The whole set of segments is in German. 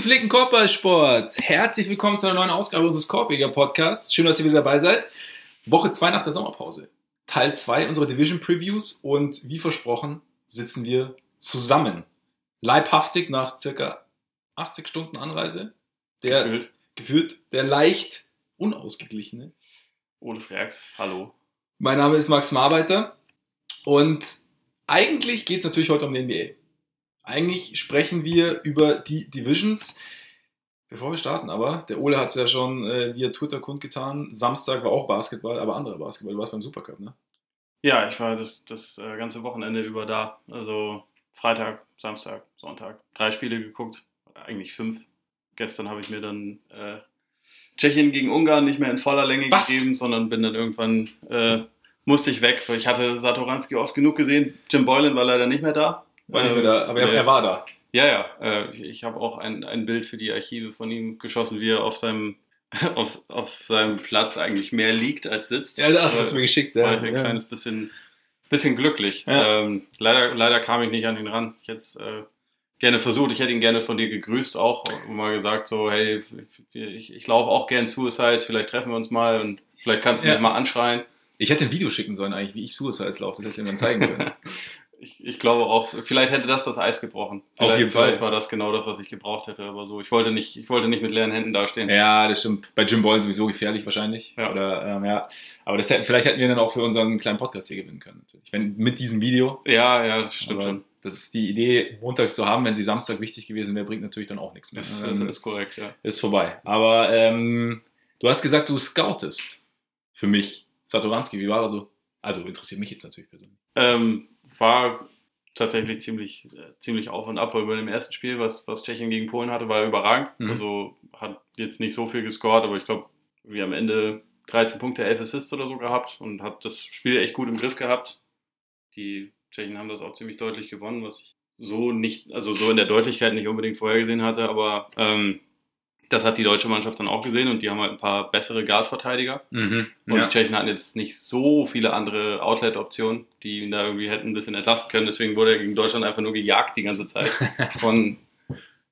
Gepflegten Korbballsports, herzlich willkommen zu einer neuen Ausgabe unseres Korbjäger Podcasts. Schön, dass ihr wieder dabei seid. Woche 2 nach der Sommerpause. Teil 2 unserer Division Previews und wie versprochen sitzen wir zusammen. Leibhaftig nach circa 80 Stunden Anreise. Der Gefühlt. gefühlt der leicht unausgeglichene. Ole Freaks, hallo. Mein Name ist Max Marbeiter und eigentlich geht es natürlich heute um die NBA. Eigentlich sprechen wir über die Divisions. Bevor wir starten aber, der Ole hat es ja schon äh, via Twitter kundgetan, Samstag war auch Basketball, aber anderer Basketball. Du warst beim Supercup, ne? Ja, ich war das, das äh, ganze Wochenende über da. Also Freitag, Samstag, Sonntag. Drei Spiele geguckt, eigentlich fünf. Gestern habe ich mir dann äh, Tschechien gegen Ungarn nicht mehr in voller Länge Was? gegeben, sondern bin dann irgendwann, äh, musste ich weg. weil Ich hatte Satoranski oft genug gesehen. Jim Boylan war leider nicht mehr da. War nicht Ähm, mehr da, aber er, er war da. Ja, ja. Äh, ich ich habe auch ein, ein Bild für die Archive von ihm geschossen, wie er auf seinem, auf, auf seinem Platz eigentlich mehr liegt als sitzt. Ja, das Äh, hast du mir geschickt. war Ja, ich ein ja. kleines bisschen, bisschen glücklich. Ja. Ähm, leider, leider kam ich nicht an ihn ran. Ich hätte es äh, gerne versucht. Ich hätte ihn gerne von dir gegrüßt auch und mal gesagt so, hey, ich, ich laufe auch gern Suicides, vielleicht treffen wir uns mal und vielleicht kannst du Ja. mich mal anschreien. Ich hätte ein Video schicken sollen, eigentlich, wie ich Suicides laufe, das hättest du mir dann zeigen können. Ich, ich glaube auch, vielleicht hätte das das Eis gebrochen. Auf Vielleicht, jeden Fall. Vielleicht war das genau das, was ich gebraucht hätte, aber so. Ich wollte nicht, ich wollte nicht mit leeren Händen dastehen. ja, das stimmt. Bei Jim Boylan sowieso gefährlich wahrscheinlich. Ja. Oder, ähm, ja. Aber das hätten, vielleicht hätten wir dann auch für unseren kleinen Podcast hier gewinnen können. Natürlich. Wenn, mit diesem Video. Ja, ja, das stimmt Aber schon. Das ist die Idee, montags zu haben, wenn sie Samstag wichtig gewesen wäre, bringt natürlich dann auch nichts mehr. Das, das Dann ist korrekt, ja. Ist vorbei. Aber ähm, du hast gesagt, du scoutest für mich. Satoranski, wie war er so? Also interessiert mich jetzt natürlich persönlich. Ähm, war tatsächlich ziemlich, äh, ziemlich auf und ab, weil bei dem ersten Spiel, was, was Tschechien gegen Polen hatte, war er überragend. Mhm. Also hat jetzt nicht so viel gescored, aber ich glaube, wir am Ende 13 Punkte, 11 Assists oder so gehabt und hat das Spiel echt gut im Griff gehabt. Die Tschechen haben das auch ziemlich deutlich gewonnen, was ich so nicht, also so in der Deutlichkeit nicht unbedingt vorhergesehen hatte, aber ähm, das hat die deutsche Mannschaft dann auch gesehen und die haben halt ein paar bessere Guard-Verteidiger. Mhm. Und Ja. die Tschechen hatten jetzt nicht so viele andere Outlet-Optionen, die ihn da irgendwie hätten ein bisschen entlasten können. Deswegen wurde er gegen Deutschland einfach nur gejagt die ganze Zeit. Von,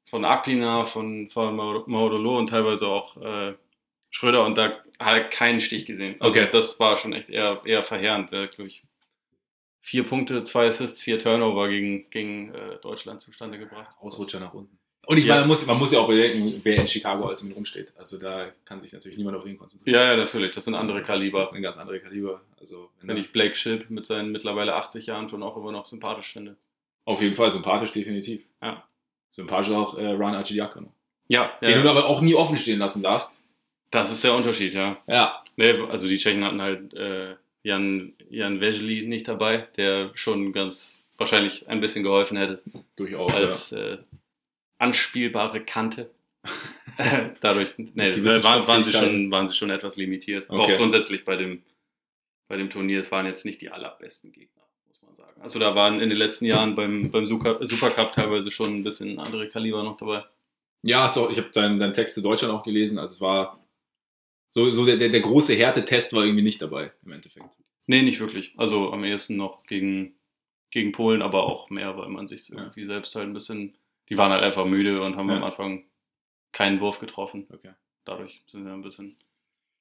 von Akpina, von, von Maudolo und teilweise auch äh, Schröder. Und da hat er keinen Stich gesehen. Also Okay. Das war schon echt eher, eher verheerend. Der, glaub ich, vier Punkte, zwei Assists, vier Turnover gegen, gegen äh, Deutschland zustande gebracht. Ausrutscher nach unten. Und ich Ja. meine, man muss, man muss ja auch bedenken, wer in Chicago alles mit rumsteht. Also da kann sich natürlich niemand auf ihn konzentrieren. Ja, ja, natürlich. Das sind andere Kaliber. Das sind ganz andere Kaliber. Also wenn Wenn ich Blake Shilp mit seinen mittlerweile 80 Jahren schon auch immer noch sympathisch finde. auf jeden Fall sympathisch, definitiv. Ja. Sympathisch auch äh, Ron Archidiakono. Ja, ja, Den du aber auch nie offen stehen lassen darfst. Das ist der Unterschied, ja. Ja. Nee, also die Tschechen hatten halt äh, Jan, Jan Vesely nicht dabei, der schon ganz wahrscheinlich ein bisschen geholfen hätte Durchaus. als äh, anspielbare Kante. Dadurch, nee, waren, waren, sie schon, waren sie schon etwas limitiert. Okay. Auch grundsätzlich bei dem, bei dem Turnier, es waren jetzt nicht die allerbesten Gegner, muss man sagen. Also da waren in den letzten Jahren beim, beim Super- Supercup teilweise schon ein bisschen andere Kaliber noch dabei. Ja, so, ich habe deinen dein Text zu Deutschland auch gelesen. Also es war so, so der, der, der große Härtetest war irgendwie nicht dabei im Endeffekt. Nee, nicht wirklich. Also am ehesten noch gegen, gegen Polen, aber auch mehr, weil man sich Ja. irgendwie selbst halt ein bisschen. Die waren halt einfach müde und haben Ja. am Anfang keinen Wurf getroffen. Okay. Dadurch sind sie ein bisschen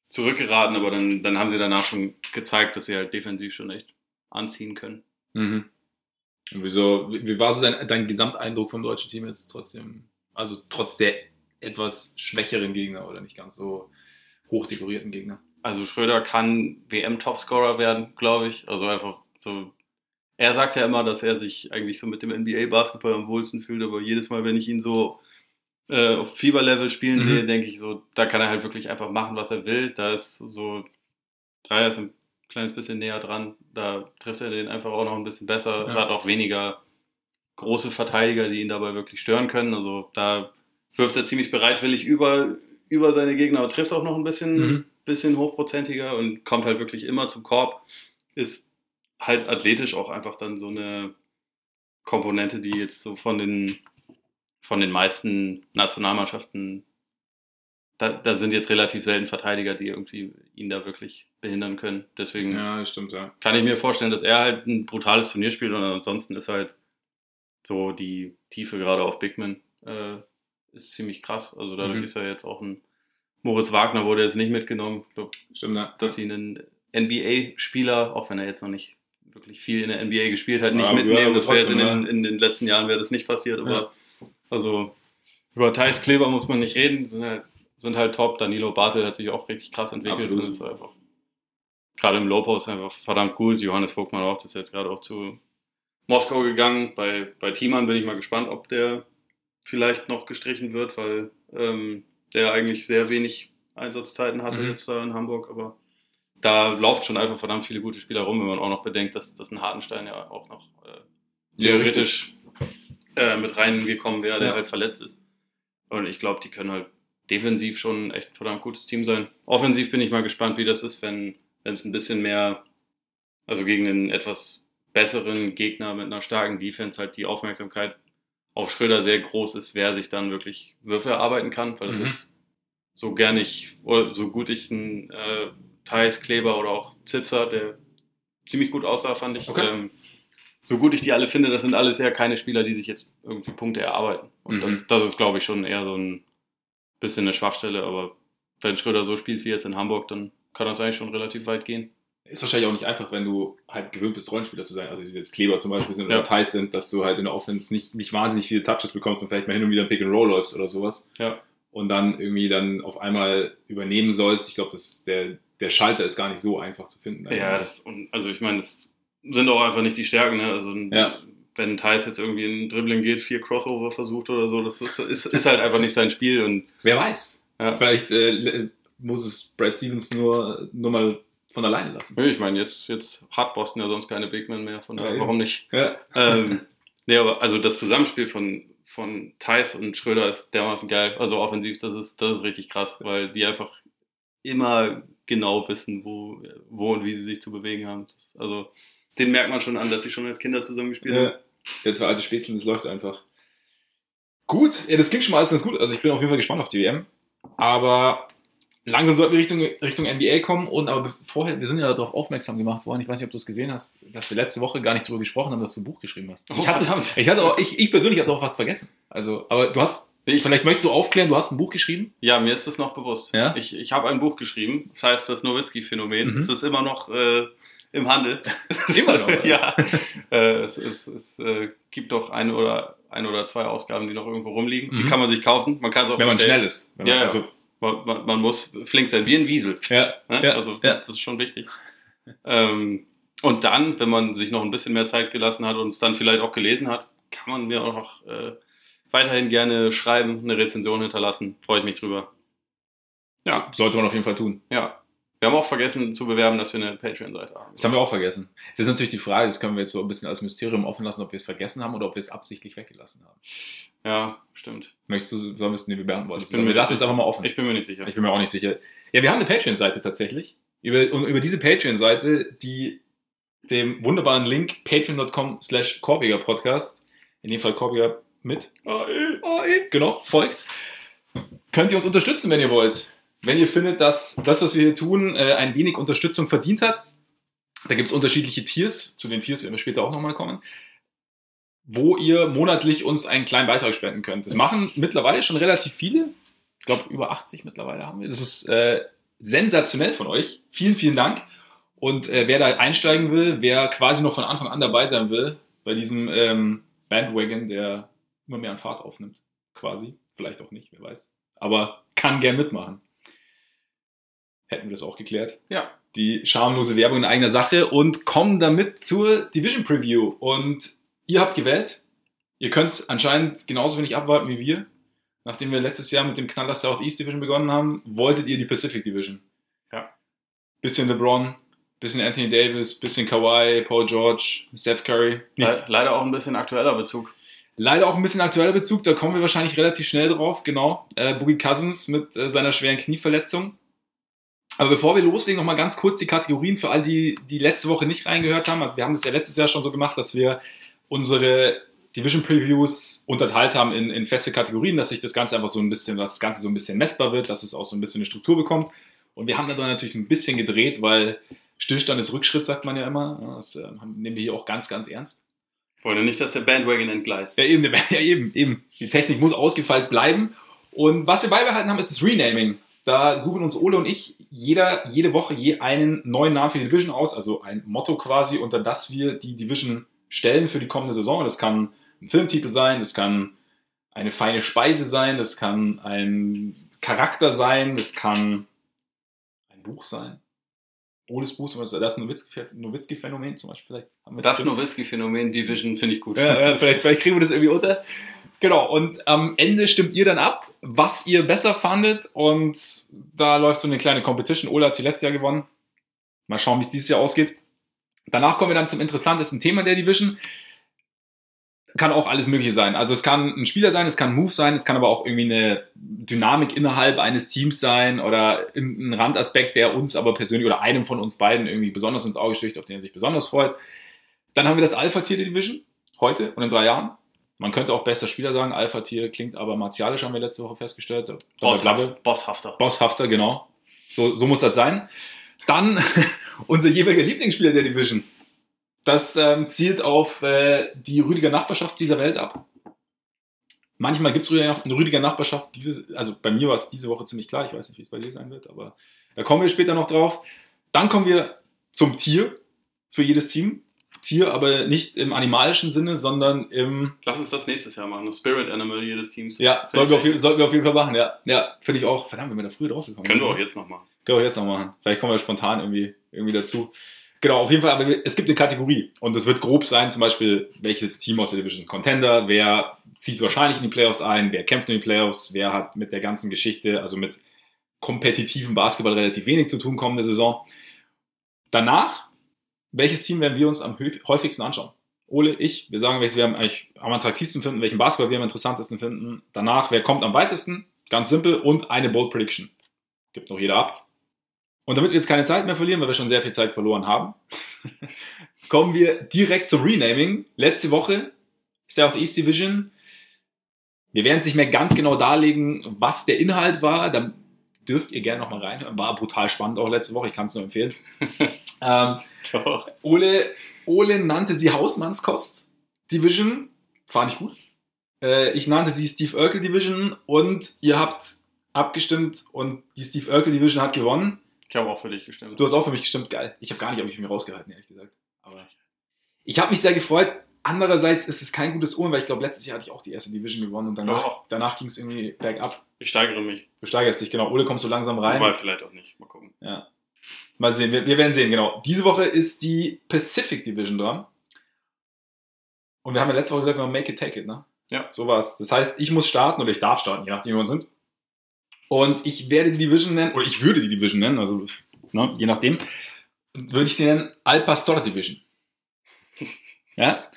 zurückgeraten, aber dann, dann haben sie danach schon gezeigt, dass sie halt defensiv schon echt anziehen können. Mhm. Und wieso, wie, wie war so dein, dein Gesamteindruck vom deutschen Team jetzt trotzdem? Also trotz der etwas schwächeren Gegner oder nicht ganz so hochdekorierten Gegner? Also Schröder kann WM-Topscorer werden, glaube ich. Also einfach so. Er sagt ja immer, dass er sich eigentlich so mit dem NBA-Basketball am wohlsten fühlt, aber jedes Mal, wenn ich ihn so äh, auf Fieberlevel spielen Mhm. sehe, denke ich so, da kann er halt wirklich einfach machen, was er will. Da ist so, Dreier ist ein kleines bisschen näher dran. Da trifft er den einfach auch noch ein bisschen besser. Ja. Hat auch weniger große Verteidiger, die ihn dabei wirklich stören können. Also da wirft er ziemlich bereitwillig über, über seine Gegner, aber trifft auch noch ein bisschen Mhm. bisschen hochprozentiger und kommt halt wirklich immer zum Korb. Ist halt athletisch auch einfach dann so eine Komponente, die jetzt so von den, von den meisten Nationalmannschaften, da, da sind jetzt relativ selten Verteidiger, die irgendwie ihn da wirklich behindern können. Deswegen Ja, stimmt, ja. kann ich mir vorstellen, dass er halt ein brutales Turnier spielt und ansonsten ist halt so die Tiefe gerade auf Bigman äh, ist ziemlich krass. Also dadurch Mhm. ist ja jetzt auch ein Moritz Wagner wurde jetzt nicht mitgenommen. Ich glaube, Stimmt, ne? dass sie einen NBA-Spieler, auch wenn er jetzt noch nicht wirklich viel in der NBA gespielt hat, nicht Ja, mitnehmen. ja, das wäre in den, in den letzten Jahren wäre das nicht passiert. Aber Ja. also über Thais Kleber muss man nicht reden, sind halt, sind halt top. Danilo Bartel hat sich auch richtig krass entwickelt Absolut. und ist einfach gerade im Post einfach verdammt gut. Johannes Vogtmann auch, das ist jetzt gerade auch zu Moskau gegangen. Bei, bei Thiemann bin ich mal gespannt, ob der vielleicht noch gestrichen wird, weil ähm, der eigentlich sehr wenig Einsatzzeiten hatte Mhm. jetzt da in Hamburg, aber da laufen schon einfach verdammt viele gute Spieler rum, wenn man auch noch bedenkt, dass, dass ein Hartenstein ja auch noch äh, Ja, theoretisch äh, mit reingekommen wäre, der Ja. halt verletzt ist. Und ich glaube, die können halt defensiv schon echt ein verdammt gutes Team sein. Offensiv bin ich mal gespannt, wie das ist, wenn wenn es ein bisschen mehr, also gegen einen etwas besseren Gegner mit einer starken Defense halt die Aufmerksamkeit auf Schröder sehr groß ist, wer sich dann wirklich Würfe erarbeiten kann, weil das Mhm. ist so gern ich, oder so gut ich einen äh, Thais, Kleber oder auch Zipser, der ziemlich gut aussah, fand ich. Okay. Ähm, so gut ich die alle finde, das sind alles ja keine Spieler, die sich jetzt irgendwie Punkte erarbeiten. Und Mhm. das, das ist, glaube ich, schon eher so ein bisschen eine Schwachstelle, aber wenn Schröder so spielt wie jetzt in Hamburg, dann kann das eigentlich schon relativ weit gehen. Ist wahrscheinlich auch nicht einfach, wenn du halt gewöhnt bist, Rollenspieler zu sein. Also wie jetzt Kleber zum Beispiel sind Ja. oder Thais sind, dass du halt in der Offense nicht, nicht wahnsinnig viele Touches bekommst und vielleicht mal hin und wieder ein Pick and Roll läufst oder sowas. Ja. Und dann irgendwie dann auf einmal übernehmen sollst. Ich glaube, das der, der Schalter ist gar nicht so einfach zu finden. Ja, das, und, also ich meine, das sind auch einfach nicht die Stärken. Ne? Also Ja. wenn Thais jetzt irgendwie in Dribbling geht, vier Crossover versucht oder so, das ist, ist, ist halt einfach nicht sein Spiel. Und Wer weiß. ja. Vielleicht äh, muss es Brad Stevens nur, nur mal von alleine lassen. ich meine, jetzt, jetzt hat Boston ja sonst keine Big Men mehr, von daher, Ja, warum nicht? Ja. ähm, nee, aber also das Zusammenspiel von, von Thais und Schröder ist dermaßen geil. Also offensiv, das ist, das ist richtig krass, weil die einfach immer genau wissen, wo, wo und wie sie sich zu bewegen haben. Also den merkt man schon an, dass sie schon als Kinder zusammengespielt haben. Ja. Jetzt für alte Spätzle, das läuft einfach. Gut, ja, das klingt schon mal alles ganz gut. Also ich bin auf jeden Fall gespannt auf die WM. Aber langsam sollten wir Richtung, Richtung NBA kommen. Und aber vorher, wir sind ja darauf aufmerksam gemacht worden. Ich weiß nicht, ob du es gesehen hast, dass wir letzte Woche gar nicht darüber gesprochen haben, dass du ein Buch geschrieben hast. Oh, ich, hatte, ich, hatte auch, ich, ich persönlich hatte auch was vergessen. Also, aber du hast, Ich- vielleicht möchtest du aufklären, du hast ein Buch geschrieben. Ja, mir ist das noch bewusst. Ja? Ich, ich habe ein Buch geschrieben, das heißt das Nowitzki-Phänomen. Mhm. Es ist immer noch äh, im Handel. Immer noch, ja. Äh, es es, es äh, gibt doch eine oder, ein oder zwei Ausgaben, die noch irgendwo rumliegen. Die Mhm. kann man sich kaufen. Man kann es auch Wenn man schnell ist. Man, Ja, ja. also, Man, man, man muss flink sein, wie ein Wiesel. Ja, Ne? ja, also ja. das ist schon wichtig. Ähm, und dann, wenn man sich noch ein bisschen mehr Zeit gelassen hat und es dann vielleicht auch gelesen hat, kann man mir auch noch äh, weiterhin gerne schreiben, eine Rezension hinterlassen. Freue ich mich drüber. Ja, sollte man auf jeden Fall tun. ja. Wir haben auch vergessen zu bewerben, dass wir eine Patreon-Seite haben. Das haben wir auch vergessen. Jetzt ist natürlich die Frage, das können wir jetzt so ein bisschen als Mysterium offen lassen, ob wir es vergessen haben oder ob wir es absichtlich weggelassen haben. Ja, stimmt. Möchtest du, sollen wir es wir beantworten? Ich bin wir lassen nicht es einfach mal offen. Ich bin mir nicht sicher. Ich bin mir auch nicht sicher. Ja, wir haben eine Patreon-Seite tatsächlich. Über, und über diese Patreon-Seite, die dem wunderbaren Link patreon.com slash Podcast, in dem Fall Korbiger mit, Ah, eh. genau, folgt, könnt ihr uns unterstützen, wenn ihr wollt. Wenn ihr findet, dass das, was wir hier tun, äh, ein wenig Unterstützung verdient hat, da gibt es unterschiedliche Tiers, zu den Tiers werden wir später auch nochmal kommen, wo ihr monatlich uns einen kleinen Beitrag spenden könnt. Das machen mittlerweile schon relativ viele. Ich glaube, über 80 mittlerweile haben wir. Das ist äh, sensationell von euch. Vielen, vielen Dank. Und äh, wer da einsteigen will, wer quasi noch von Anfang an dabei sein will, bei diesem ähm, Bandwagon, der immer mehr an Fahrt aufnimmt, quasi, vielleicht auch nicht, wer weiß, aber kann gern mitmachen. Hätten wir das auch geklärt. Ja. Die schamlose Werbung in eigener Sache und kommen damit zur Division Preview. Und ihr habt gewählt. Ihr könnt es anscheinend genauso wenig abwarten wie wir. Nachdem wir letztes Jahr mit dem Knaller Southeast Division begonnen haben, wolltet ihr die Pacific Division. Ja. Bisschen LeBron, bisschen Anthony Davis, bisschen Kawhi, Paul George, Steph Curry. Le leider auch ein bisschen aktueller Bezug. Leider auch ein bisschen aktueller Bezug, da kommen wir wahrscheinlich relativ schnell drauf, genau. Äh, Boogie Cousins mit äh, seiner schweren Knieverletzung. Aber bevor wir loslegen, nochmal ganz kurz die Kategorien für all die, die letzte Woche nicht reingehört haben. Also wir haben das ja letztes Jahr schon so gemacht, dass wir unsere Division Previews unterteilt haben in, in feste Kategorien, dass sich das Ganze einfach so ein bisschen, das Ganze so ein bisschen messbar wird, dass es auch so ein bisschen eine Struktur bekommt. Und wir haben da dann natürlich ein bisschen gedreht, weil Stillstand ist Rückschritt, sagt man ja immer. Das äh, nehmen wir hier auch ganz, ganz ernst. Wollen ja nicht, dass der Bandwagon entgleist. Ja, eben, ja, eben, eben. Die Technik muss ausgefeilt bleiben. Und was wir beibehalten haben, ist das Renaming. Da suchen uns Ole und ich jeder, jede Woche je einen neuen Namen für die Division aus, also ein Motto quasi, unter das wir die Division stellen für die kommende Saison. Das kann ein Filmtitel sein, das kann eine feine Speise sein, das kann ein Charakter sein, das kann ein Buch sein. Oles Buch, das ist ein Nowitzki-Phänomen zum Beispiel. Vielleicht haben wir das Nowitzki-Phänomen Division finde ich gut. Ja, ja, vielleicht, vielleicht kriegen wir das irgendwie unter. Genau, und am Ende stimmt ihr dann ab, was ihr besser fandet. Und da läuft so eine kleine Competition. Ola hat sie letztes Jahr gewonnen. Mal schauen, wie es dieses Jahr ausgeht. Danach kommen wir dann zum interessantesten Thema der Division. Kann auch alles Mögliche sein. Also es kann ein Spieler sein, es kann ein Move sein, es kann aber auch irgendwie eine Dynamik innerhalb eines Teams sein oder ein Randaspekt, der uns aber persönlich oder einem von uns beiden irgendwie besonders ins Auge sticht, auf den er sich besonders freut. Dann haben wir das Alpha-Tier der Division heute und in drei Jahren. Man könnte auch bester Spieler sagen. Alpha-Tier klingt aber martialisch, haben wir letzte Woche festgestellt. Bosshaft, Bosshafter. Bosshafter, genau. So, so muss das sein. Dann unser jeweiliger Lieblingsspieler der Division. Das ähm, zielt auf äh, die Rüdiger Nachbarschaft dieser Welt ab. Manchmal gibt es eine Rüdiger Nachbarschaft. Dieses, also bei mir war es diese Woche ziemlich klar. Ich weiß nicht, wie es bei dir sein wird, aber da kommen wir später noch drauf. Dann kommen wir zum Tier für jedes Team. Tier, aber nicht im animalischen Sinne, sondern im. Lass uns das nächstes Jahr machen. Das Spirit Animal jedes Teams. Ja, sollten wir, auf, sollten wir auf jeden Fall machen, ja. Ja, finde ich auch. Verdammt, wenn wir da früher drauf gekommen Können wir auch jetzt noch machen. Können wir jetzt noch machen. Vielleicht kommen wir spontan irgendwie, irgendwie dazu. Genau, auf jeden Fall, aber es gibt eine Kategorie und das wird grob sein, zum Beispiel, welches Team aus der Division ist Contender, wer zieht wahrscheinlich in die Playoffs ein, wer kämpft in die Playoffs, wer hat mit der ganzen Geschichte, also mit kompetitivem Basketball relativ wenig zu tun kommende Saison. Danach welches Team werden wir uns am häufigsten anschauen? Ole, ich, wir sagen, welches wir eigentlich am attraktivsten finden, welchen Basketball wir am interessantesten finden. Danach, wer kommt am weitesten? Ganz simpel. Und eine Bold Prediction. Gibt noch jeder ab. Und damit wir jetzt keine Zeit mehr verlieren, weil wir schon sehr viel Zeit verloren haben, kommen wir direkt zum Renaming. Letzte Woche Southeast Division. Wir werden es nicht mehr ganz genau darlegen, was der Inhalt war. Da dürft ihr gerne nochmal reinhören. War brutal spannend auch letzte Woche. Ich kann es nur empfehlen. Ähm, Ole, Ole nannte sie Hausmannskost Division. Fand ich gut. Äh, ich nannte sie Steve Urkel Division und ihr habt abgestimmt und die Steve Urkel Division hat gewonnen. Ich habe auch für dich gestimmt. Du hast auch für mich gestimmt, geil. Ich habe gar nicht, ob ich mich rausgehalten, ehrlich gesagt. Aber ich habe mich sehr gefreut. Andererseits ist es kein gutes Ohren, weil ich glaube, letztes Jahr hatte ich auch die erste Division gewonnen und danach, danach ging es irgendwie bergab. Ich steigere mich. Du steigerst dich, genau. Ole kommt so langsam rein. Wobei vielleicht auch nicht. Mal gucken. Ja. Mal sehen, wir, wir werden sehen, genau. Diese Woche ist die Pacific Division dran. Und wir haben ja letzte Woche gesagt, wir make it, take it, ne? Ja. So war's. Das heißt, ich muss starten oder ich darf starten, je nachdem, wie wir sind. Und ich werde die Division nennen, oder ich würde die Division nennen, also ne, je nachdem, würde ich sie nennen Al Pastor Division. Ja?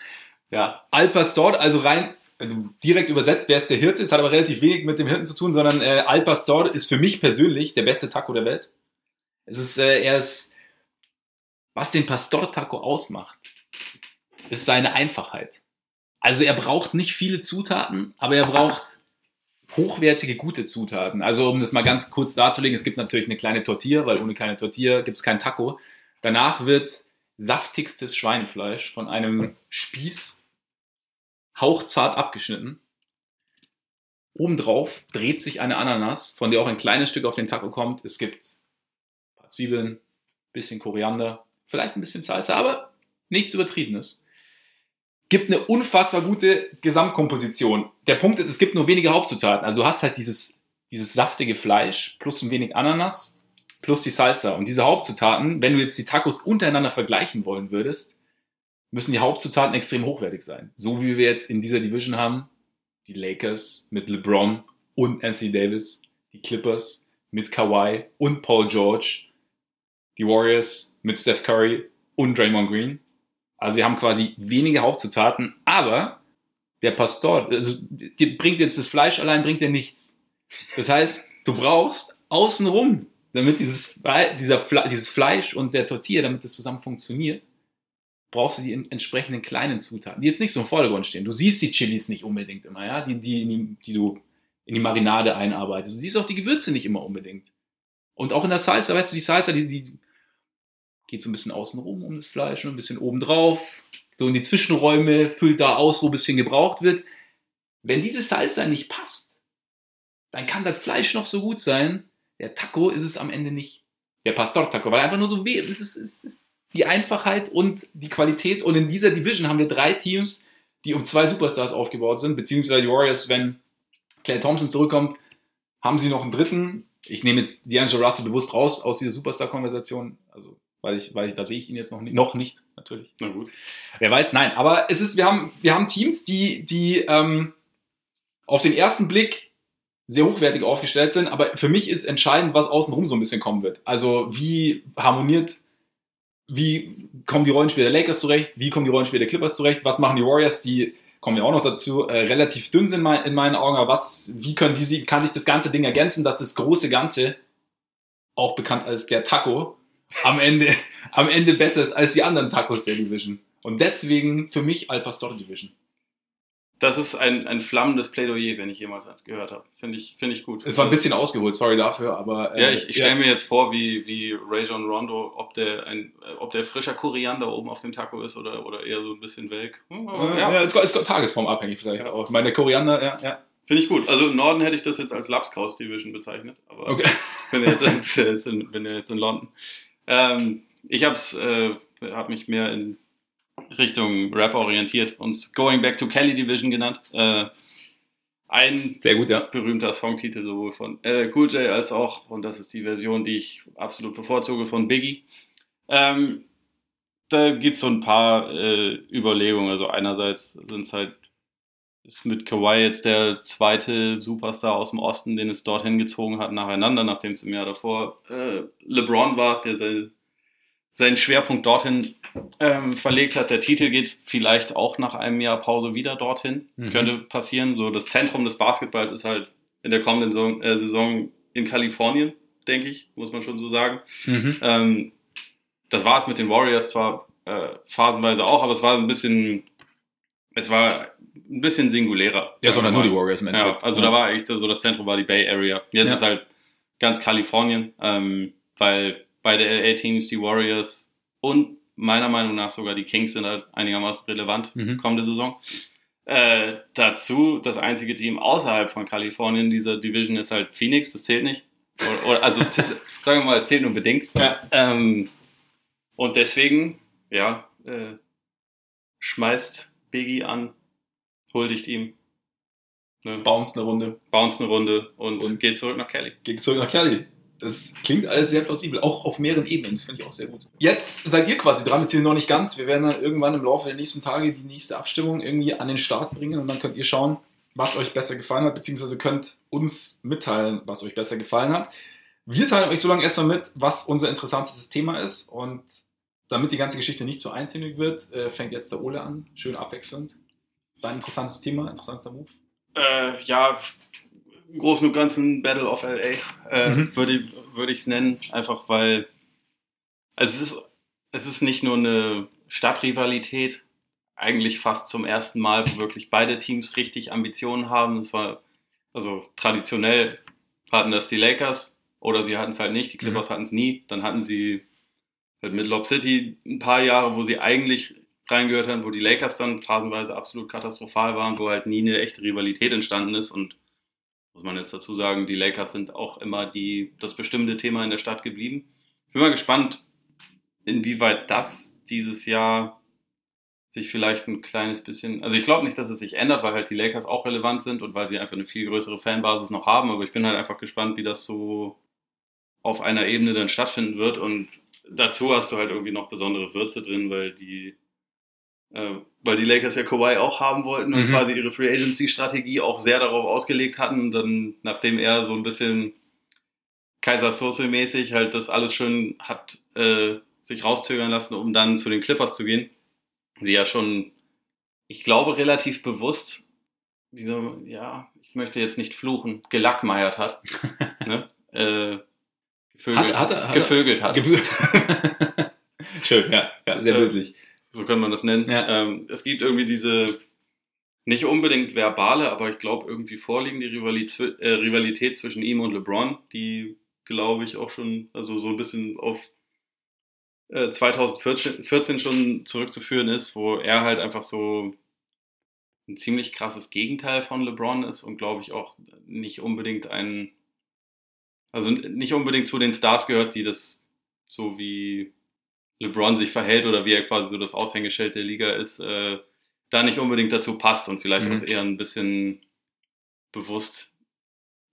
Ja. Al Pastor, also rein also direkt übersetzt, wer ist der Hirte? Es hat aber relativ wenig mit dem Hirten zu tun, sondern äh, Al Pastor ist für mich persönlich der beste Taco der Welt. Es ist, äh, er ist, was den Pastor Taco ausmacht, ist seine Einfachheit. Also er braucht nicht viele Zutaten, aber er braucht hochwertige, gute Zutaten. Also um das mal ganz kurz darzulegen, es gibt natürlich eine kleine Tortilla, weil ohne keine Tortilla gibt es kein Taco. Danach wird saftigstes Schweinefleisch von einem Spieß hauchzart abgeschnitten. Obendrauf dreht sich eine Ananas, von der auch ein kleines Stück auf den Taco kommt. Es gibt Zwiebeln, bisschen Koriander, vielleicht ein bisschen Salsa, aber nichts Übertriebenes. Gibt eine unfassbar gute Gesamtkomposition. Der Punkt ist, es gibt nur wenige Hauptzutaten. Also du hast halt dieses, dieses saftige Fleisch plus ein wenig Ananas plus die Salsa. Und diese Hauptzutaten, wenn du jetzt die Tacos untereinander vergleichen wollen würdest, müssen die Hauptzutaten extrem hochwertig sein. So wie wir jetzt in dieser Division haben, die Lakers mit LeBron und Anthony Davis, die Clippers mit Kawhi und Paul George die Warriors mit Steph Curry und Draymond Green. Also wir haben quasi wenige Hauptzutaten, aber der Pastor, also die bringt jetzt das Fleisch allein, bringt dir nichts. Das heißt, du brauchst außenrum, damit dieses, dieser, dieses Fleisch und der Tortilla, damit das zusammen funktioniert, brauchst du die entsprechenden kleinen Zutaten, die jetzt nicht so im Vordergrund stehen. Du siehst die Chilis nicht unbedingt immer, ja, die, die, die du in die Marinade einarbeitest. Du siehst auch die Gewürze nicht immer unbedingt. Und auch in der Salsa, weißt du, die Salsa, die, die geht so ein bisschen außen rum um das Fleisch, ein bisschen oben drauf, so in die Zwischenräume, füllt da aus, wo ein bisschen gebraucht wird. Wenn diese Salsa nicht passt, dann kann das Fleisch noch so gut sein. Der Taco ist es am Ende nicht. Der Pastor Taco, weil einfach nur so weh. Das ist, ist, ist die Einfachheit und die Qualität. Und in dieser Division haben wir drei Teams, die um zwei Superstars aufgebaut sind, beziehungsweise die Warriors, wenn Clay Thompson zurückkommt, haben sie noch einen dritten. Ich nehme jetzt D'Angelo Russell bewusst raus aus dieser Superstar-Konversation, also weil ich, weil ich, da sehe ich ihn jetzt noch nicht, noch nicht, natürlich. Na gut. Wer weiß, nein, aber es ist, wir haben, wir haben Teams, die, die ähm, auf den ersten Blick sehr hochwertig aufgestellt sind, aber für mich ist entscheidend, was außenrum so ein bisschen kommen wird. Also wie harmoniert, wie kommen die Rollenspieler der Lakers zurecht, wie kommen die Rollenspieler der Clippers zurecht, was machen die Warriors, die kommen ja auch noch dazu, äh, relativ dünn sind in meinen Augen, aber was, wie können die, kann sich das ganze Ding ergänzen, dass das große Ganze, auch bekannt als der Taco, am Ende, am Ende besser ist als die anderen Tacos der Division. Und deswegen für mich Al Pastor Division. Das ist ein, ein flammendes Plädoyer, wenn ich jemals eins gehört habe. Finde ich, find ich gut. Es war ein bisschen ausgeholt, sorry dafür, aber. Äh, ja, ich, ich stelle ja. mir jetzt vor, wie, wie Rajon Rondo, ob der, ein, ob der frischer Koriander oben auf dem Taco ist oder, oder eher so ein bisschen welk. Hm, ja, ja, ja, ist, ist tagesformabhängig vielleicht auch. Ich meine, der Koriander, ja, ja. Finde ich gut. Also im Norden hätte ich das jetzt als Lapskaus Division bezeichnet, aber okay. bin, jetzt in, bin, bin jetzt in London. Ähm, ich habe äh, hab mich mehr in Richtung Rap orientiert und Going Back to Kelly Division genannt. Äh, ein Sehr gut, ja. berühmter Songtitel sowohl von äh, Cool J als auch, und das ist die Version, die ich absolut bevorzuge, von Biggie. Ähm, da gibt es so ein paar äh, Überlegungen. Also einerseits sind es halt, ist mit Kawhi jetzt der zweite Superstar aus dem Osten, den es dorthin gezogen hat, nacheinander, nachdem es im Jahr davor äh, LeBron war, der seinen Schwerpunkt dorthin ähm, verlegt hat. Der Titel geht vielleicht auch nach einem Jahr Pause wieder dorthin. Mhm. Könnte passieren. So das Zentrum des Basketballs ist halt in der kommenden Saison, äh, Saison in Kalifornien, denke ich, muss man schon so sagen. Mhm. Ähm, das war es mit den Warriors zwar äh, phasenweise auch, aber es war ein bisschen, es war ein bisschen singulärer. Ja, sondern nur die Warriors im Ja, also ja. da war eigentlich so, das Zentrum war die Bay Area. Jetzt ja. ist halt ganz Kalifornien, ähm, weil beide LA-Teams, die Warriors und meiner Meinung nach sogar die Kings sind halt einigermaßen relevant mhm. kommende Saison. Äh, dazu, das einzige Team außerhalb von Kalifornien dieser Division ist halt Phoenix, das zählt nicht. Oder, oder also sagen wir mal, es zählt nur bedingt. Ja. Ähm, und deswegen, ja, äh, schmeißt Biggie an, huldigt ihm. Ne? Bounce eine Runde. Bounce eine Runde und, und geht zurück nach Kelly. Geht zurück nach Kelly. Das klingt alles sehr plausibel, auch auf mehreren Ebenen. Das finde ich auch sehr gut. Jetzt seid ihr quasi dran, beziehungsweise noch nicht ganz. Wir werden dann irgendwann im Laufe der nächsten Tage die nächste Abstimmung irgendwie an den Start bringen und dann könnt ihr schauen, was euch besser gefallen hat, beziehungsweise könnt uns mitteilen, was euch besser gefallen hat. Wir teilen euch so lange erstmal mit, was unser interessantestes Thema ist und damit die ganze Geschichte nicht so eintönig wird, äh, fängt jetzt der Ole an, schön abwechselnd. Dein interessantes Thema, interessanter Move? Äh, ja, im Großen und Ganzen Battle of LA äh, mhm. würde, würde ich es nennen, einfach weil also es, ist, es ist nicht nur eine Stadtrivalität, eigentlich fast zum ersten Mal, wo wirklich beide Teams richtig Ambitionen haben. Es war also traditionell hatten das die Lakers oder sie hatten es halt nicht, die Clippers mhm. hatten es nie, dann hatten sie mit Lob City ein paar Jahre, wo sie eigentlich reingehört haben, wo die Lakers dann phasenweise absolut katastrophal waren, wo halt nie eine echte Rivalität entstanden ist. Und muss man jetzt dazu sagen, die Lakers sind auch immer die, das bestimmte Thema in der Stadt geblieben. Ich bin mal gespannt, inwieweit das dieses Jahr sich vielleicht ein kleines bisschen, also ich glaube nicht, dass es sich ändert, weil halt die Lakers auch relevant sind und weil sie einfach eine viel größere Fanbasis noch haben, aber ich bin halt einfach gespannt, wie das so auf einer Ebene dann stattfinden wird. Und dazu hast du halt irgendwie noch besondere Würze drin, weil die äh, weil die Lakers ja Kawhi auch haben wollten und mhm. quasi ihre Free Agency Strategie auch sehr darauf ausgelegt hatten. Und dann, nachdem er so ein bisschen Kaiser Soße mäßig halt das alles schön hat äh, sich rauszögern lassen, um dann zu den Clippers zu gehen, sie ja schon, ich glaube, relativ bewusst, wie so, ja, ich möchte jetzt nicht fluchen, gelackmeiert hat. ne? äh, gevögelt hat. hat, hat gevögelt hat. Schön, ja, ja sehr äh, so kann man das nennen. Ja. Ähm, es gibt irgendwie diese nicht unbedingt verbale, aber ich glaube irgendwie vorliegende Rivalität, äh, Rivalität zwischen ihm und LeBron, die glaube ich auch schon, also so ein bisschen auf äh, 2014 schon zurückzuführen ist, wo er halt einfach so ein ziemlich krasses Gegenteil von LeBron ist und glaube ich auch nicht unbedingt ein, also nicht unbedingt zu den Stars gehört, die das so wie LeBron sich verhält oder wie er quasi so das Aushängeschild der Liga ist, äh, da nicht unbedingt dazu passt und vielleicht mhm. auch eher ein bisschen bewusst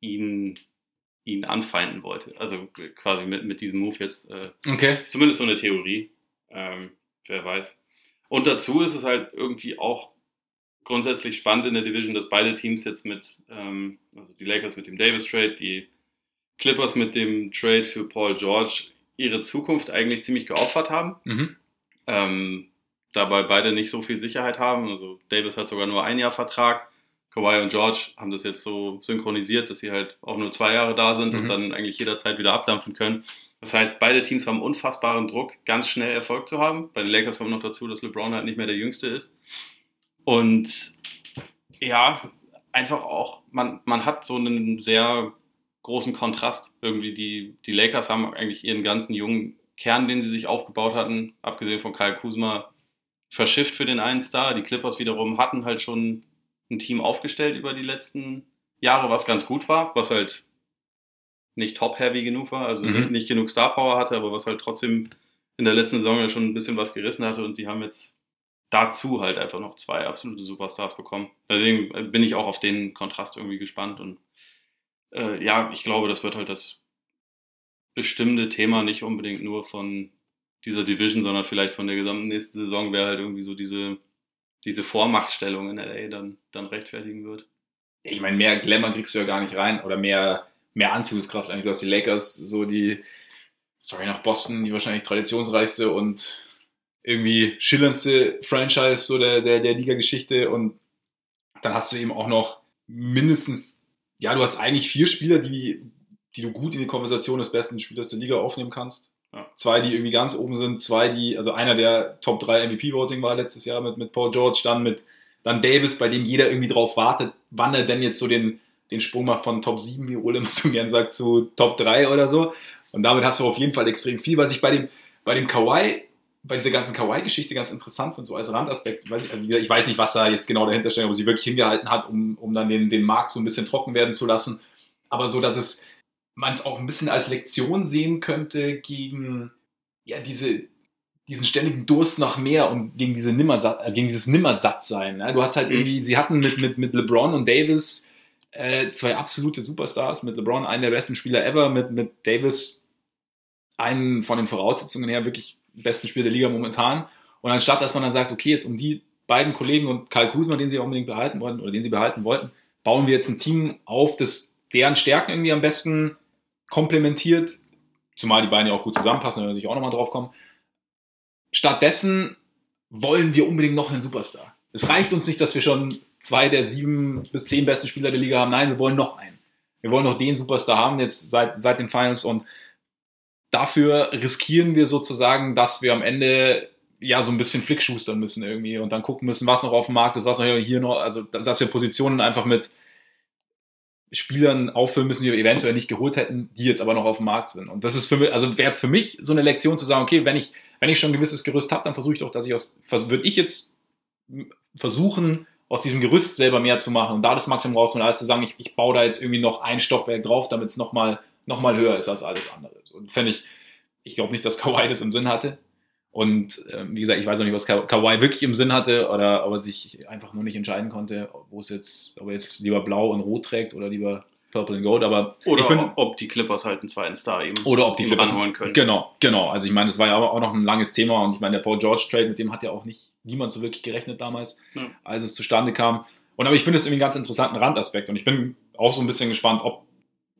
ihn, ihn anfeinden wollte. Also quasi mit, mit diesem Move jetzt. Äh, okay. Zumindest so eine Theorie. Ähm, wer weiß. Und dazu ist es halt irgendwie auch grundsätzlich spannend in der Division, dass beide Teams jetzt mit, ähm, also die Lakers mit dem Davis Trade, die Clippers mit dem Trade für Paul George ihre Zukunft eigentlich ziemlich geopfert haben. Mhm. Ähm, dabei beide nicht so viel Sicherheit haben. Also Davis hat sogar nur ein Jahr Vertrag. Kawhi und George haben das jetzt so synchronisiert, dass sie halt auch nur zwei Jahre da sind mhm. und dann eigentlich jederzeit wieder abdampfen können. Das heißt, beide Teams haben unfassbaren Druck, ganz schnell Erfolg zu haben. Bei den Lakers kommt noch dazu, dass LeBron halt nicht mehr der Jüngste ist. Und ja, einfach auch, man, man hat so einen sehr großen Kontrast. Irgendwie die, die Lakers haben eigentlich ihren ganzen jungen Kern, den sie sich aufgebaut hatten, abgesehen von Kyle Kuzma, verschifft für den einen Star. Die Clippers wiederum hatten halt schon ein Team aufgestellt über die letzten Jahre, was ganz gut war, was halt nicht top-heavy genug war, also mhm. nicht genug Star-Power hatte, aber was halt trotzdem in der letzten Saison ja schon ein bisschen was gerissen hatte und sie haben jetzt dazu halt einfach noch zwei absolute Superstars bekommen. Deswegen bin ich auch auf den Kontrast irgendwie gespannt und äh, ja, ich glaube, das wird halt das bestimmte Thema nicht unbedingt nur von dieser Division, sondern vielleicht von der gesamten nächsten Saison, wer halt irgendwie so diese, diese Vormachtstellung in LA dann, dann rechtfertigen wird. Ich meine, mehr Glamour kriegst du ja gar nicht rein oder mehr, mehr Anziehungskraft eigentlich. Du hast die Lakers, so die Story nach Boston, die wahrscheinlich traditionsreichste und irgendwie schillerndste Franchise so der, der, der Liga-Geschichte und dann hast du eben auch noch mindestens, ja, du hast eigentlich vier Spieler, die, die du gut in die Konversation des besten Spielers der Liga aufnehmen kannst. Ja. Zwei, die irgendwie ganz oben sind, zwei, die, also einer, der Top 3 MVP-Voting war letztes Jahr mit, mit Paul George, dann mit dann Davis, bei dem jeder irgendwie drauf wartet, wann er denn jetzt so den, den Sprung macht von Top 7, wie Ole immer so gern sagt, zu Top 3 oder so. Und damit hast du auf jeden Fall extrem viel. Was ich bei dem, bei dem Kawhi bei dieser ganzen Kawaii-Geschichte ganz interessant finde, so als Randaspekt. Weiß ich, also ich, weiß nicht, was da jetzt genau dahinter steht, ob sie wirklich hingehalten hat, um, um dann den, den Markt so ein bisschen trocken werden zu lassen. Aber so, dass es man es auch ein bisschen als Lektion sehen könnte gegen ja, diese, diesen ständigen Durst nach mehr und gegen, diese Nimmersatt, äh, gegen dieses Nimmersattsein. Ne? Du hast halt mhm. irgendwie, sie hatten mit, mit, mit LeBron und Davis äh, zwei absolute Superstars. Mit LeBron einen der besten Spieler ever, mit, mit Davis einen von den Voraussetzungen her wirklich besten Spieler der Liga momentan. Und anstatt, dass man dann sagt, okay, jetzt um die beiden Kollegen und Karl Kusma, den sie unbedingt behalten wollten oder den sie behalten wollten, bauen wir jetzt ein Team auf, das deren Stärken irgendwie am besten komplementiert, zumal die beiden ja auch gut zusammenpassen, da natürlich auch nochmal drauf kommen. Stattdessen wollen wir unbedingt noch einen Superstar. Es reicht uns nicht, dass wir schon zwei der sieben bis zehn besten Spieler der Liga haben. Nein, wir wollen noch einen. Wir wollen noch den Superstar haben jetzt seit, seit den Finals und dafür riskieren wir sozusagen, dass wir am Ende ja so ein bisschen flickschustern müssen irgendwie und dann gucken müssen, was noch auf dem Markt ist, was noch hier noch, also dass wir Positionen einfach mit Spielern auffüllen müssen, die wir eventuell nicht geholt hätten, die jetzt aber noch auf dem Markt sind. Und das ist für mich, also wäre für mich so eine Lektion zu sagen, okay, wenn ich, wenn ich schon ein gewisses Gerüst habe, dann versuche ich doch, dass ich aus, würde ich jetzt versuchen, aus diesem Gerüst selber mehr zu machen und da das Maximum rausholen, als zu sagen, ich, ich baue da jetzt irgendwie noch ein Stockwerk drauf, damit es nochmal noch mal höher ist als alles andere. Und fände ich, ich glaube nicht, dass Kawhi das im Sinn hatte. Und ähm, wie gesagt, ich weiß auch nicht, was Ka Kawhi wirklich im Sinn hatte oder ob er sich einfach nur nicht entscheiden konnte, wo es jetzt, ob er jetzt lieber blau und rot trägt oder lieber Purple and Gold. Aber oder find, ob die Clippers halt einen zweiten Star eben oder ob die Clippers anholen können. Genau, genau. Also ich meine, das war ja aber auch noch ein langes Thema und ich meine, der Paul George Trade, mit dem hat ja auch nicht niemand so wirklich gerechnet damals, ja. als es zustande kam. Und aber ich finde es irgendwie einen ganz interessanten Randaspekt und ich bin auch so ein bisschen gespannt, ob,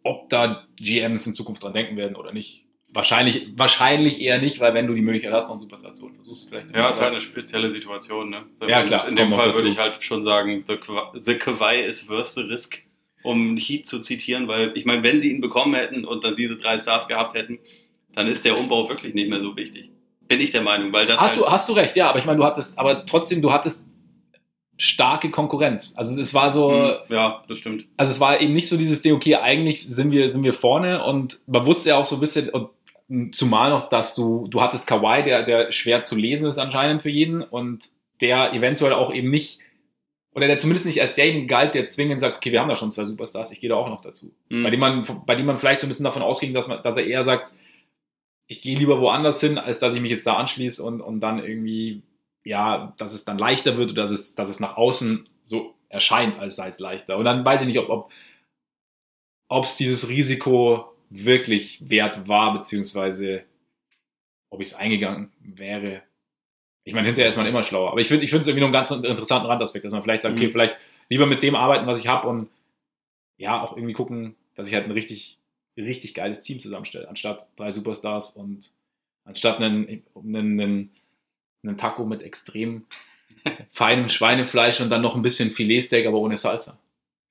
ob da GMs in Zukunft dran denken werden oder nicht. Wahrscheinlich, wahrscheinlich eher nicht, weil wenn du die Möglichkeit hast, noch zu holen, versuchst du vielleicht. Ja, ist halt eine spezielle Situation. Ne? Ja, klar. In dem Fall würde ich halt schon sagen, the, the Kawhi is worth the risk, um Heat zu zitieren, weil ich meine, wenn sie ihn bekommen hätten und dann diese drei Stars gehabt hätten, dann ist der Umbau wirklich nicht mehr so wichtig. Bin ich der Meinung, weil das. Hast, halt du, hast du recht, ja, aber ich meine, du hattest, aber trotzdem, du hattest starke Konkurrenz. Also es war so. Hm, ja, das stimmt. Also es war eben nicht so dieses Ding, okay, eigentlich sind wir, sind wir vorne und man wusste ja auch so ein bisschen, und zumal noch, dass du, du hattest Kawhi, der, der schwer zu lesen ist anscheinend für jeden und der eventuell auch eben nicht, oder der zumindest nicht als derjenige galt, der zwingend sagt, okay, wir haben da schon zwei Superstars, ich gehe da auch noch dazu. Mhm. Bei, dem man, bei dem man vielleicht so ein bisschen davon ausging, dass, man, dass er eher sagt, ich gehe lieber woanders hin, als dass ich mich jetzt da anschließe und, und dann irgendwie, ja, dass es dann leichter wird oder dass es, dass es nach außen so erscheint, als sei es leichter. Und dann weiß ich nicht, ob, ob ob es dieses Risiko wirklich wert war, beziehungsweise ob ich es eingegangen wäre. Ich meine, hinterher ist man immer schlauer. Aber ich finde es irgendwie noch einen ganz interessanten Randaspekt, dass man vielleicht sagt, Mhm. okay, vielleicht lieber mit dem arbeiten, was ich habe und ja, auch irgendwie gucken, dass ich halt ein richtig, richtig geiles Team zusammenstelle, anstatt drei Superstars und anstatt einen, einen, einen, einen Taco mit extrem feinem Schweinefleisch und dann noch ein bisschen Filetsteak, aber ohne Salsa.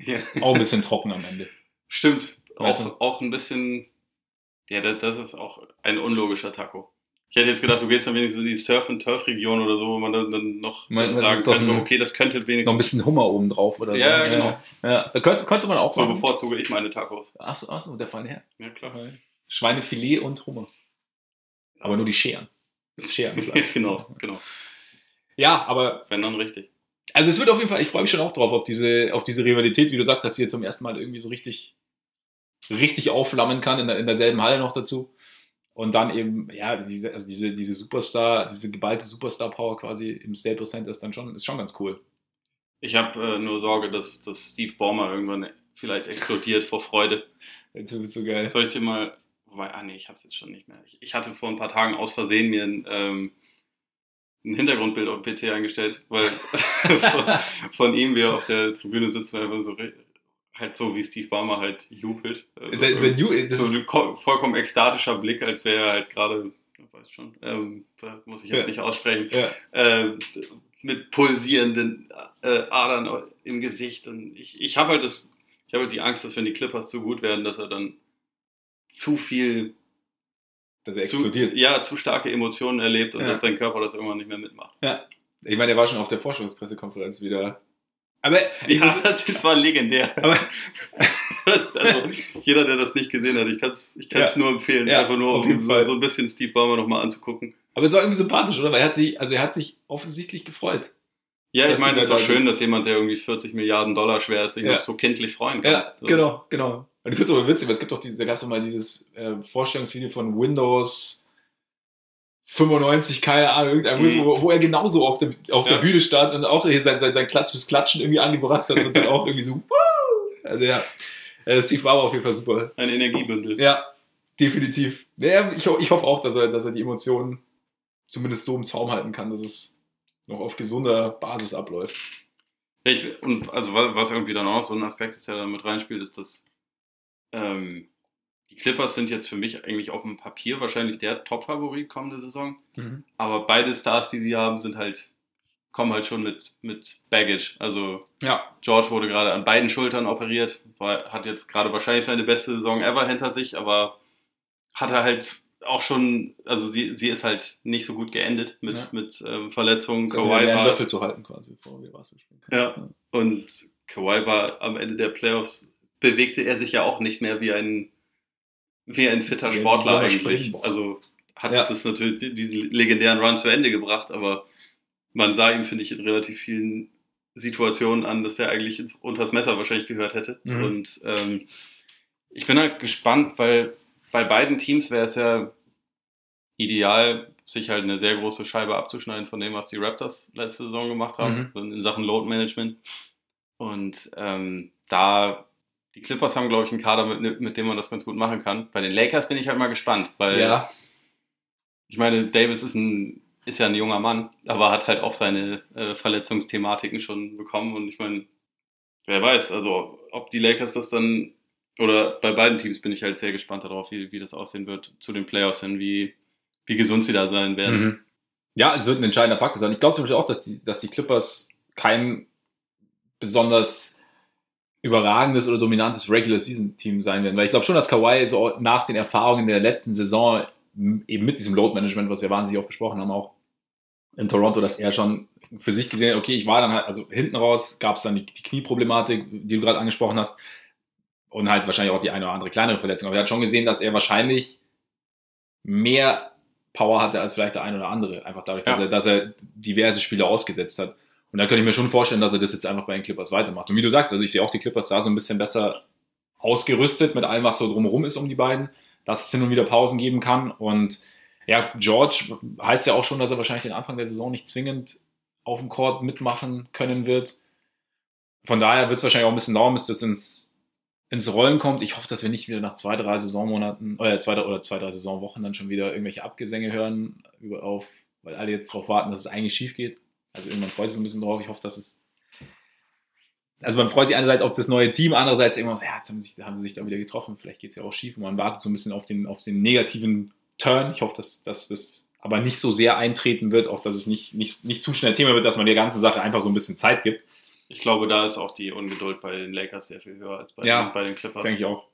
Ja. Auch ein bisschen trocken am Ende. Stimmt. Weißt Auch, auch ein bisschen. Ja, das, das ist auch ein unlogischer Taco. Ich hätte jetzt gedacht, du gehst dann wenigstens in die Surf-and-Turf-Region oder so, wo man dann, noch Man- sagen könnte, okay, das könnte wenigstens. Noch ein bisschen Hummer oben drauf oder so. Ja, genau. Ja, da könnte, könnte man auch So sagen. bevorzuge ich meine Tacos. Achso, achso, der feine Herr. Ja, klar. Schweinefilet und Hummer. Aber nur die Scheren. Das Scherenfleisch. genau, genau. ja, aber Wenn dann richtig. also es wird auf jeden Fall, ich freue mich schon auch drauf, auf diese, auf diese Rivalität, wie du sagst, dass sie jetzt zum ersten Mal irgendwie so richtig, richtig aufflammen kann, in, der, in derselben Halle noch dazu. Und dann eben, ja, diese, also diese, diese Superstar, diese geballte Superstar-Power quasi im Staples Center ist dann schon, ist schon ganz cool. Ich habe äh, nur Sorge, dass, dass Steve Ballmer irgendwann vielleicht explodiert vor Freude. Du bist so geil. Soll ich dir mal. Wobei, ah nee, ich habe es jetzt schon nicht mehr. Ich, ich hatte vor ein paar Tagen aus Versehen mir ein, ähm, ein Hintergrundbild auf dem PC eingestellt, weil von, von ihm, wie er auf der Tribüne sitzt, und einfach so halt so wie Steve Ballmer halt jubelt. Äh, Sein- sein Ju- das so ein vollkommen ekstatischer Blick, als wäre er halt gerade, weiß schon, ähm, da muss ich jetzt Ja. nicht aussprechen, Ja. ähm, mit pulsierenden äh, Adern im Gesicht. Und ich, ich habe halt das, ich habe halt die Angst, dass wenn die Clippers zu gut werden, dass er dann zu viel, Dass er zu, explodiert. ja, zu starke Emotionen erlebt und Ja. dass sein Körper das irgendwann nicht mehr mitmacht. Ich meine, er war schon auf der Forschungspressekonferenz wieder. Aber ich Ja, muss, das war legendär. aber, also, jeder, der das nicht gesehen hat, ich kann es ich kann's Ja. nur empfehlen, Ja, einfach nur, auf jeden um Fall. so, ein bisschen Steve Ballmer nochmal anzugucken. aber es war irgendwie sympathisch, oder? Weil er hat sich, also er hat sich offensichtlich gefreut. Ja, ich Das meine, es ist doch ja schön, dass jemand, der irgendwie 40 Milliarden Dollar schwer ist, sich Ja. noch so kindlich freuen kann. Ja, So. genau, genau. Und ich finde es aber witzig, weil es gibt doch diese, da gab es doch mal dieses äh, Vorstellungsvideo von Windows 95, keine Ahnung, irgendein, Mhm. wo, wo er genauso auf, dem, auf Ja. der Bühne stand und auch hier sein, sein, sein klassisches Klatschen irgendwie angebracht hat und dann auch irgendwie so, Woo! Also ja, äh, Steve Bauer auf jeden Fall super. Ein Energiebündel. Ja, definitiv. Ja, ich, ich hoffe auch, dass er, dass er die Emotionen zumindest so im Zaum halten kann, dass es noch auf gesunder Basis abläuft. Ja, ich, und also wa- was irgendwie dann auch so ein Aspekt ist, der da mit reinspielt, ist, dass ähm, die Clippers sind jetzt für mich eigentlich auf dem Papier wahrscheinlich der Top-Favorit kommende Saison. Aber beide Stars, die sie haben, sind halt, kommen halt schon mit, mit Baggage. Also Ja, George wurde gerade an beiden Schultern operiert, war, hat jetzt gerade wahrscheinlich seine beste Saison ever hinter sich, aber hat er halt auch schon, also sie, sie ist halt nicht so gut geendet mit, Ja. mit ähm, Verletzungen. also Kawhi war, Löffel zu halten quasi, bevor wir was spielen können. Ja. Und Kawhi war am Ende der Playoffs, bewegte er sich ja auch nicht mehr wie ein, wie ein fitter Sportler eigentlich. Also hat Ja. das natürlich diesen legendären Run zu Ende gebracht, aber man sah ihm, finde ich, in relativ vielen Situationen an, dass er eigentlich ins, unters Messer wahrscheinlich gehört hätte. Mhm. Und ähm, ich bin halt gespannt, weil bei beiden Teams wäre es ja ideal, sich halt eine sehr große Scheibe abzuschneiden von dem, was die Raptors letzte Saison gemacht haben, in Sachen Load Management. Und ähm, da, die Clippers haben, glaube ich, einen Kader, mit, mit dem man das ganz gut machen kann. Bei den Lakers bin ich halt mal gespannt, weil Ja, ich meine, Davis ist, ein, ist ja ein junger Mann, aber hat halt auch seine äh, Verletzungsthematiken schon bekommen. Und ich meine, wer weiß, also ob die Lakers das dann, oder bei beiden Teams bin ich halt sehr gespannt darauf, wie, wie das aussehen wird zu den Playoffs hin, wie, wie gesund sie da sein werden. Mhm. Ja, es wird ein entscheidender Faktor sein. Ich glaube zum Beispiel auch, dass die, dass die Clippers kein besonders überragendes oder dominantes Regular Season Team sein werden. Weil ich glaube schon, dass Kawhi so nach den Erfahrungen der letzten Saison eben mit diesem Load Management, was wir wahnsinnig auch besprochen haben, auch in Toronto, dass er schon für sich gesehen hat, okay, ich war dann halt, also hinten raus gab es dann die, die Knieproblematik, die du gerade angesprochen hast, und halt wahrscheinlich auch die eine oder andere kleinere Verletzung. Aber er hat schon gesehen, dass er wahrscheinlich mehr Power hatte als vielleicht der ein oder andere. Einfach dadurch, dass, Ja. er, dass er diverse Spiele ausgesetzt hat. Und da könnte ich mir schon vorstellen, dass er das jetzt einfach bei den Clippers weitermacht. Und wie du sagst, also ich sehe auch die Clippers da so ein bisschen besser ausgerüstet mit allem, was so drumherum ist um die beiden, dass es hin und wieder Pausen geben kann. Und ja, George heißt ja auch schon, dass er wahrscheinlich den Anfang der Saison nicht zwingend auf dem Court mitmachen können wird. Von daher wird es wahrscheinlich auch ein bisschen dauern, bis das ins, ins Rollen kommt. Ich hoffe, dass wir nicht wieder nach zwei, drei Saisonmonaten oder zwei, oder zwei, drei Saisonwochen dann schon wieder irgendwelche Abgesänge hören, auf, weil alle jetzt darauf warten, dass es eigentlich schief geht. Also irgendwann freut sich so ein bisschen drauf. Ich hoffe, dass es. Also man freut sich einerseits auf das neue Team, andererseits irgendwas, ja, jetzt haben sie sich, haben sie sich da wieder getroffen, vielleicht geht es ja auch schief und man wartet so ein bisschen auf den, auf den negativen Turn. Ich hoffe, dass, dass das aber nicht so sehr eintreten wird, auch dass es nicht, nicht, nicht zu schnell Thema wird, dass man der ganzen Sache einfach so ein bisschen Zeit gibt. Ich glaube, da ist auch die Ungeduld bei den Lakers sehr viel höher als bei, Ja, den, bei den Clippers. Denke ich auch.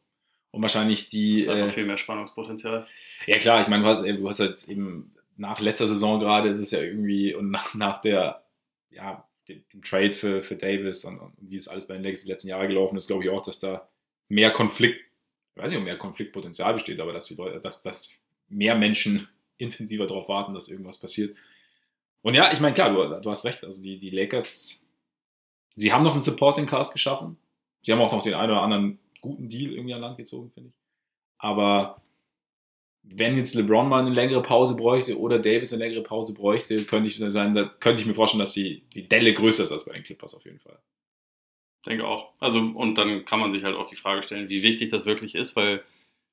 Und wahrscheinlich die. Es ist einfach Äh, viel mehr Spannungspotenzial. ja, klar, ich meine, du hast, du hast halt eben nach letzter Saison gerade, ist es ja irgendwie, und nach, nach der, ja, dem, dem Trade für, für Davis und, und wie es alles bei den Lakers die letzten Jahre gelaufen ist, glaube ich auch, dass da mehr Konflikt, ich weiß nicht, ob mehr Konfliktpotenzial besteht, aber dass die dass, dass mehr Menschen intensiver darauf warten, dass irgendwas passiert. Und ja, ich meine, klar, du, du hast recht, also die, die Lakers, sie haben noch einen Supporting Cast geschaffen. Sie haben auch noch den einen oder anderen guten Deal irgendwie an Land gezogen, finde ich. Aber wenn jetzt LeBron mal eine längere Pause bräuchte oder Davis eine längere Pause bräuchte, könnte ich, sein, da könnte ich mir vorstellen, dass die, die Delle größer ist als bei den Clippers auf jeden Fall. Denke auch. Also, und dann kann man sich halt auch die Frage stellen, wie wichtig das wirklich ist, weil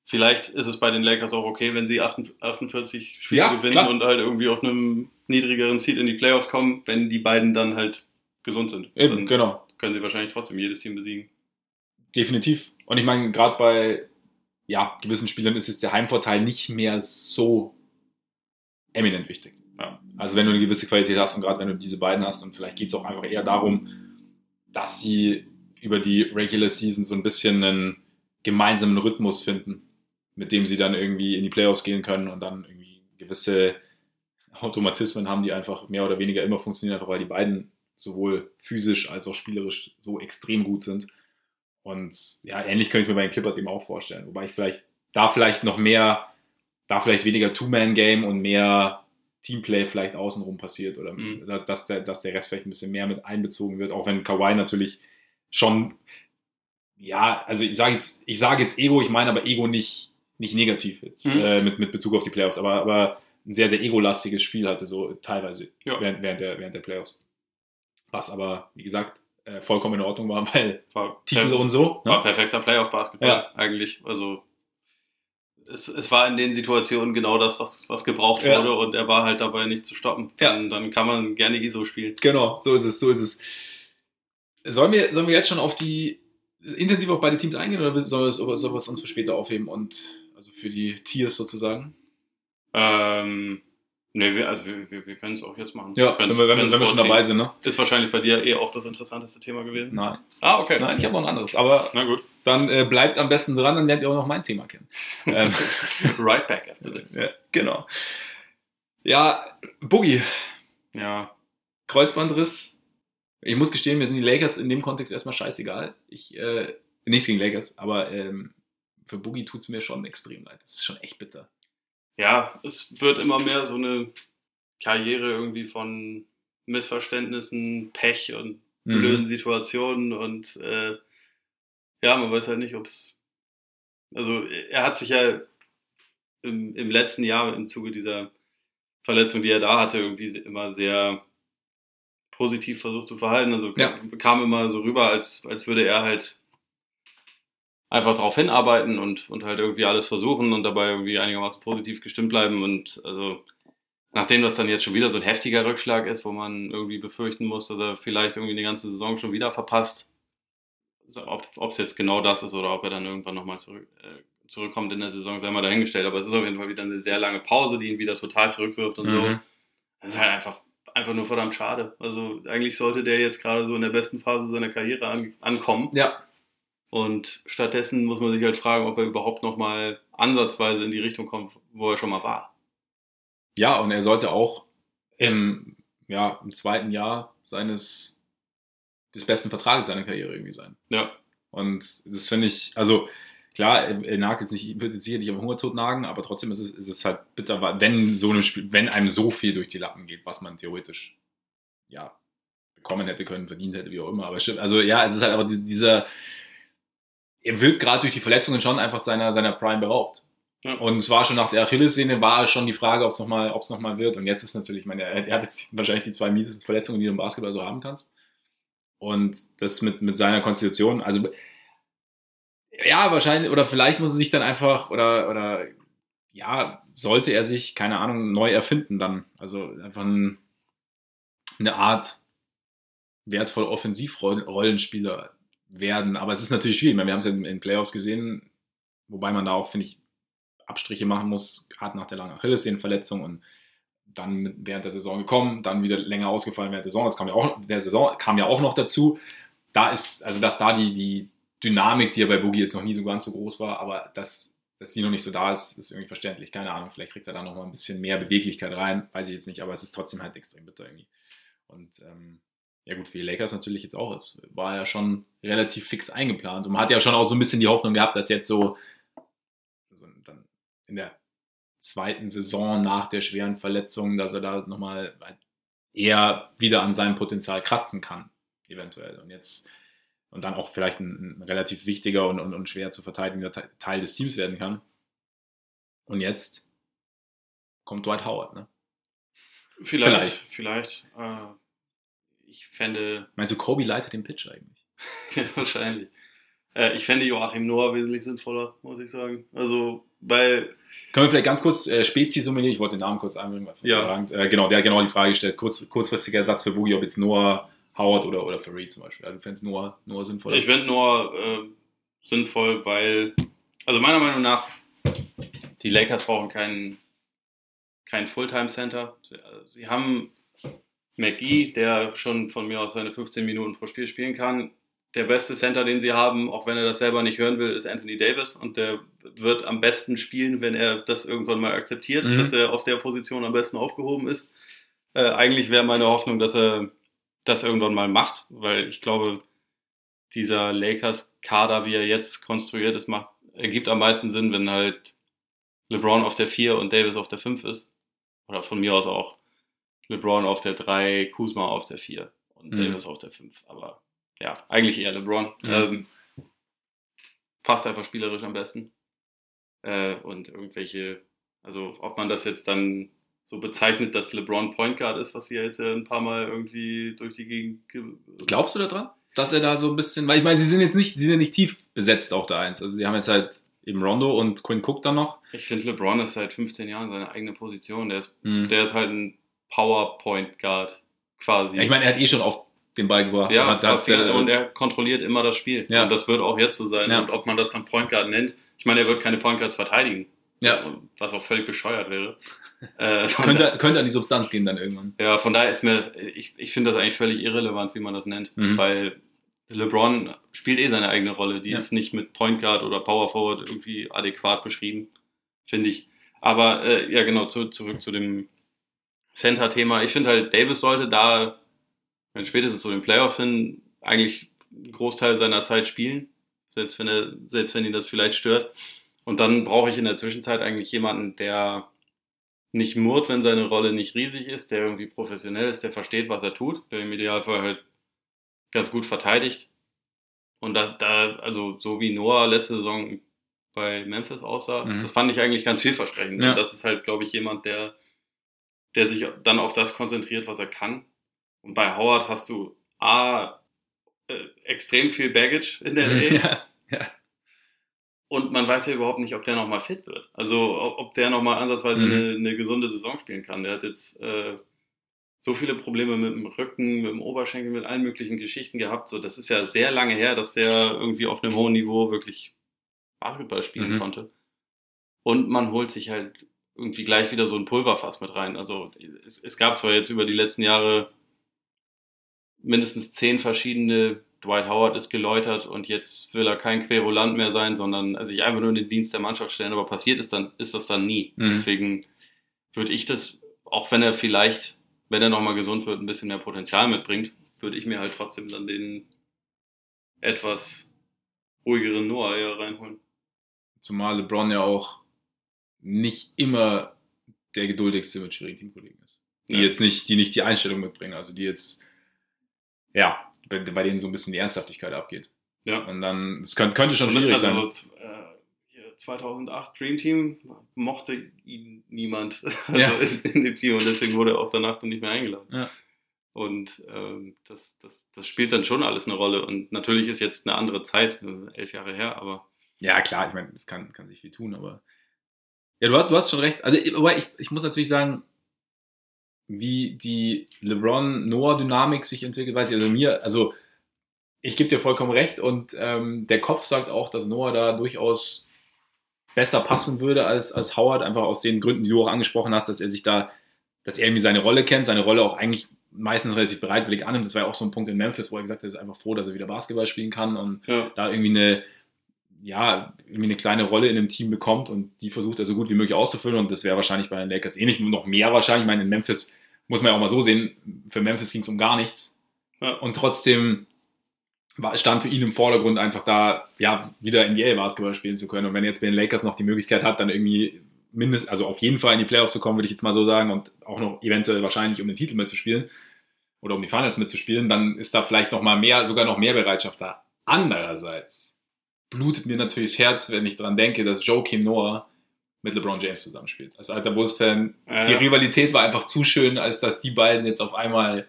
vielleicht ist es bei den Lakers auch okay, wenn sie 48 Spiele Ja, gewinnen klar. und halt irgendwie auf einem niedrigeren Seed in die Playoffs kommen, wenn die beiden dann halt gesund sind. Eben, dann genau. können sie wahrscheinlich trotzdem jedes Team besiegen. Definitiv. Und ich meine, gerade bei ja, gewissen Spielern ist jetzt der Heimvorteil nicht mehr so eminent wichtig. Ja. Also wenn du eine gewisse Qualität hast und gerade wenn du diese beiden hast und vielleicht geht es auch einfach eher darum, dass sie über die Regular Season so ein bisschen einen gemeinsamen Rhythmus finden, mit dem sie dann irgendwie in die Playoffs gehen können und dann irgendwie gewisse Automatismen haben, die einfach mehr oder weniger immer funktionieren, einfach weil die beiden sowohl physisch als auch spielerisch so extrem gut sind. Und ja, ähnlich könnte ich mir bei den Clippers eben auch vorstellen. Wobei ich vielleicht da vielleicht noch mehr, da vielleicht weniger Two-Man-Game und mehr Teamplay vielleicht außenrum passiert oder Mhm. dass, der, dass der Rest vielleicht ein bisschen mehr mit einbezogen wird, auch wenn Kawhi natürlich schon, ja, also ich sage jetzt, ich sage jetzt Ego, ich meine aber Ego nicht, nicht negativ jetzt, Mhm. äh, mit, mit Bezug auf die Playoffs, aber, aber ein sehr, sehr egolastiges Spiel hatte, so teilweise Ja. während, während, der, während der Playoffs. Was aber, wie gesagt, äh, vollkommen in Ordnung war, weil War, Titel und so. war Ne? perfekter Playoff-Basketball Ja. eigentlich. Also es, es war in den Situationen genau das, was, was gebraucht Ja. wurde und er war halt dabei nicht zu stoppen. Dann, dann kann man gerne ISO spielen. Genau, so ist es, so ist es. Sollen wir, sollen wir jetzt schon auf die intensiv auf beide Teams eingehen oder sollen wir es sollen wir es uns für später aufheben und also für die Tiers sozusagen? Ähm, ne, wir, also wir, wir, wir können es auch jetzt machen. Ja, wenn Wenn's- wir, wenn, wir- wenn's wenn wir schon dabei sind, ne? Ist wahrscheinlich bei dir eh auch das interessanteste Thema gewesen. Nein. Ah, okay. Nein, ich habe noch ein anderes. Aber Na gut. dann äh, bleibt am besten dran, dann lernt ihr auch noch mein Thema kennen. Ähm, right back after this. ja, genau. Ja, Boogie, Ja, Kreuzbandriss. Ich muss gestehen, mir sind die Lakers in dem Kontext erstmal scheißegal. Ich, äh, nichts gegen Lakers, aber ähm, für Boogie tut es mir schon extrem leid. Das ist schon echt bitter. Ja, es wird immer mehr so eine Karriere irgendwie von Missverständnissen, Pech und Mhm. blöden Situationen und äh, ja, man weiß halt nicht, ob es. Also, er hat sich ja im, im letzten Jahr im Zuge dieser Verletzung, die er da hatte, irgendwie immer sehr positiv versucht zu verhalten. Also Ja. kam immer so rüber, als, als würde er halt einfach darauf hinarbeiten und, und halt irgendwie alles versuchen und dabei irgendwie einigermaßen positiv gestimmt bleiben. Und also nachdem das dann jetzt schon wieder so ein heftiger Rückschlag ist, wo man irgendwie befürchten muss, dass er vielleicht irgendwie die ganze Saison schon wieder verpasst, ob es jetzt genau das ist oder ob er dann irgendwann nochmal zurück, äh, zurückkommt in der Saison, sei mal dahingestellt. Aber es ist auf jeden Fall wieder eine sehr lange Pause, die ihn wieder total zurückwirft und so. Mhm. Das ist halt einfach, einfach nur verdammt schade. Also eigentlich sollte der jetzt gerade so in der besten Phase seiner Karriere an, ankommen. Ja, Und stattdessen muss man sich halt fragen, ob er überhaupt nochmal ansatzweise in die Richtung kommt, wo er schon mal war. Ja, und er sollte auch im, ja, im zweiten Jahr seines des besten Vertrages seiner Karriere irgendwie sein. Ja. Und das finde ich, also klar, er nagt jetzt nicht, wird jetzt sicher nicht am Hungertod nagen, aber trotzdem ist es, ist es halt bitter, wenn so ein Spiel, wenn einem so viel durch die Lappen geht, was man theoretisch ja bekommen hätte können, verdient hätte, wie auch immer. Aber stimmt, also ja, es ist halt aber dieser, er wird gerade durch die Verletzungen schon einfach seiner, seiner Prime beraubt. Ja. Und es war schon nach der Achillessehne war schon die Frage, ob es nochmal noch mal wird. Und jetzt ist natürlich, ich meine, er, er, hat jetzt wahrscheinlich die zwei miesesten Verletzungen, die du im Basketball so haben kannst. Und das mit, mit seiner Konstitution, also ja, wahrscheinlich, oder vielleicht muss er sich dann einfach, oder, oder ja, sollte er sich, keine Ahnung, neu erfinden dann. Also einfach ein, eine Art wertvoll Offensivrollenspieler werden. Aber es ist natürlich schwierig. wir haben es ja in, in Playoffs gesehen, wobei man da auch, finde ich, Abstriche machen muss, gerade nach der langen Achillessehnenverletzung und dann während der Saison gekommen, dann wieder länger ausgefallen während der Saison. Das kam ja auch, der Saison kam ja auch noch dazu. Da ist, also dass da die, die Dynamik, die ja bei Boogie jetzt noch nie so ganz so groß war, aber dass, dass die noch nicht so da ist, ist irgendwie verständlich. Keine Ahnung, vielleicht kriegt er da noch mal ein bisschen mehr Beweglichkeit rein, weiß ich jetzt nicht, aber es ist trotzdem halt extrem bitter irgendwie. Und ähm, ja gut, für die Lakers natürlich jetzt auch. Es war ja schon relativ fix eingeplant und man hat ja schon auch so ein bisschen die Hoffnung gehabt, dass jetzt so also dann in der zweiten Saison nach der schweren Verletzung, dass er da nochmal eher wieder an seinem Potenzial kratzen kann, eventuell. Und jetzt und dann auch vielleicht ein, ein relativ wichtiger und, und, und, schwer zu verteidigender Teil des Teams werden kann. Und jetzt kommt Dwight Howard, ne? Vielleicht, vielleicht. vielleicht äh, ich fände. Meinst du, Kobe leitet den Pitch eigentlich? ja, wahrscheinlich. Äh, ich fände Joachim Noah wesentlich sinnvoller, muss ich sagen. Also, weil. Können wir vielleicht ganz kurz äh, Spezi summenieren? Ich wollte den Namen kurz einbringen. Ja. Äh, genau, der hat genau die Frage gestellt. Kurz, kurzfristiger Ersatz für Boogie, ob jetzt Noah Howard oder, oder Farid zum Beispiel. Also du fändest Noah, Noah sinnvoll? Ich finde Noah äh, sinnvoll, weil, also meiner Meinung nach, die Lakers brauchen keinen, keinen Fulltime-Center. Sie, also sie haben McGee, der schon von mir aus seine 15 Minuten pro Spiel spielen kann. Der beste Center, den sie haben, auch wenn er das selber nicht hören will, ist Anthony Davis und der wird am besten spielen, wenn er das irgendwann mal akzeptiert, mhm. dass er auf der Position am besten aufgehoben ist. Äh, eigentlich wäre meine Hoffnung, dass er das irgendwann mal macht, weil ich glaube, dieser Lakers-Kader, wie er jetzt konstruiert ist, macht, ergibt am meisten Sinn, wenn halt LeBron auf der 4 und Davis auf der 5 ist. Oder von mir aus auch LeBron auf der 3, Kuzma auf der 4 und mhm. Davis auf der 5. Aber ja, eigentlich eher LeBron. Mhm. Ähm, passt einfach spielerisch am besten. Äh, und irgendwelche, also ob man das jetzt dann so bezeichnet, dass LeBron Point Guard ist, was sie ja jetzt ein paar Mal irgendwie durch die Gegend. Glaubst du daran? Dass er da so ein bisschen, weil ich meine, sie sind jetzt nicht, sie sind nicht tief besetzt auf der Eins. Also sie haben jetzt halt eben Rondo und Quinn Cook dann noch. Ich finde, LeBron ist seit 15 Jahren seine eigene Position. Der ist, mhm. der ist halt ein Power Point Guard quasi. Ja, ich meine, er hat eh schon auf den Ball gebracht. Ja, das, der, und er kontrolliert immer das Spiel. Ja. Und das wird auch jetzt so sein. Ja. Und ob man das dann Point Guard nennt, ich meine, er wird keine Point Guards verteidigen. Ja. Was auch völlig bescheuert wäre. Äh, könnte, könnte an die Substanz gehen dann irgendwann. Ja, von daher ist mir, ich, ich finde das eigentlich völlig irrelevant, wie man das nennt, mhm. weil LeBron spielt eh seine eigene Rolle. Die ja. ist nicht mit Point Guard oder Power Forward irgendwie adäquat beschrieben, finde ich. Aber äh, ja, genau, zu, zurück zu dem Center-Thema. Ich finde halt, Davis sollte da, wenn spätestens so den Playoffs hin, eigentlich einen Großteil seiner Zeit spielen, selbst wenn er, selbst wenn ihn das vielleicht stört. Und dann brauche ich in der Zwischenzeit eigentlich jemanden, der nicht murrt, wenn seine Rolle nicht riesig ist, der irgendwie professionell ist, der versteht, was er tut, der im Idealfall halt ganz gut verteidigt. Und da, da also so wie Noah letzte Saison bei Memphis aussah, mhm. das fand ich eigentlich ganz vielversprechend. Ja. Das ist halt, glaube ich, jemand, der, der sich dann auf das konzentriert, was er kann. Und bei Howard hast du A, äh, extrem viel Baggage in der Nähe. Ja, ja. Und man weiß ja überhaupt nicht, ob der nochmal fit wird. Also ob der nochmal ansatzweise mhm. eine, eine, gesunde Saison spielen kann. Der hat jetzt äh, so viele Probleme mit dem Rücken, mit dem Oberschenkel, mit allen möglichen Geschichten gehabt. So, das ist ja sehr lange her, dass der irgendwie auf einem hohen Niveau wirklich Basketball spielen mhm. konnte. Und man holt sich halt irgendwie gleich wieder so ein Pulverfass mit rein. Also es, es gab zwar jetzt über die letzten Jahre mindestens zehn verschiedene Dwight Howard ist geläutert und jetzt will er kein Querulant mehr sein, sondern sich einfach nur in den Dienst der Mannschaft stellen. Aber passiert ist, dann, ist das dann nie. Mhm. Deswegen würde ich das, auch wenn er vielleicht, wenn er nochmal gesund wird, ein bisschen mehr Potenzial mitbringt, würde ich mir halt trotzdem dann den etwas ruhigeren Noah eher reinholen. Zumal LeBron ja auch nicht immer der geduldigste mit schwierigen Teamkollegen ist. Die Ja. jetzt nicht, die nicht die Einstellung mitbringen, also die jetzt, ja, bei, bei denen so ein bisschen die Ernsthaftigkeit abgeht. Ja. Und dann, es könnte, könnte schon schwierig also, sein. z- äh, hier 2008 Dream Team mochte ihn niemand also Ja. in, dem Team und deswegen wurde er auch danach dann nicht mehr eingeladen. Ja. Und ähm, das, das, das spielt dann schon alles eine Rolle. Und natürlich ist jetzt eine andere Zeit, also elf Jahre her, aber Ja, klar, ich meine, das kann, kann sich viel tun, aber. Ja, du hast, du hast schon recht. Also, aber ich, ich muss natürlich sagen, wie die LeBron-Noah-Dynamik sich entwickelt, weiß ich, also mir, also ich gebe dir vollkommen recht und ähm, der Kopf sagt auch, dass Noah da durchaus besser passen würde als, als Howard, einfach aus den Gründen, die du auch angesprochen hast, dass er sich da, dass er irgendwie seine Rolle kennt, seine Rolle auch eigentlich meistens relativ bereitwillig annimmt. Das war ja auch so ein Punkt in Memphis, wo er gesagt hat, er ist einfach froh, dass er wieder Basketball spielen kann und ja, da irgendwie eine, ja, irgendwie eine kleine Rolle in dem Team bekommt und die versucht er so gut wie möglich auszufüllen und das wäre wahrscheinlich bei den Lakers ähnlich, nur noch mehr wahrscheinlich. Ich meine, in Memphis muss man ja auch mal so sehen, für Memphis ging es um gar nichts Ja. und trotzdem stand für ihn im Vordergrund einfach da, ja, wieder NBA-Basketball spielen zu können und wenn er jetzt bei den Lakers noch die Möglichkeit hat, dann irgendwie mindestens, also auf jeden Fall in die Playoffs zu kommen, würde ich jetzt mal so sagen und auch noch eventuell wahrscheinlich um den Titel mitzuspielen oder um die Finals mitzuspielen, dann ist da vielleicht noch mal mehr, sogar noch mehr Bereitschaft da. Andererseits blutet mir natürlich das Herz, wenn ich daran denke, dass Joakim Noah mit LeBron James zusammenspielt. Als alter Bulls-Fan, Ja, die. Rivalität war einfach zu schön, als dass die beiden jetzt auf einmal.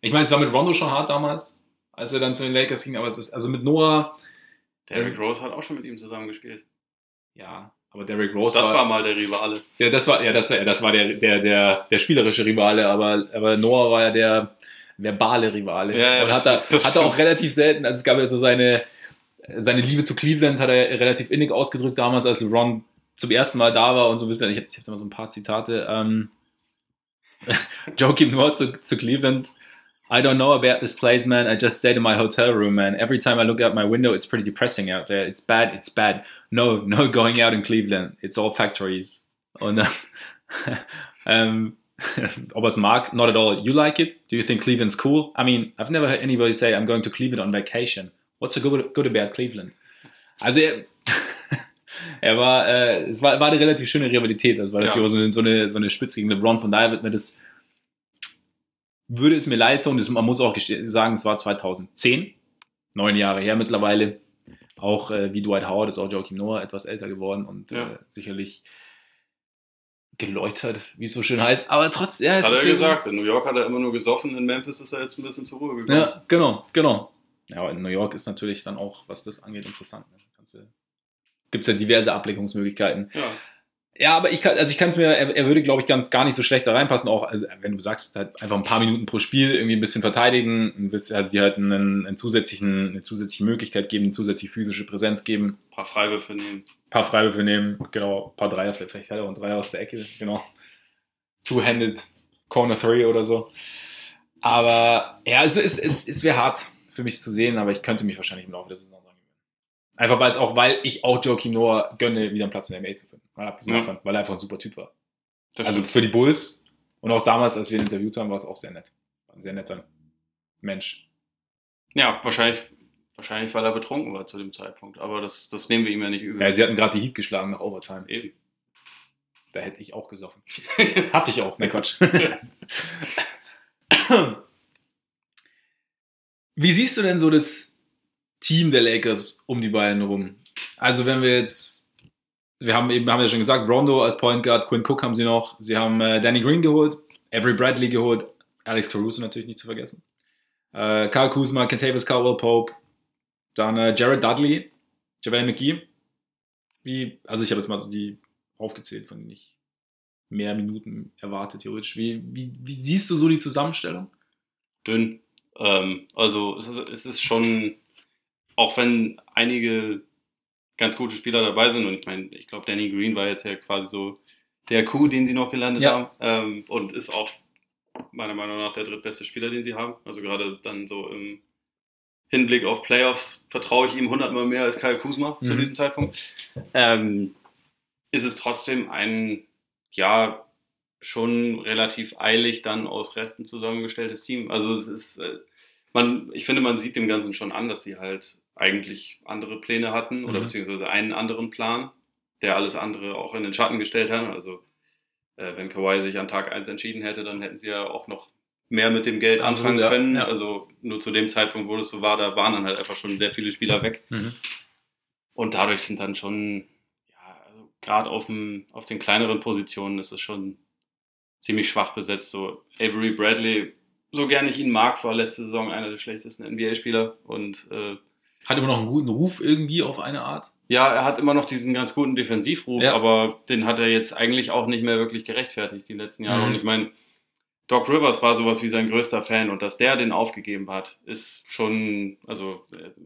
Ich meine, es war mit Rondo schon hart damals, als er dann zu den Lakers ging, aber es ist also mit Noah, Derrick Rose hat auch schon mit ihm zusammengespielt. ja, aber Derrick Rose Das war mal der Rivale. Ja, das war, ja, das, ja, das war der, der, der, der spielerische Rivale, aber, aber Noah war ja der verbale Rivale. Ja, ja, und hat, er auch relativ selten, also es gab ja so seine, seine Liebe zu Cleveland, hat er relativ innig ausgedrückt damals, als Ron zum ersten Mal da war und so ein bisschen, ich habe hab da mal so ein paar Zitate, ähm, Joakim Noah zu, zu Cleveland. I don't know about this place, man. I just stayed in my hotel room, man. Every time I look out my window, it's pretty depressing out there. It's bad, it's bad. No, no going out in Cleveland. It's all factories. Und äh, ähm, ob es mag, not at all. You like it? Do you think Cleveland's cool? I mean, I've never heard anybody say I'm going to Cleveland on vacation. What's so good, good about Cleveland? Also er, er war, äh, es war, war eine relativ schöne Rivalität. Das war Ja. natürlich auch so eine, so, eine, so eine Spitze gegen LeBron. Von daher wird mir das, würde es mir leid tun. Das, man muss auch sagen, es war 2010, neun Jahre her mittlerweile. Auch äh, wie Dwight Howard ist auch Joachim Noah etwas älter geworden und Ja. äh, sicherlich geläutert, wie es so schön heißt. Aber trotzdem, ja, Hat er gesagt. In New York hat er immer nur gesoffen, in Memphis ist er jetzt ein bisschen zur Ruhe gekommen. Ja, genau, genau. Ja, aber in New York ist natürlich dann auch, was das angeht, interessant. Ne? Gibt es ja diverse Ablenkungsmöglichkeiten. ja. Ja, aber ich kann, also ich kann mir, er, er würde, glaube ich, ganz gar nicht so schlecht da reinpassen. Auch, also, wenn du sagst, halt einfach ein paar Minuten pro Spiel irgendwie ein bisschen verteidigen, ein bisschen, also die halt einen, einen zusätzlichen, eine zusätzliche Möglichkeit geben, eine zusätzliche physische Präsenz geben, Ein paar Freiwürfe nehmen. ein paar Freiwürfe nehmen, genau, ein paar Dreier, vielleicht, vielleicht hat er auch einen Dreier aus der Ecke, genau. Two-handed Corner Three oder so. Aber ja, es, es, es, es wäre hart für mich zu sehen, aber ich könnte mich wahrscheinlich im Laufe der Saison dran gewöhnen. Einfach weil es auch, weil ich auch Joakim Noah gönne, wieder einen Platz in der NBA zu finden. Weil, abgesehen Ja. davon, weil er einfach ein super Typ war. Das Also für die Bulls und auch damals, als wir ihn interviewt haben, war es auch sehr nett. War ein sehr netter Mensch. ja, wahrscheinlich, wahrscheinlich, weil er betrunken war zu dem Zeitpunkt. Aber das, das nehmen wir ihm ja nicht übel. Ja, sie hatten gerade die Heat geschlagen nach Overtime. Eben. Da hätte ich auch gesoffen. Hatte ich auch, ne Quatsch. Wie siehst du denn so das Team der Lakers um die beiden rum? Also wenn wir jetzt, wir haben eben, haben ja schon gesagt, Rondo als Point Guard, Quinn Cook haben sie noch, sie haben äh, Danny Green geholt, Avery Bradley geholt, Alex Caruso natürlich nicht zu vergessen, äh, Kyle Kuzma, Kentavious Caldwell Pope, dann äh, Jared Dudley, JaVale McGee. Wie, also ich habe jetzt mal so die aufgezählt, von denen ich mehr Minuten erwarte, theoretisch. Wie, wie, wie siehst du so die Zusammenstellung? dünn. Ähm, also es ist, es ist schon, auch wenn einige ganz gute Spieler dabei sind, und ich meine, ich glaube, Danny Green war jetzt ja quasi so der Coup, den sie noch gelandet Ja. haben, ähm, und ist auch meiner Meinung nach der drittbeste Spieler, den sie haben. Also gerade dann so im Hinblick auf Playoffs vertraue ich ihm hundertmal mehr als Kyle Kuzma zu Mhm. diesem Zeitpunkt. Ähm, ist es trotzdem ein, ja, schon relativ eilig dann aus Resten zusammengestelltes Team. Also es ist, äh, man, ich finde, man sieht dem Ganzen schon an, dass sie halt eigentlich andere Pläne hatten oder Mhm. beziehungsweise einen anderen Plan, der alles andere auch in den Schatten gestellt hat. Also äh, wenn Kawhi sich an Tag 1 entschieden hätte, dann hätten sie ja auch noch mehr mit dem Geld anfangen ja, können. ja. Also nur zu dem Zeitpunkt, wo das so war, da waren dann halt einfach schon sehr viele Spieler weg. Mhm. Und dadurch sind dann schon, ja, also gerade auf, dem, auf den kleineren Positionen ist es schon ziemlich schwach besetzt. So Avery Bradley, so gern ich ihn mag, war letzte Saison einer der schlechtesten NBA-Spieler. Und äh, Hat immer noch einen guten Ruf irgendwie auf eine Art. ja, er hat immer noch diesen ganz guten Defensivruf, Ja. aber den hat er jetzt eigentlich auch nicht mehr wirklich gerechtfertigt die letzten Jahre. Mhm. Und ich meine, Doc Rivers war sowas wie sein größter Fan und dass der den aufgegeben hat, ist schon, also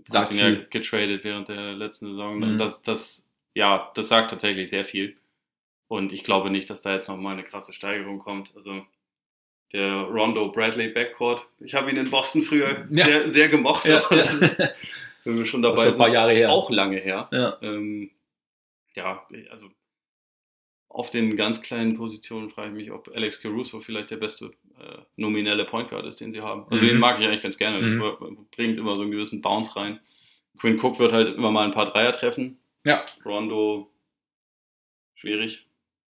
Sagt hat ihn ja getradet während der letzten Saison. Mhm. Das, das, ja, das sagt tatsächlich sehr viel. Und ich glaube nicht, dass da jetzt nochmal eine krasse Steigerung kommt. Also der Rondo Bradley Backcourt, ich habe ihn in Boston früher Ja. sehr, sehr gemocht. Ja, das ist, wenn wir schon Das dabei ist schon ein paar sind, Jahre her. auch lange her. Ja. Ähm, ja, also auf den ganz kleinen Positionen frage ich mich, ob Alex Caruso vielleicht der beste äh, nominelle Point Guard ist, den sie haben. Also Mhm. den mag ich eigentlich ganz gerne. Mhm. Bringt immer so einen gewissen Bounce rein. Quinn Cook wird halt immer mal ein paar Dreier treffen. Ja. Rondo schwierig,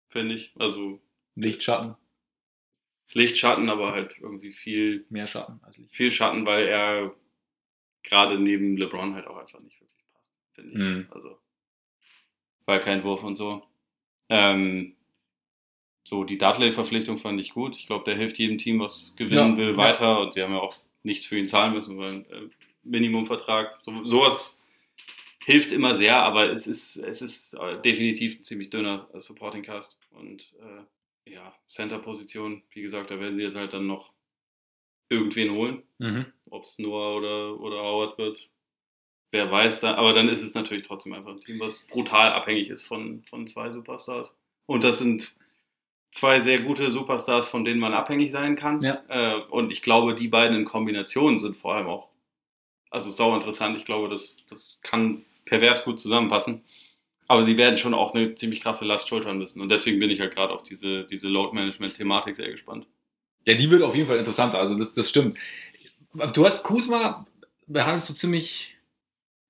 finde ich. Also Lichtschatten, Lichtschatten, aber halt irgendwie viel, mehr Schatten als Licht. viel Schatten, weil er gerade neben LeBron halt auch einfach nicht wirklich passt, finde ich. Mhm. Also war kein Wurf und so. Ähm, so, die Dudley-Verpflichtung fand ich gut. Ich glaube, der hilft jedem Team, was gewinnen Ja, will, ja. weiter. Und sie haben ja auch nichts für ihn zahlen müssen, weil ein äh, Minimumvertrag. So, sowas hilft immer sehr, aber es ist, es ist äh, definitiv ein ziemlich dünner Supporting Cast. Und äh, ja, Center-Position, wie gesagt, da werden sie jetzt halt dann noch irgendwen holen. Mhm. Ob es Noah oder, oder Howard wird, wer weiß. Da, aber dann ist es natürlich trotzdem einfach ein Team, was brutal abhängig ist von, von zwei Superstars. Und das sind zwei sehr gute Superstars, von denen man abhängig sein kann. Ja. Äh, und ich glaube, die beiden in Kombination sind vor allem auch also sau interessant. Ich glaube, das, das kann pervers gut zusammenpassen. Aber sie werden schon auch eine ziemlich krasse Last schultern müssen. Und deswegen bin ich halt gerade auf diese, diese Load-Management-Thematik sehr gespannt. Ja, die wird auf jeden Fall interessanter. Also das, das stimmt. Du hast Kusma behandelst du ziemlich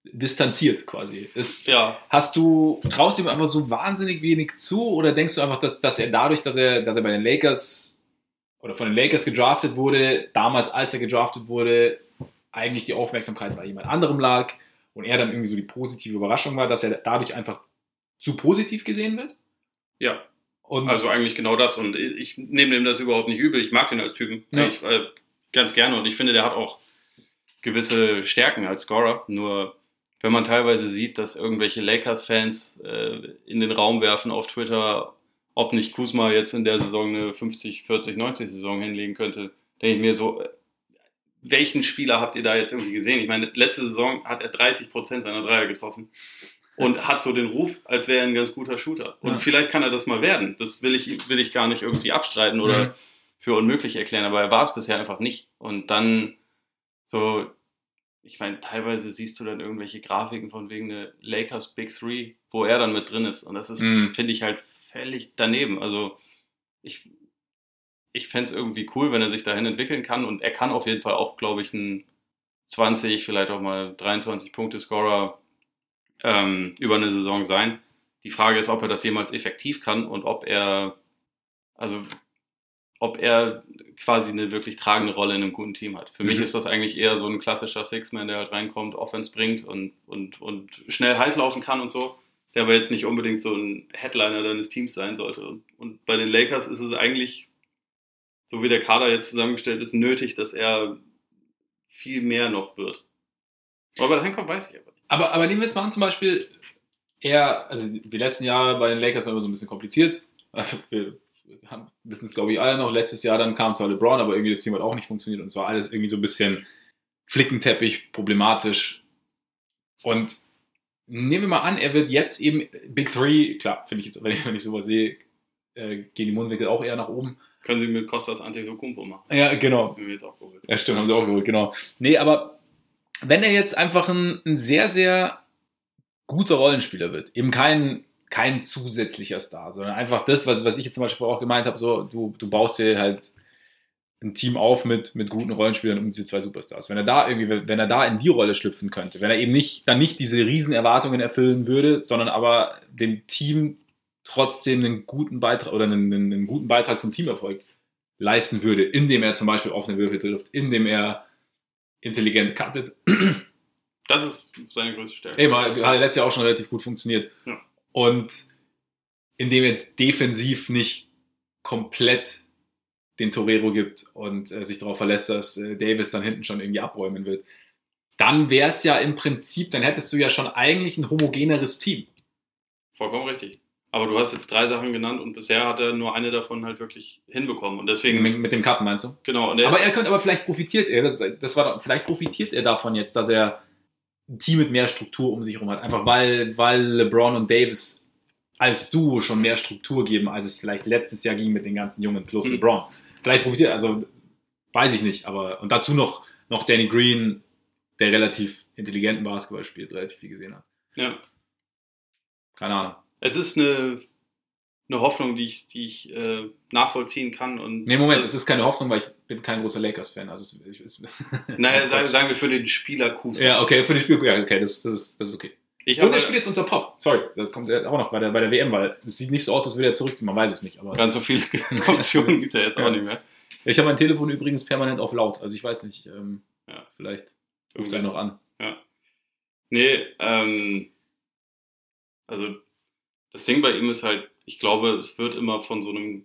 distanziert quasi. Ist, Ja, Hast du, traust du ihm einfach so wahnsinnig wenig zu oder denkst du einfach, dass, dass er dadurch, dass er, dass er bei den Lakers oder von den Lakers gedraftet wurde, damals als er gedraftet wurde, eigentlich die Aufmerksamkeit bei jemand anderem lag und er dann irgendwie so die positive Überraschung war, dass er dadurch einfach zu positiv gesehen wird? ja. Und Also eigentlich genau das. Und ich nehme dem das überhaupt nicht übel. Ich mag den als Typen Ja. eigentlich, äh, ganz gerne. Und ich finde, der hat auch gewisse Stärken als Scorer. Nur wenn man teilweise sieht, dass irgendwelche Lakers-Fans äh, in den Raum werfen auf Twitter, ob nicht Kuzma jetzt in der Saison eine 50, 40, 90 Saison hinlegen könnte, denke ich mir so, äh, welchen Spieler habt ihr da jetzt irgendwie gesehen? Ich meine, letzte Saison hat er 30 Prozent seiner Dreier getroffen und hat so den Ruf, als wäre er ein ganz guter Shooter. Und Ja. vielleicht kann er das mal werden. Das will ich, will ich gar nicht irgendwie abstreiten oder Mhm. für unmöglich erklären, aber er war es bisher einfach nicht. Und dann so, ich meine, teilweise siehst du dann irgendwelche Grafiken von wegen der Lakers Big Three, wo er dann mit drin ist. Und das ist, Mhm. finde ich halt völlig daneben. Also ich, ich fände es irgendwie cool, wenn er sich dahin entwickeln kann. Und er kann auf jeden Fall auch, glaube ich, ein 20, vielleicht auch mal 23 Punkte Scorer ähm, über eine Saison sein. Die Frage ist, ob er das jemals effektiv kann und ob er, also ob er quasi eine wirklich tragende Rolle in einem guten Team hat. Für mich Mhm. ist das eigentlich eher so ein klassischer Six-Man, der halt reinkommt, Offense bringt und, und, und schnell heiß laufen kann und so, der aber jetzt nicht unbedingt so ein Headliner deines Teams sein sollte. Und, und bei den Lakers ist es eigentlich, so wie der Kader jetzt zusammengestellt ist, nötig, dass er viel mehr noch wird. Aber dahin kommt, weiß ich aber nicht. Aber, aber nehmen wir jetzt mal an, zum Beispiel, er, also die letzten Jahre bei den Lakers waren immer so ein bisschen kompliziert. Also wir wissen es, glaube ich, alle noch. Letztes Jahr dann kam zwar LeBron, aber irgendwie das Team hat auch nicht funktioniert und es war alles irgendwie so ein bisschen Flickenteppich, problematisch. Und nehmen wir mal an, er wird jetzt eben Big Three, klar, finde ich jetzt, wenn ich, wenn ich sowas sehe, äh, gehen die Mundwinkel auch eher nach oben. Können sie mit Costas Antetokounmpo machen. Ja, genau. Haben wir jetzt auch geholt. Ja, stimmt, haben sie auch geholt, genau. Nee, aber wenn er jetzt einfach ein, ein sehr, sehr guter Rollenspieler wird, eben kein, kein zusätzlicher Star, sondern einfach das, was, was ich jetzt zum Beispiel auch gemeint habe, so, du, du baust dir halt ein Team auf mit, mit guten Rollenspielern um diese zwei Superstars. Wenn er da irgendwie, wenn er da in die Rolle schlüpfen könnte, wenn er eben nicht, dann nicht diese riesen Erwartungen erfüllen würde, sondern aber dem Team trotzdem einen guten Beitrag oder einen, einen guten Beitrag zum Teamerfolg leisten würde, indem er zum Beispiel offene Würfel trifft, indem er intelligent cuttet. Das ist seine größte Stärke. Eben, hat letztes Jahr auch schon relativ gut funktioniert. Ja. Und indem er defensiv nicht komplett den Torero gibt und äh, sich darauf verlässt, dass äh, Davis dann hinten schon irgendwie abräumen wird, dann wäre es ja im Prinzip, dann hättest du ja schon eigentlich ein homogeneres Team. Vollkommen richtig. Aber du hast jetzt drei Sachen genannt und bisher hat er nur eine davon halt wirklich hinbekommen. Und deswegen. Mit, mit dem Cutten meinst du? Genau. aber er könnte, aber vielleicht profitiert er, das, das war vielleicht profitiert er davon jetzt, dass er ein Team mit mehr Struktur um sich herum hat. Einfach weil, weil LeBron und Davis als Duo schon mehr Struktur geben, als es vielleicht letztes Jahr ging mit den ganzen Jungen plus Mhm. LeBron. Vielleicht profitiert, also weiß ich nicht, aber und dazu noch, noch Danny Green, der relativ intelligenten Basketball spielt, relativ viel gesehen hat. Ja. Keine Ahnung. Es ist eine, eine Hoffnung, die ich, die ich äh, nachvollziehen kann. Und Nee, Moment, es ist keine Hoffnung, weil ich bin kein großer Lakers-Fan. Also es, ich, es, Naja, sagen, sagen wir für den Spieler Kuzma. Ja, okay, für das Spiel, ja, okay, das, das, ist, das ist okay. Ich Und er spielt jetzt unter Pop. Sorry, das kommt ja auch noch bei der, bei der WM, weil es sieht nicht so aus, als würde er zurückziehen. Man weiß es nicht. Aber ganz so viele Optionen gibt es ja jetzt auch Ja. nicht mehr. ich habe mein Telefon übrigens permanent auf laut. Also ich weiß nicht. Ähm, Ja. Vielleicht ruft er noch an. Nee, ähm, also das Ding bei ihm ist halt, ich glaube, es wird immer von so einem,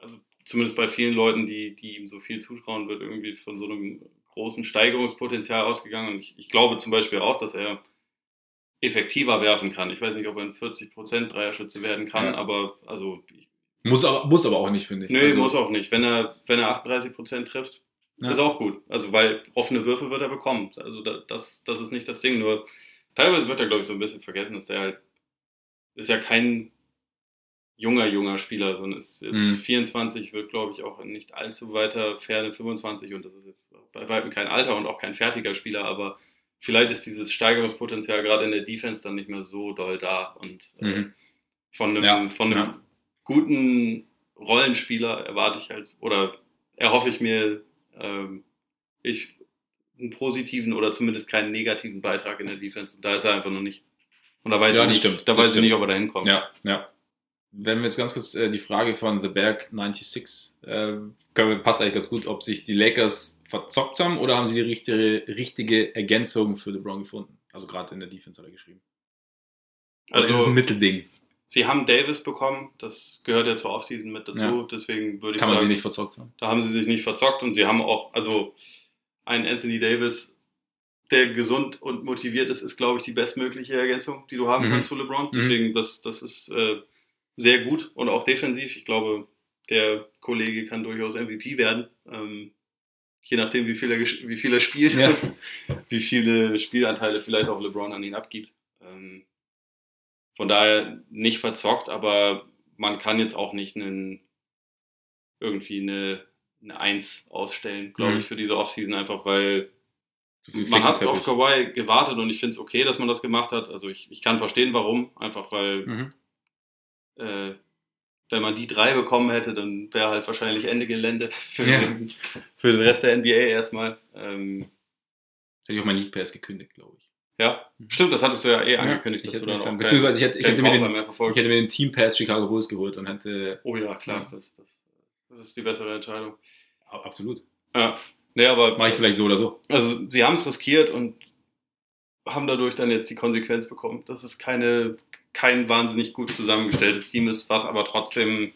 also zumindest bei vielen Leuten, die, die ihm so viel zutrauen, wird irgendwie von so einem großen Steigerungspotenzial ausgegangen. Und ich, ich glaube zum Beispiel auch, dass er effektiver werfen kann. Ich weiß nicht, ob er ein 40% Dreierschütze werden kann, Ja. aber also Muss aber, muss aber auch nicht, finde ich. Nö, also, muss auch nicht. Wenn er, wenn er 38% trifft, Ja. ist auch gut. Also, weil offene Würfe wird er bekommen. Also, da, das, das ist nicht das Ding. Nur teilweise wird er, glaube ich, so ein bisschen vergessen, dass der halt, ist ja kein junger, junger Spieler, sondern ist, ist Mhm. 24, wird, glaube ich, auch nicht allzu weiter ferne 25 und das ist jetzt bei weitem kein Alter und auch kein fertiger Spieler, aber vielleicht ist dieses Steigerungspotenzial gerade in der Defense dann nicht mehr so doll da und äh, Mhm. von einem, Ja, von einem ja. guten Rollenspieler erwarte ich halt, oder erhoffe ich mir, ähm, ich einen positiven oder zumindest keinen negativen Beitrag in der Defense. Und da ist er einfach noch nicht. Und da weiß Ja, ich das nicht, stimmt, da das weiß ich stimmt. nicht, ob er da hinkommt. Ja, ja. Wenn wir jetzt ganz kurz äh, die Frage von The Berg 96, äh, können wir- passt eigentlich ganz gut, ob sich die Lakers verzockt haben oder haben sie die richtige, richtige Ergänzung für LeBron gefunden? Also gerade in der Defense hat er geschrieben. Also- ist es ein Mittelding? Sie haben Davis bekommen, das gehört ja zur Offseason mit dazu, Ja. deswegen würde ich Kann man sagen, sie nicht verzockt haben? da haben sie sich nicht verzockt und sie haben auch, also ein Anthony Davis, der gesund und motiviert ist, ist, glaube ich, die bestmögliche Ergänzung, die du haben Mhm. kannst zu LeBron. Mhm. Deswegen, das, das ist äh, sehr gut und auch defensiv. Ich glaube, der Kollege kann durchaus MVP werden. Ähm, je nachdem, wie viel er, wie viel er spielt Ja. wie viele Spielanteile vielleicht auch LeBron an ihn abgibt. Ähm, von daher nicht verzockt, aber man kann jetzt auch nicht einen, irgendwie eine, eine Eins ausstellen, glaube Mhm. ich, für diese Offseason, einfach weil Zu viel man hat auf Kawhi gewartet und ich finde es okay, dass man das gemacht hat. Also ich, ich kann verstehen, warum. Einfach weil, Mhm. äh, wenn man die drei bekommen hätte, dann wäre halt wahrscheinlich Ende Gelände für, Ja. den, für den Rest der NBA erstmal. Ähm, Hätte ich auch mein League Pass gekündigt, glaube ich. ja, stimmt, das hattest du ja eh angekündigt, ich dass du dann dann, auch beziehungsweise ich hätte, ich hätte, mir den, ich hätte mir den Team Pass Chicago Bulls geholt und hätte Oh ja, klar, Ja. das, das, das ist die bessere Entscheidung. absolut. Ja, nee, aber Mache ich vielleicht so oder so. also sie haben es riskiert und haben dadurch dann jetzt die Konsequenz bekommen, dass es keine, kein wahnsinnig gut zusammengestelltes Team ist, was aber trotzdem,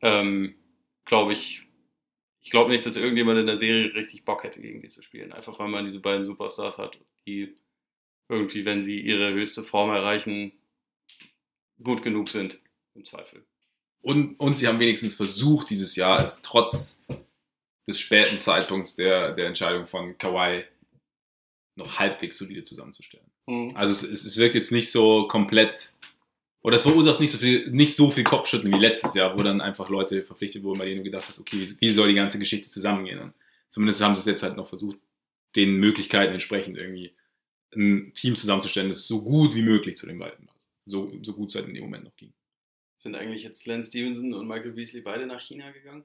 ähm, glaube ich, ich glaube nicht, dass irgendjemand in der Serie richtig Bock hätte, gegen die zu spielen. Einfach weil man diese beiden Superstars hat, die irgendwie, wenn sie ihre höchste Form erreichen, gut genug sind, im Zweifel. Und, und sie haben wenigstens versucht, dieses Jahr es trotz des späten Zeitpunkts der, der Entscheidung von Kawhi noch halbwegs solide zusammenzustellen. Also es, es, es wirkt jetzt nicht so komplett, oder es verursacht nicht so viel, nicht so viel Kopfschütteln wie letztes Jahr, wo dann einfach Leute verpflichtet wurden, bei denen du gedacht hast, okay, wie, wie soll die ganze Geschichte zusammengehen? Und zumindest haben sie es jetzt halt noch versucht, den Möglichkeiten entsprechend irgendwie ein Team zusammenzustellen, das so gut wie möglich zu den beiden passt. So, so gut es halt in dem Moment noch ging. Sind eigentlich jetzt Lance Stevenson und Michael Beasley beide nach China gegangen?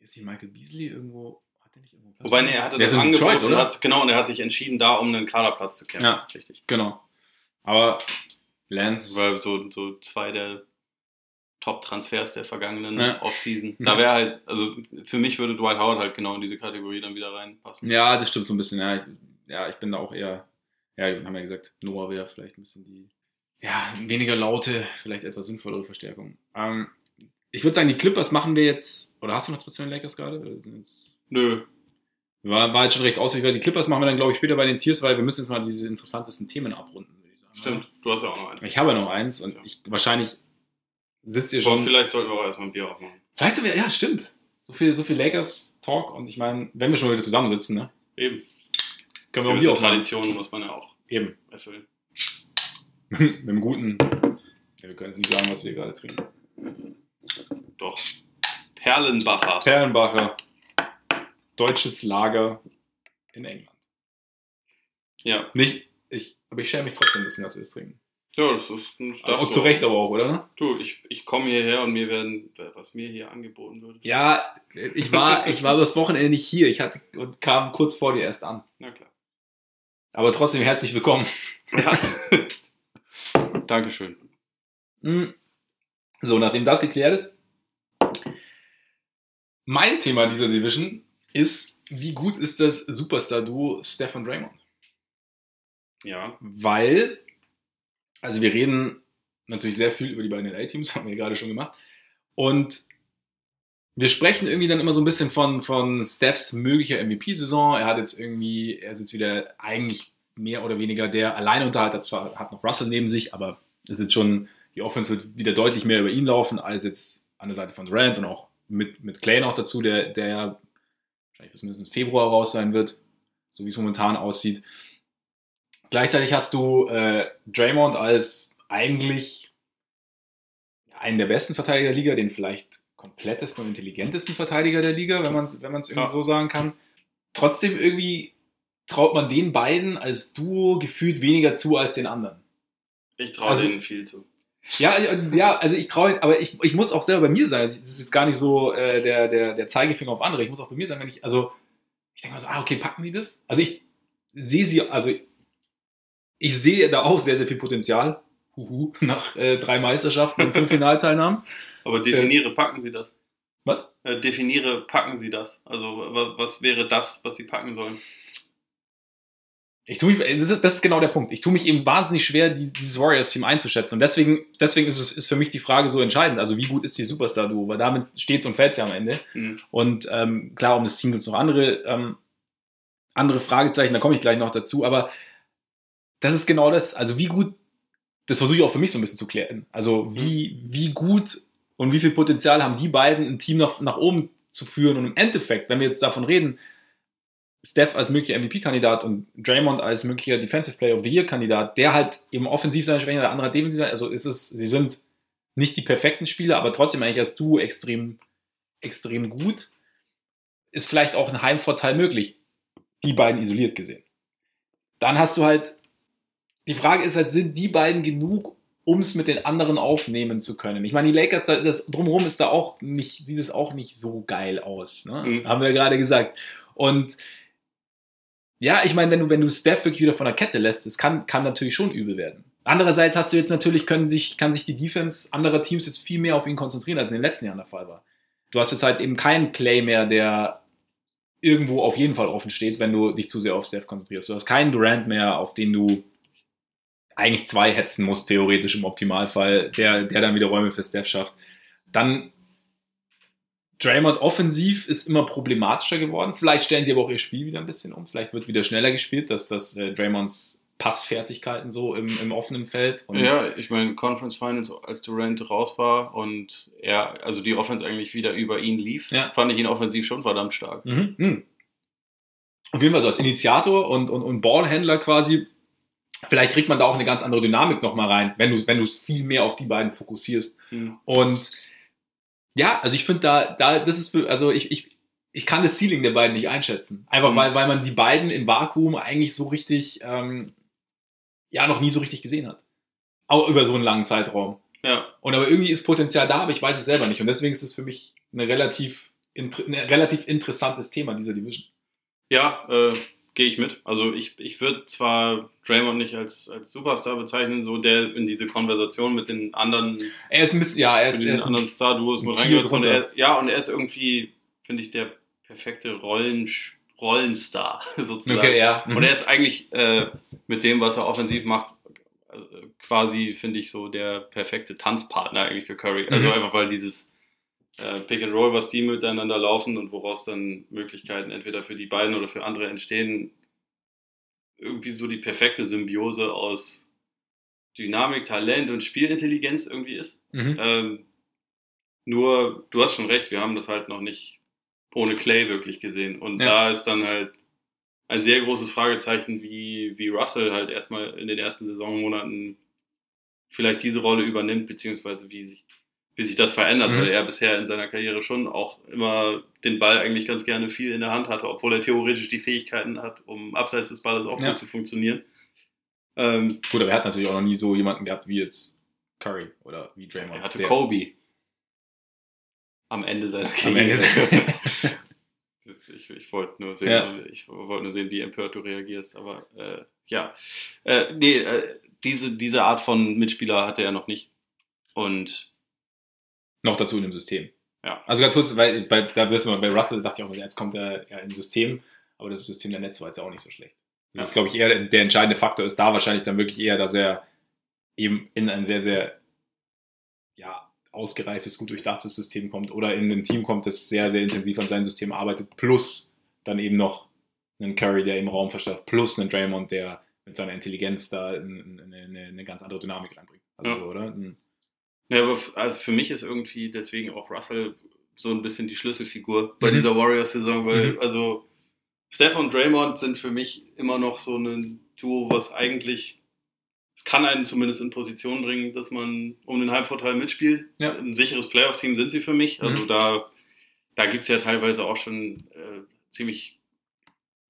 Ist die Michael Beasley irgendwo. Hat der nicht irgendwo Platz? Wobei, nee, er hatte Der das Angebot Detroit, und oder? hat, genau, und er hat sich entschieden, da um einen Kaderplatz zu kämpfen. Ja. Richtig. Genau. Aber Lance. Weil so, so zwei der Top-Transfers der vergangenen Ja. Offseason. Ja. Da wäre halt, also für mich würde Dwight Howard halt genau in diese Kategorie dann wieder reinpassen. Ja, das stimmt so ein bisschen. Ja, ich, ja, ich bin da auch eher. Ja, haben wir ja gesagt, Noah wäre vielleicht ein bisschen die. Ja, weniger laute, vielleicht etwas sinnvollere Verstärkung. Ähm, ich würde sagen, die Clippers machen wir jetzt. Oder hast du noch was zu den Lakers gerade? Nö. War, war jetzt schon recht ausführlich. Die Clippers machen wir dann, glaube ich, später bei den Tiers, weil wir müssen jetzt mal diese interessantesten Themen abrunden, würde ich sagen. Stimmt, du hast ja auch noch eins. Ich habe ja noch eins und ich wahrscheinlich sitzt ihr Schon, schon. vielleicht sollten wir auch erstmal ein Bier aufmachen. Vielleicht wir, ja, stimmt. So viel, so viel Lakers-Talk und ich meine, wenn wir schon wieder zusammensitzen, ne? Eben. Können wir auch machen. Traditionen muss man ja auch Eben. erfüllen. Mit einem guten. Ja, wir können jetzt nicht sagen, was wir gerade trinken. Doch. Perlenbacher. Perlenbacher. Deutsches Lager in England. Ja. Nicht, ich, aber ich schäme mich trotzdem ein bisschen, dass wir es trinken. Ja, das ist ein Auch zu Recht aber auch, oder? Du, ich, ich komme hierher und mir werden, was mir hier angeboten wird. Ja, ich war, ich war das Wochenende nicht hier. Ich hatte und kam kurz vor dir erst an. Na klar. Aber trotzdem herzlich willkommen. Ja. Dankeschön. Hm. So, nachdem das geklärt ist, mein Thema dieser Division ist, wie gut ist das Superstar-Duo Steph und Draymond? Ja. Weil, also wir reden natürlich sehr viel über die beiden LA-Teams, haben wir gerade schon gemacht. Und wir sprechen irgendwie dann immer so ein bisschen von, von Stephs möglicher MVP-Saison. Er hat jetzt irgendwie, er ist jetzt wieder eigentlich mehr oder weniger der Alleinunterhalter, zwar hat noch Russell neben sich, aber es ist jetzt schon, die Offense wird wieder deutlich mehr über ihn laufen, als jetzt an der Seite von Durant und auch mit, mit Clay noch dazu, der, der ja wahrscheinlich bis mindestens Februar raus sein wird, so wie es momentan aussieht. Gleichzeitig hast du äh, Draymond als eigentlich einen der besten Verteidiger der Liga, den vielleicht komplettesten und intelligentesten Verteidiger der Liga, wenn man es wenn man's irgendwie Ja. so sagen kann. Trotzdem irgendwie traut man den beiden als Duo gefühlt weniger zu als den anderen. Ich traue Also- denen viel zu. Ja, ja, also ich traue, aber ich, ich muss auch selber bei mir sein. Das ist jetzt gar nicht so äh, der, der, der Zeigefinger auf andere. Ich muss auch bei mir sein, wenn ich, also ich denke mal so, ah, okay, packen die das? Also ich sehe sie, also ich sehe da auch sehr, sehr viel Potenzial. Huhu, nach äh, drei Meisterschaften und fünf Finalteilnahmen. Aber definiere, packen Sie das. Was? Äh, definiere, packen Sie das. Also, wa- was wäre das, was Sie packen sollen? Ich tue mich, das ist, das ist genau der Punkt. Ich tue mich eben wahnsinnig schwer, die, dieses Warriors-Team einzuschätzen. Und deswegen, deswegen ist es ist für mich die Frage so entscheidend. Also, wie gut ist die Superstar-Duo? Weil damit steht es und fällt ja am Ende. Hm. Und ähm, klar, um das Team gibt es noch andere, ähm, andere Fragezeichen, da komme ich gleich noch dazu. Aber das ist genau das. Also, wie gut, das versuche ich auch für mich so ein bisschen zu klären. Also, wie, wie gut und wie viel Potenzial haben die beiden, ein Team nach, nach oben zu führen? Und im Endeffekt, wenn wir jetzt davon reden, Steph als möglicher MVP-Kandidat und Draymond als möglicher Defensive Player of the Year-Kandidat, der halt eben offensiv seine Schwächen, der andere hat defensiv seine, also ist es, sie sind nicht die perfekten Spieler, aber trotzdem eigentlich als Duo extrem, extrem gut. Ist vielleicht auch ein Heimvorteil möglich, die beiden isoliert gesehen. Dann hast du halt, die Frage ist halt, sind die beiden genug, um es mit den anderen aufnehmen zu können? Ich meine, die Lakers, das drumherum ist da auch nicht, sieht es auch nicht so geil aus, ne? Mhm. haben wir ja gerade gesagt. Und ja, ich meine, wenn du, wenn du Steph wirklich wieder von der Kette lässt, das kann, kann natürlich schon übel werden. Andererseits hast du jetzt natürlich, können sich, kann sich die Defense anderer Teams jetzt viel mehr auf ihn konzentrieren, als in den letzten Jahren der Fall war. Du hast jetzt halt eben keinen Clay mehr, der irgendwo auf jeden Fall offen steht, wenn du dich zu sehr auf Steph konzentrierst. Du hast keinen Durant mehr, auf den du eigentlich zwei hetzen musst, theoretisch im Optimalfall, der, der dann wieder Räume für Steph schafft. Dann Draymond offensiv ist immer problematischer geworden. Vielleicht stellen sie aber auch ihr Spiel wieder ein bisschen um. Vielleicht wird wieder schneller gespielt, dass das äh, Draymonds Passfertigkeiten so im, im offenen Feld. Und Ja, ich meine, Conference Finals, als Durant raus war und er, also die Offense eigentlich wieder über ihn lief, Ja. fand ich ihn offensiv schon verdammt stark. Mhm. mhm. Auf jeden Fall so als Initiator und, und, und Ballhändler quasi. Vielleicht kriegt man da auch eine ganz andere Dynamik nochmal rein, wenn du wenn du es viel mehr auf die beiden fokussierst. Hm. Und ja, also ich finde da, da, das ist für, also ich, ich, ich kann das Ceiling der beiden nicht einschätzen. Einfach Mhm. weil, weil man die beiden im Vakuum eigentlich so richtig, ähm, ja, noch nie so richtig gesehen hat. Auch über so einen langen Zeitraum. Ja, Und aber irgendwie ist Potenzial da, aber ich weiß es selber nicht. Und deswegen ist es für mich eine relativ ein relativ interessantes Thema dieser Division. Ja, äh, gehe ich mit. Also ich, ich würde zwar Draymond nicht als, als Superstar bezeichnen, so der in diese Konversation mit den anderen. Er ist ein bisschen, ja, er ist, mit den anderen Star-Duos mit reingehört. Ja, und er ist irgendwie, finde ich, der perfekte Rollen, Rollenstar sozusagen. Okay, ja. Mhm. Und er ist eigentlich äh, mit dem, was er offensiv macht, äh, quasi, finde ich, so der perfekte Tanzpartner eigentlich für Curry. Also mhm. einfach, weil dieses äh, Pick and Roll, was die miteinander laufen und woraus dann Möglichkeiten entweder für die beiden oder für andere entstehen, irgendwie so die perfekte Symbiose aus Dynamik, Talent und Spielintelligenz irgendwie ist. Mhm. Ähm, nur, du hast schon recht, wir haben das halt noch nicht ohne Clay wirklich gesehen. Und ja. da ist dann halt ein sehr großes Fragezeichen, wie, wie Russell halt erstmal in den ersten Saisonmonaten vielleicht diese Rolle übernimmt, beziehungsweise wie sich wie sich das verändert, mhm. weil er bisher in seiner Karriere schon auch immer den Ball eigentlich ganz gerne viel in der Hand hatte, obwohl er theoretisch die Fähigkeiten hat, um abseits des Balles auch ja. gut zu funktionieren. Ähm, gut, aber er hat natürlich auch noch nie so jemanden gehabt wie jetzt Curry oder wie Draymond. Er hatte der. Kobe am Ende seiner Karriere. Ich, ich wollte nur, sehen, ja. wollt nur sehen, wie empört du reagierst, aber äh, ja. Äh, nee, äh, diese, diese Art von Mitspieler hatte er noch nicht. Und noch dazu in dem System. Ja. Also ganz kurz, weil bei, da wirst du mal, bei Russell dachte ich auch, jetzt kommt er ja in System, aber das System der Netz war jetzt auch nicht so schlecht. Das ja. ist, glaube ich, eher der entscheidende Faktor ist da wahrscheinlich dann wirklich eher, dass er eben in ein sehr, sehr ja, ausgereiftes, gut durchdachtes System kommt oder in ein Team kommt, das sehr, sehr intensiv an seinem System arbeitet, plus dann eben noch einen Curry, der im Raum verschafft, plus einen Draymond, der mit seiner Intelligenz da eine, eine, eine ganz andere Dynamik reinbringt. Also, ja. oder? Ja, aber also für mich ist irgendwie deswegen auch Russell so ein bisschen die Schlüsselfigur bei mhm. dieser Warriors-Saison, weil mhm. also Steph und Draymond sind für mich immer noch so ein Duo, was eigentlich, es kann einen zumindest in Position bringen, dass man um den Heimvorteil mitspielt. Ja. Ein sicheres Playoff-Team sind sie für mich. Also mhm. da, da gibt es ja teilweise auch schon äh, ziemlich,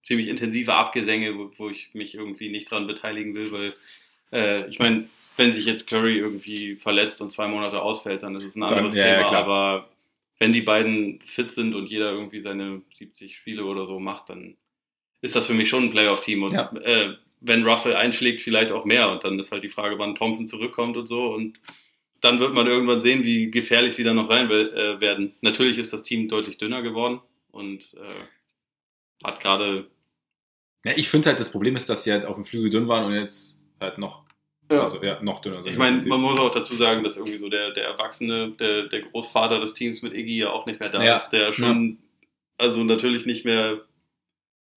ziemlich intensive Abgesänge, wo, wo, ich mich irgendwie nicht dran beteiligen will, weil äh, ich meine, wenn sich jetzt Curry irgendwie verletzt und zwei Monate ausfällt, dann ist es ein anderes dann, Thema. Ja, aber wenn die beiden fit sind und jeder irgendwie seine 70 Spiele oder so macht, dann ist das für mich schon ein Playoff-Team. Und ja. äh, wenn Russell einschlägt, vielleicht auch mehr. Und dann ist halt die Frage, wann Thompson zurückkommt und so. Und dann wird man irgendwann sehen, wie gefährlich sie dann noch sein will, äh, werden. Natürlich ist das Team deutlich dünner geworden und äh, hat gerade. Ja, ich finde halt, das Problem ist, dass sie halt auf dem Flügel dünn waren und jetzt halt noch ja. Also ja, noch dünner Ich meine, man muss auch dazu sagen, dass irgendwie so der, der Erwachsene, der, der Großvater des Teams mit Iggy ja auch nicht mehr da ja. ist, der schon, ja. also natürlich nicht mehr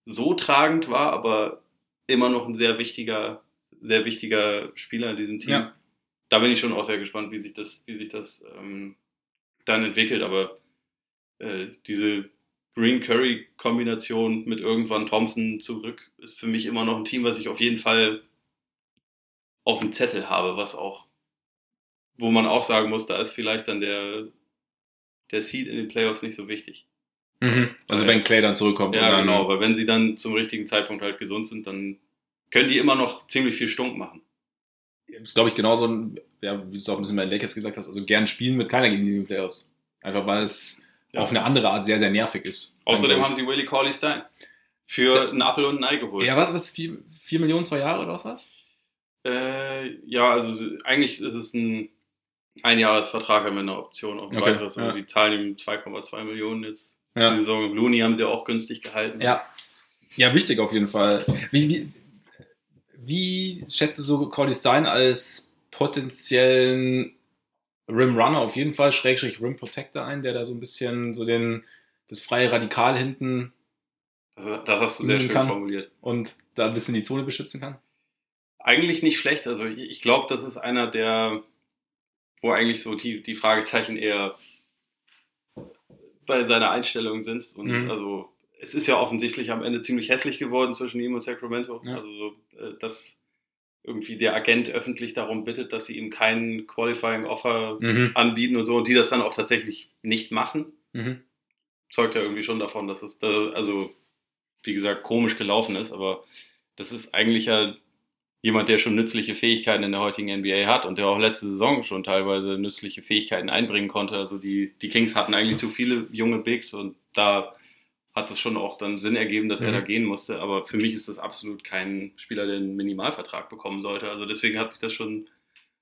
so tragend war, aber immer noch ein sehr wichtiger, sehr wichtiger Spieler in diesem Team. Ja. Da bin ich schon auch sehr gespannt, wie sich das, wie sich das ähm, dann entwickelt. Aber äh, diese Green Curry Kombination mit irgendwann Thompson zurück ist für mich immer noch ein Team, was ich auf jeden Fall auf dem Zettel habe, was auch, wo man auch sagen muss, da ist vielleicht dann der, der Seed in den Playoffs nicht so wichtig. Mhm. Also weil, wenn Clay dann zurückkommt. Ja, dann, genau, weil wenn sie dann zum richtigen Zeitpunkt halt gesund sind, dann können die immer noch ziemlich viel Stunk machen. Das ist, glaube ich, genauso, ja, wie du es auch ein bisschen bei Lakers gesagt hast, also gern spielen mit keiner gegen die Playoffs. Einfach weil es ja. auf eine andere Art sehr, sehr nervig ist. Außerdem haben sie Willie Corley Stein für da, einen Apfel und ein Ei geholt. Ja, was, was, 4 Millionen, zwei Jahre oder was? Äh, ja, also eigentlich ist es ein Einjahresvertrag mit einer Option auf ein okay, weiteres. Also ja. die zahlen ihm 2,2 Millionen jetzt. Ja. Die Saison Looney haben sie auch günstig gehalten. Ja. Ja, wichtig auf jeden Fall. Wie, wie, wie schätzt du so Cordy Stein als potenziellen Rim Runner auf jeden Fall, Schrägstrich Rim Protector ein, der da so ein bisschen so den, das freie Radikal hinten. Das, das hast du sehr schön formuliert. Und da ein bisschen die Zone beschützen kann? Eigentlich nicht schlecht. Also ich glaube, das ist einer der, wo eigentlich so die, die Fragezeichen eher bei seiner Einstellung sind. Und mhm. also es ist ja offensichtlich am Ende ziemlich hässlich geworden zwischen ihm und Sacramento. Ja. Also so, äh, dass irgendwie der Agent öffentlich darum bittet, dass sie ihm keinen Qualifying Offer mhm. anbieten und so und die das dann auch tatsächlich nicht machen, mhm. zeugt ja irgendwie schon davon, dass es da, also wie gesagt, komisch gelaufen ist, aber das ist eigentlich ja jemand, der schon nützliche Fähigkeiten in der heutigen NBA hat und der auch letzte Saison schon teilweise nützliche Fähigkeiten einbringen konnte. Also die, die Kings hatten eigentlich zu viele junge Bigs und da hat es schon auch dann Sinn ergeben, dass mhm. er da gehen musste. Aber für mich ist das absolut kein Spieler, der einen Minimalvertrag bekommen sollte. Also deswegen hat mich das schon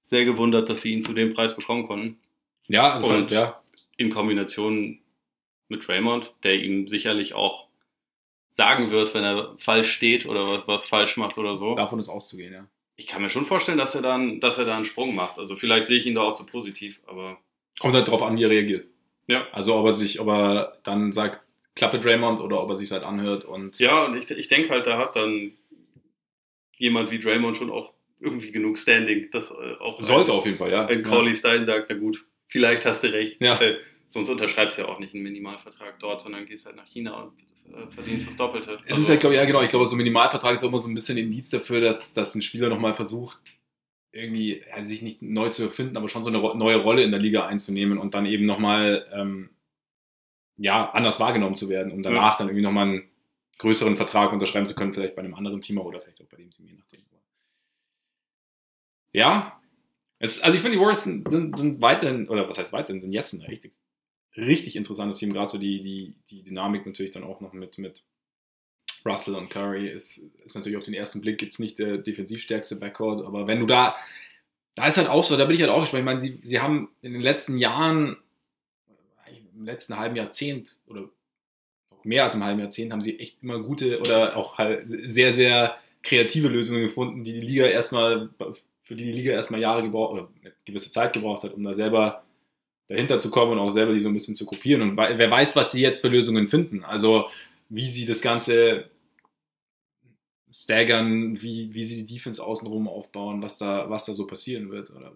sehr gewundert, dass sie ihn zu dem Preis bekommen konnten. Ja, also und ja. in Kombination mit Raymond, der ihm sicherlich auch sagen wird, wenn er falsch steht oder was, was falsch macht oder so. Davon ist auszugehen, ja. Ich kann mir schon vorstellen, dass er dann, dass er da einen Sprung macht. Also vielleicht sehe ich ihn da auch zu positiv, aber. Kommt halt drauf an, wie er reagiert. Ja. Also ob er sich, ob er dann sagt, klappe Draymond oder ob er sich halt anhört und. Ja, und ich, ich denke halt, da hat dann jemand wie Draymond schon auch irgendwie genug Standing, dass äh, auch sollte ein, auf jeden Fall, ja. Wenn Corley ja. Stein sagt, na gut, vielleicht hast du recht. Ja. Äh, sonst unterschreibst du ja auch nicht einen Minimalvertrag dort, sondern gehst halt nach China und verdienst das Doppelte. Es also, ist halt, glaube ich, ja genau, ich glaube, so ein Minimalvertrag ist auch immer so ein bisschen ein Indiz dafür, dass, dass ein Spieler nochmal versucht, irgendwie ja, sich nicht neu zu erfinden, aber schon so eine neue Rolle in der Liga einzunehmen und dann eben nochmal ähm, ja, anders wahrgenommen zu werden, um danach ja. dann irgendwie nochmal einen größeren Vertrag unterschreiben zu können, vielleicht bei einem anderen Team oder vielleicht auch bei dem Team, je nachdem. Ja, es, also ich finde, die Warriors sind, sind, sind, weiterhin, oder was heißt weiterhin, sind jetzt ein richtig richtig interessantes Team, gerade so die, die, die Dynamik natürlich dann auch noch mit, mit Russell und Curry ist, ist natürlich auf den ersten Blick jetzt nicht der defensivstärkste Backcourt, aber wenn du da, da ist halt auch so, da bin ich halt auch gespannt. Ich meine, sie, sie haben in den letzten Jahren, im letzten halben Jahrzehnt oder mehr als im halben Jahrzehnt, haben sie echt immer gute oder auch halt sehr, sehr kreative Lösungen gefunden, die die Liga erstmal, für die die Liga erstmal Jahre gebraucht oder eine gewisse Zeit gebraucht hat, um da selber dahinter zu kommen und auch selber die so ein bisschen zu kopieren. Und wer weiß, was sie jetzt für Lösungen finden. Also wie sie das Ganze staggern, wie, wie sie die Defense außenrum aufbauen, was da, was da so passieren wird. Oder?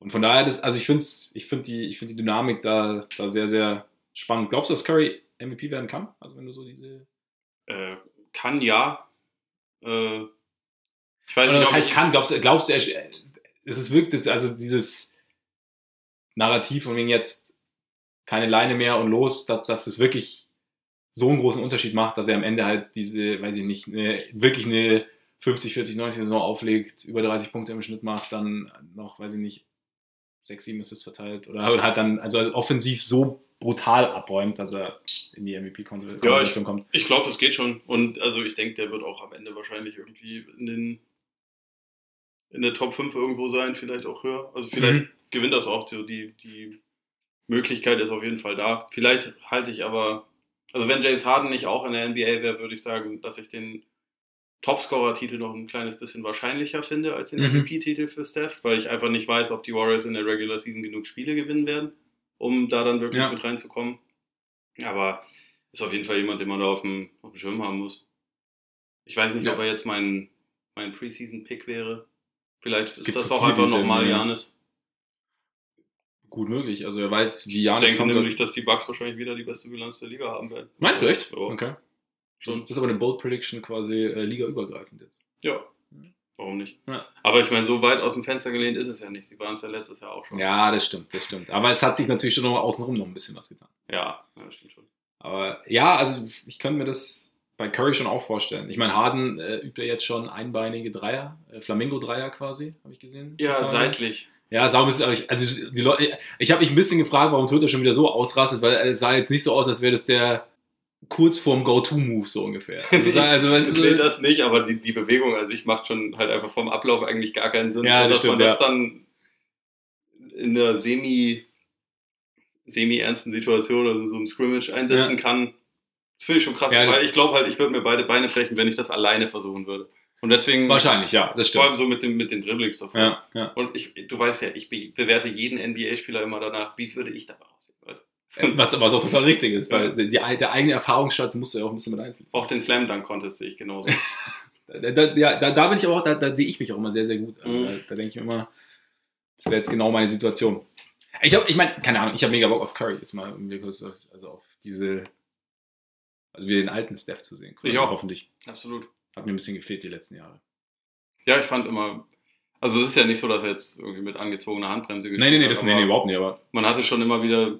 Und von daher, das, also ich finde ich find die, find die Dynamik da, da sehr, sehr spannend. Glaubst du, dass Curry MVP werden kann? Also wenn du so diese. Äh, kann ja. Äh, ich weiß Oder nicht, was heißt kann? Glaubst, glaubst du, es ist wirklich, also dieses Narrativ von wegen jetzt keine Leine mehr und los, dass, dass es wirklich so einen großen Unterschied macht, dass er am Ende halt diese, weiß ich nicht, eine, wirklich eine 50, 40, 90 Saison auflegt, über 30 Punkte im Schnitt macht, dann noch, weiß ich nicht, 6, 7 Assists verteilt oder, oder halt dann also offensiv so brutal abräumt, dass er in die MVP-Konstellation ja, kommt. Ich glaube, das geht schon. Und also ich denke, der wird auch am Ende wahrscheinlich irgendwie in den in der Top 5 irgendwo sein, vielleicht auch höher. Also vielleicht mhm gewinnt das auch. So die, die Möglichkeit ist auf jeden Fall da. Vielleicht halte ich aber, also wenn James Harden nicht auch in der NBA wäre, würde ich sagen, dass ich den Topscorer-Titel noch ein kleines bisschen wahrscheinlicher finde als den mhm. MVP-Titel für Steph, weil ich einfach nicht weiß, ob die Warriors in der Regular Season genug Spiele gewinnen werden, um da dann wirklich ja. mit reinzukommen. Aber ist auf jeden Fall jemand, den man da auf dem, auf dem Schirm haben muss. Ich weiß nicht, ja. ob er jetzt mein, mein Preseason-Pick wäre. Vielleicht ist das auch einfach nochmal Janis. Gut möglich. Also er weiß, wie Janis. Ich denke nämlich, dass die Bucks wahrscheinlich wieder die beste Bilanz der Liga haben werden. Meinst du echt? Ja. Okay. Das, das ist aber eine Bold Prediction quasi äh, ligaübergreifend jetzt. Ja. Warum nicht? Ja. Aber ich meine, so weit aus dem Fenster gelehnt ist es ja nicht. Sie waren es ja letztes Jahr auch schon. Ja, das stimmt, das stimmt. Aber es hat sich natürlich schon noch außenrum noch ein bisschen was getan. Ja, das stimmt schon. Aber ja, also ich könnte mir das bei Curry schon auch vorstellen. Ich meine, Harden äh, übt ja jetzt schon einbeinige Dreier, äh, Flamingo-Dreier quasi, habe ich gesehen. Ja, seitlich. Ja, sau also die Leute, ich habe mich ein bisschen gefragt, warum Twitter schon wieder so ausrastet, weil es sah jetzt nicht so aus, als wäre das der kurz vorm Go-To-Move so ungefähr. Also, also weißt du, nee, das nicht, aber die, die Bewegung an sich macht schon halt einfach vom Ablauf eigentlich gar keinen Sinn. Ja, das dass stimmt, man das ja. dann in einer semi semi-ernsten Situation oder so einem Scrimmage einsetzen ja. kann. Das finde ich schon krass, ja, weil ich glaube halt, ich würde mir beide Beine brechen, wenn ich das alleine versuchen würde. Und deswegen. Wahrscheinlich, ja, das stimmt. Vor allem so mit, dem, mit den Dribblings davor. Ja, ja. Und ich, du weißt ja, ich bewerte jeden NBA-Spieler immer danach, wie würde ich dabei aussehen. Weißt? Was, was auch total richtig ist, weil die, der eigene Erfahrungsschatz muss ja auch ein bisschen mit einfließen. Auch den Slam Dunk Contest sehe ich genauso. da, da, ja, da, da bin ich auch, da, da sehe ich mich auch immer sehr, sehr gut. Also, mhm. Da, da denke ich mir immer, das wäre jetzt genau meine Situation. Ich, ich meine, keine Ahnung, ich habe mega Bock auf Curry jetzt mal, also auf diese, also wieder den alten Steph zu sehen. Ich auch. Hoffentlich. Absolut. Hat mir ein bisschen gefehlt die letzten Jahre. Ja, ich fand immer, also es ist ja nicht so, dass er jetzt irgendwie mit angezogener Handbremse gespielt. Nee, nee, nee, das nee, nee, überhaupt nicht, aber. Man hatte schon immer wieder,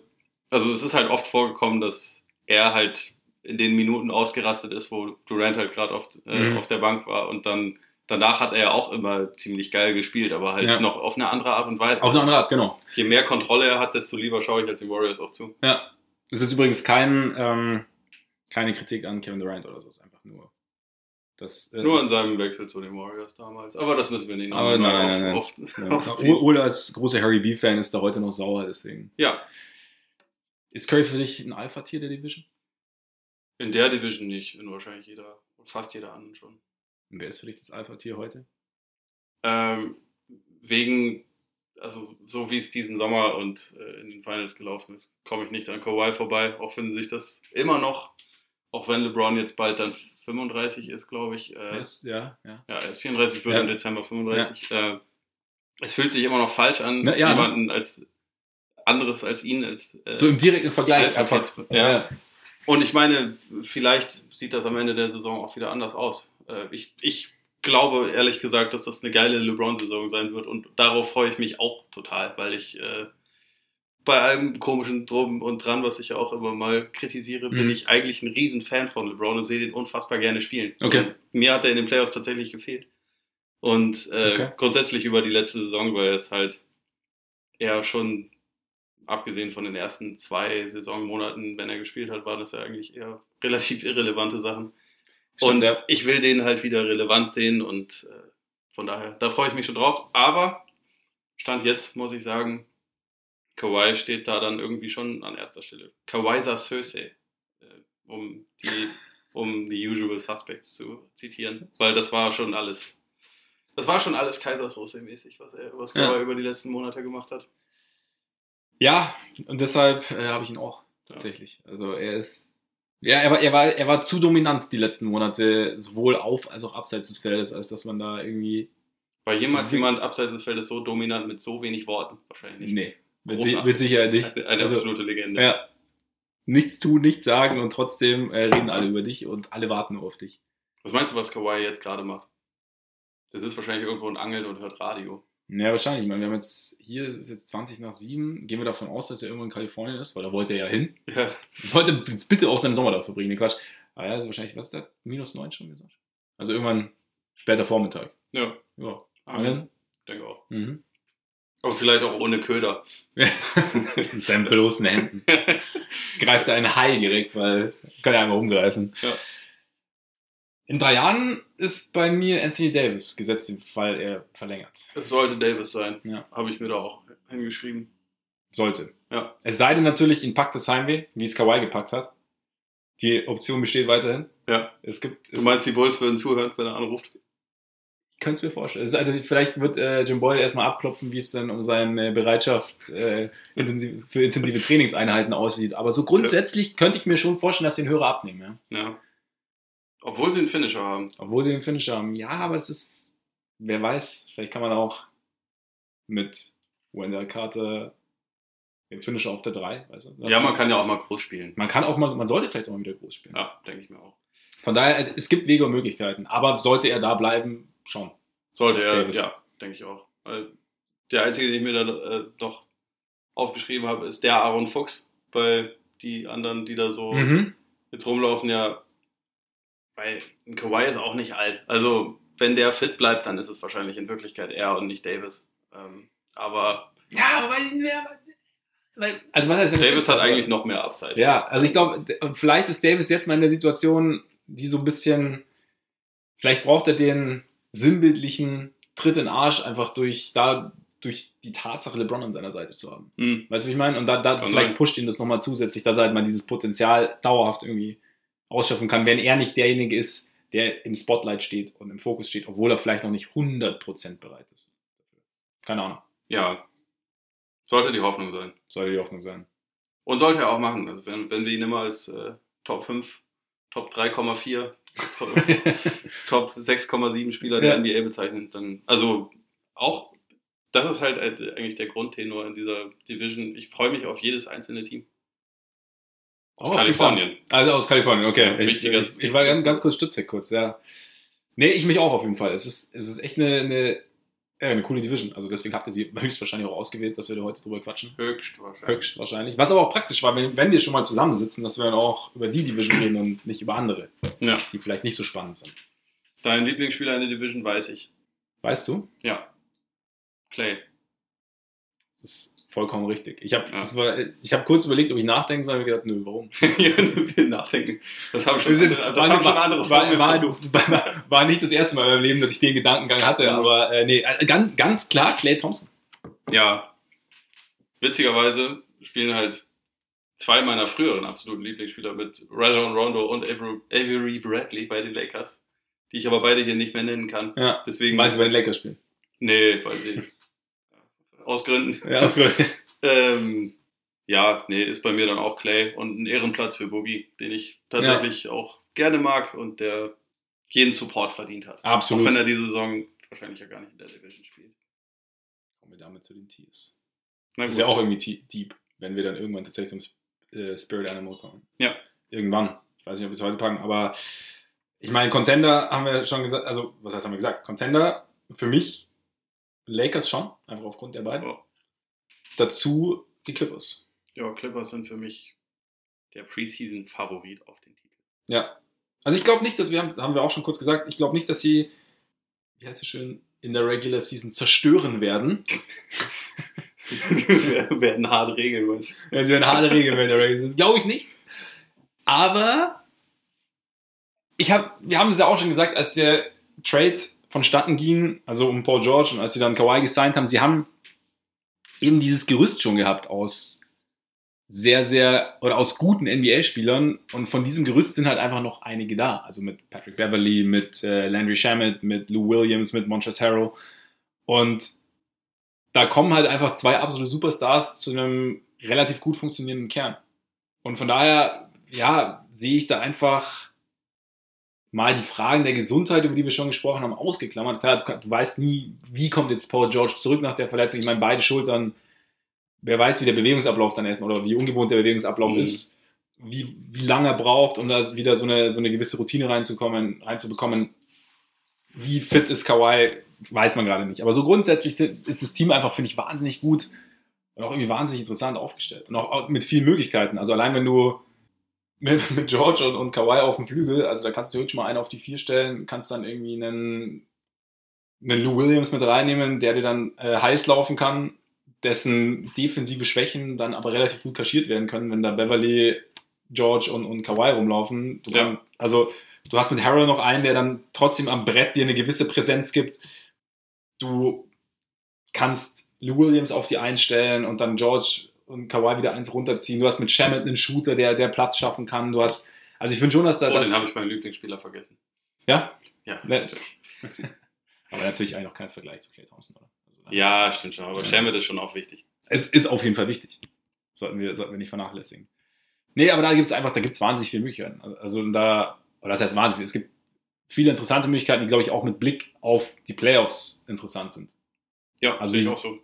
also es ist halt oft vorgekommen, dass er halt in den Minuten ausgerastet ist, wo Durant halt gerade auf, äh, mhm. auf der Bank war und dann danach hat er ja auch immer ziemlich geil gespielt, aber halt Ja. noch auf eine andere Art und Weise. Auf eine andere Art, genau. Je mehr Kontrolle er hat, desto lieber schaue ich halt den Warriors auch zu. Ja. Das ist übrigens kein, ähm, keine Kritik an Kevin Durant oder so. Es ist einfach nur. Das, äh, Nur an seinem Wechsel zu den Warriors damals. Aber das müssen wir nicht Aber noch nein, auf, nein, nein. auf, aufziehen. Oder als großer Harry B-Fan ist er heute noch sauer, deswegen. Ja, Ist Curry für dich ein Alpha-Tier der Division? in der Division nicht, in wahrscheinlich jeder, fast jeder anderen schon. Und wer ist für dich das Alpha-Tier heute? Ähm, wegen, also so wie es diesen Sommer und äh, in den Finals gelaufen ist, komme ich nicht an Kawhi vorbei, auch wenn sich das immer noch, auch wenn LeBron jetzt bald dann 35 ist, glaube ich. Äh, Ist, ja, ja. ja, er ist 34, wird Ja. im Dezember 35. Äh, es fühlt sich immer noch falsch an, Na, ja, ne? jemanden als anderes als ihn als äh, So im direkten Vergleich einfach. Ja. Und ich meine, vielleicht sieht das am Ende der Saison auch wieder anders aus. Äh, ich, ich glaube ehrlich gesagt, dass das eine geile LeBron-Saison sein wird und darauf freue ich mich auch total, weil ich äh, bei allem komischen Drum und Dran, was ich ja auch immer mal kritisiere, bin Mhm. ich eigentlich ein riesen Fan von LeBron und sehe den unfassbar gerne spielen. Okay. Und mir hat er in den Playoffs tatsächlich gefehlt. Und äh, Okay. grundsätzlich über die letzte Saison, weil es halt eher schon, abgesehen von den ersten zwei Saisonmonaten, wenn er gespielt hat, waren das ja eigentlich eher relativ irrelevante Sachen. Stimmt, und ja. ich will den halt wieder relevant sehen und äh, von daher, da freue ich mich schon drauf. Aber Stand jetzt muss ich sagen, Kawhi steht da dann irgendwie schon an erster Stelle. Kawaisa Söse, äh, um die, um die Usual Suspects zu zitieren, weil das war schon alles, das war schon alles Kaisersoße-mäßig, was er, was Ja. Kawhi über die letzten Monate gemacht hat. Ja, und deshalb äh, habe ich ihn auch tatsächlich. Also er ist. Ja, er war, er, war, er war zu dominant die letzten Monate, sowohl auf als auch abseits des Feldes, als dass man da irgendwie. War jemals jemand abseits des Feldes so dominant mit so wenig Worten? Wahrscheinlich nicht. Nee, mit, si- mit Sicherheit nicht. Eine, eine Also, absolute Legende. Ja. Nichts tun, nichts sagen und trotzdem äh, reden alle über dich und alle warten nur auf dich. Was meinst du, was Kawhi jetzt gerade macht? Das ist wahrscheinlich irgendwo ein Angeln und hört Radio. Ja, wahrscheinlich. Ich meine, wir haben jetzt hier, es ist jetzt 20 nach 7. Gehen wir davon aus, dass er irgendwo in Kalifornien ist, weil da wollte er ja hin. Ja, Sollte jetzt bitte auch seinen Sommer da verbringen, nee, Quatsch. Ah ja, also wahrscheinlich, was ist das? Minus 9 schon gesagt. Also irgendwann später Vormittag. ja Ja. Angeln. Denke auch. Mhm. Aber vielleicht auch ohne Köder. Mit seinen bloßen Händen. Greift er einen Hai direkt, weil kann er einmal umgreifen. Ja. In drei Jahren ist bei mir Anthony Davis gesetzt, im Fall er verlängert. Es sollte Davis sein. Ja. Habe ich mir da auch hingeschrieben. Sollte. Ja. Es sei denn natürlich, ihn packt das Heimweh, wie es Kawhi gepackt hat. Die Option besteht weiterhin. Ja. Es gibt. Du Es, meinst, die Bulls würden zuhören, wenn er anruft? Könnte es mir vorstellen. Also, vielleicht wird äh, Jim Boyle erstmal abklopfen, wie es dann um seine Bereitschaft äh, intensiv, für intensive Trainingseinheiten aussieht. Aber so grundsätzlich könnte ich mir schon vorstellen, dass sie den Hörer abnehmen. Ja? Ja. Obwohl sie einen Finisher haben. Obwohl sie den Finisher haben. Ja, aber es ist, wer weiß, vielleicht kann man auch mit Wendell Carter den Finisher auf der 3, weißt du? Ja, man kann ja auch mal groß spielen. man kann auch mal, man sollte vielleicht auch mal wieder groß spielen. Ja, denke ich mir auch. Von daher, es, es gibt Wege und Möglichkeiten, aber sollte er da bleiben, schon. Sollte er, Davis. ja, denke ich auch. Weil der einzige, den ich mir da äh, noch aufgeschrieben habe, ist der Aaron Fuchs, weil die anderen, die da so Mhm. jetzt rumlaufen, ja, weil ein Kawhi ist auch nicht alt. Also, wenn der fit bleibt, dann ist es wahrscheinlich in Wirklichkeit er und nicht Davis. Ähm, aber Ja, aber weiß ich nicht mehr. Weil, also was heißt, Davis hat eigentlich noch mehr Upside. Ja, also ich glaube, vielleicht ist Davis jetzt mal in der Situation, die so ein bisschen, vielleicht braucht er den sinnbildlichen Tritt in den Arsch einfach durch, da, durch die Tatsache, LeBron an seiner Seite zu haben. Hm. Weißt du, wie ich meine? Und da, da vielleicht pusht ihn das nochmal zusätzlich, dass er halt mal dieses Potenzial dauerhaft irgendwie ausschöpfen kann, wenn er nicht derjenige ist, der im Spotlight steht und im Fokus steht, obwohl er vielleicht noch nicht 100% bereit ist. Keine Ahnung. ja, sollte die Hoffnung sein. Sollte die Hoffnung sein. Und sollte er auch machen. Also, wenn, wenn wir ihn immer als äh, Top 5, Top 3,4, Top, Top 6,7 Spieler der Ja. NBA bezeichnen, dann, also auch, das ist halt eigentlich der Grundtenor in dieser Division. Ich freue mich auf jedes einzelne Team. Aus die Kalifornien. Also aus Kalifornien, okay. Ja, ich, wichtiger- ich, ich war ganz, wichtiger ganz kurz stutzig kurz, ja. Nee, ich mich auch auf jeden Fall. Es ist, es ist echt eine, eine, ja, eine coole Division. Also deswegen habt ihr sie höchstwahrscheinlich auch ausgewählt, dass wir da heute drüber quatschen. Höchstwahrscheinlich. Höchstwahrscheinlich. Was aber auch praktisch war, wenn, wenn wir schon mal zusammensitzen, dass wir dann auch über die Division reden und nicht über andere, Ja. die vielleicht nicht so spannend sind. Dein Lieblingsspieler in der Division weiß ich. Weißt du? Ja. Clay. Das ist vollkommen richtig. Ich habe Ja. ich hab kurz überlegt, ob ich nachdenken soll, aber ich gedacht, nö, warum? ja, nachdenken. Das haben schon, Das ist- das war haben nicht- schon andere war, war, versucht. war, war nicht das erste Mal in meinem Leben, dass ich den Gedankengang hatte, Ja. aber äh, nee, äh, ganz, ganz klar Clay Thompson. Ja. Witzigerweise spielen halt zwei meiner früheren absoluten Lieblingsspieler mit Rajon Rondo und Avery, Bradley bei den Lakers, die ich aber beide hier nicht mehr nennen kann. Ja. Deswegen. Weiß ich, bei den Lakers spielen. Nee, weil sie. Aus Gründen. Ja, das war, Ähm, ja, nee, ist bei mir dann auch Clay und ein Ehrenplatz für Boogie, den ich tatsächlich auch gerne mag und der jeden Support verdient hat. Absolut. Auch wenn er diese Saison wahrscheinlich ja gar nicht in der Division spielt. Kommen wir damit zu den Tees. Ist ja auch irgendwie deep, wenn wir dann irgendwann tatsächlich zum äh, Spirit Animal kommen. Ja. Irgendwann. Ich weiß nicht, ob wir es heute packen, aber ich meine, Contender haben wir schon gesagt, also was heißt haben wir gesagt? Contender für mich Lakers schon, einfach aufgrund der beiden. Ja. Dazu die Clippers. Ja, Clippers sind für mich der Preseason-Favorit auf den Titel. Ja. Also ich glaube nicht, dass wir haben, haben wir auch schon kurz gesagt, ich glaube nicht, dass sie, wie heißt es schön, in der Regular Season zerstören werden. Wir werden hart regeln, was. Ja, sie werden harte Regeln in der Regular Season. Glaube ich nicht. Aber ich hab, wir haben es ja auch schon gesagt, als der Trade vonstatten ging, also um Paul George und als sie dann Kawhi gesigned haben, sie haben eben dieses Gerüst schon gehabt aus sehr, sehr, oder aus guten NBA-Spielern und von diesem Gerüst sind halt einfach noch einige da. Also mit Patrick Beverly, mit äh, Landry Shamet, mit Lou Williams, mit Montrezl Harrell und da kommen halt einfach zwei absolute Superstars zu einem relativ gut funktionierenden Kern. Und von daher, ja, sehe ich da einfach mal die Fragen der Gesundheit, über die wir schon gesprochen haben, ausgeklammert. Klar, du, du weißt nie, wie kommt jetzt Paul George zurück nach der Verletzung. Ich meine, beide Schultern, wer weiß, wie der Bewegungsablauf dann ist oder wie ungewohnt der Bewegungsablauf Mhm. ist, wie, wie lange er braucht, um da wieder so eine, so eine gewisse Routine reinzukommen, reinzubekommen. Wie fit ist Kawhi, weiß man gerade nicht. Aber so grundsätzlich ist das Team einfach, finde ich, wahnsinnig gut und auch irgendwie wahnsinnig interessant aufgestellt. Und auch mit vielen Möglichkeiten. Also allein wenn du mit, mit George und, und Kawhi auf dem Flügel, also da kannst du theoretisch mal einen auf die vier stellen, kannst dann irgendwie einen, einen Lou Williams mit reinnehmen, der dir dann äh, heiß laufen kann, dessen defensive Schwächen dann aber relativ gut kaschiert werden können, wenn da Beverly, George und, und Kawhi rumlaufen. Du Ja. kann, also du hast mit Harrell noch einen, der dann trotzdem am Brett dir eine gewisse Präsenz gibt. Du kannst Lou Williams auf die einstellen und dann George und Kawhi wieder eins runterziehen. Du hast mit Shamet einen Shooter, der, der Platz schaffen kann. Du hast, also ich finde schon, dass da Oh, das, den habe ich meinen Lieblingsspieler vergessen. ja, Ja, aber natürlich eigentlich noch kein Vergleich zu Clay Thompson, oder? Also, ja stimmt schon. Aber Ja. Shamit ist schon auch wichtig. Es ist auf jeden Fall wichtig. Sollten wir, sollten wir nicht vernachlässigen. Nee, aber da gibt es einfach, da gibt es wahnsinnig viele Möglichkeiten. Also da, oder das heißt wahnsinnig viel. Es gibt viele interessante Möglichkeiten, die, glaube ich, auch mit Blick auf die Playoffs interessant sind. Ja, Also sehe ich auch so.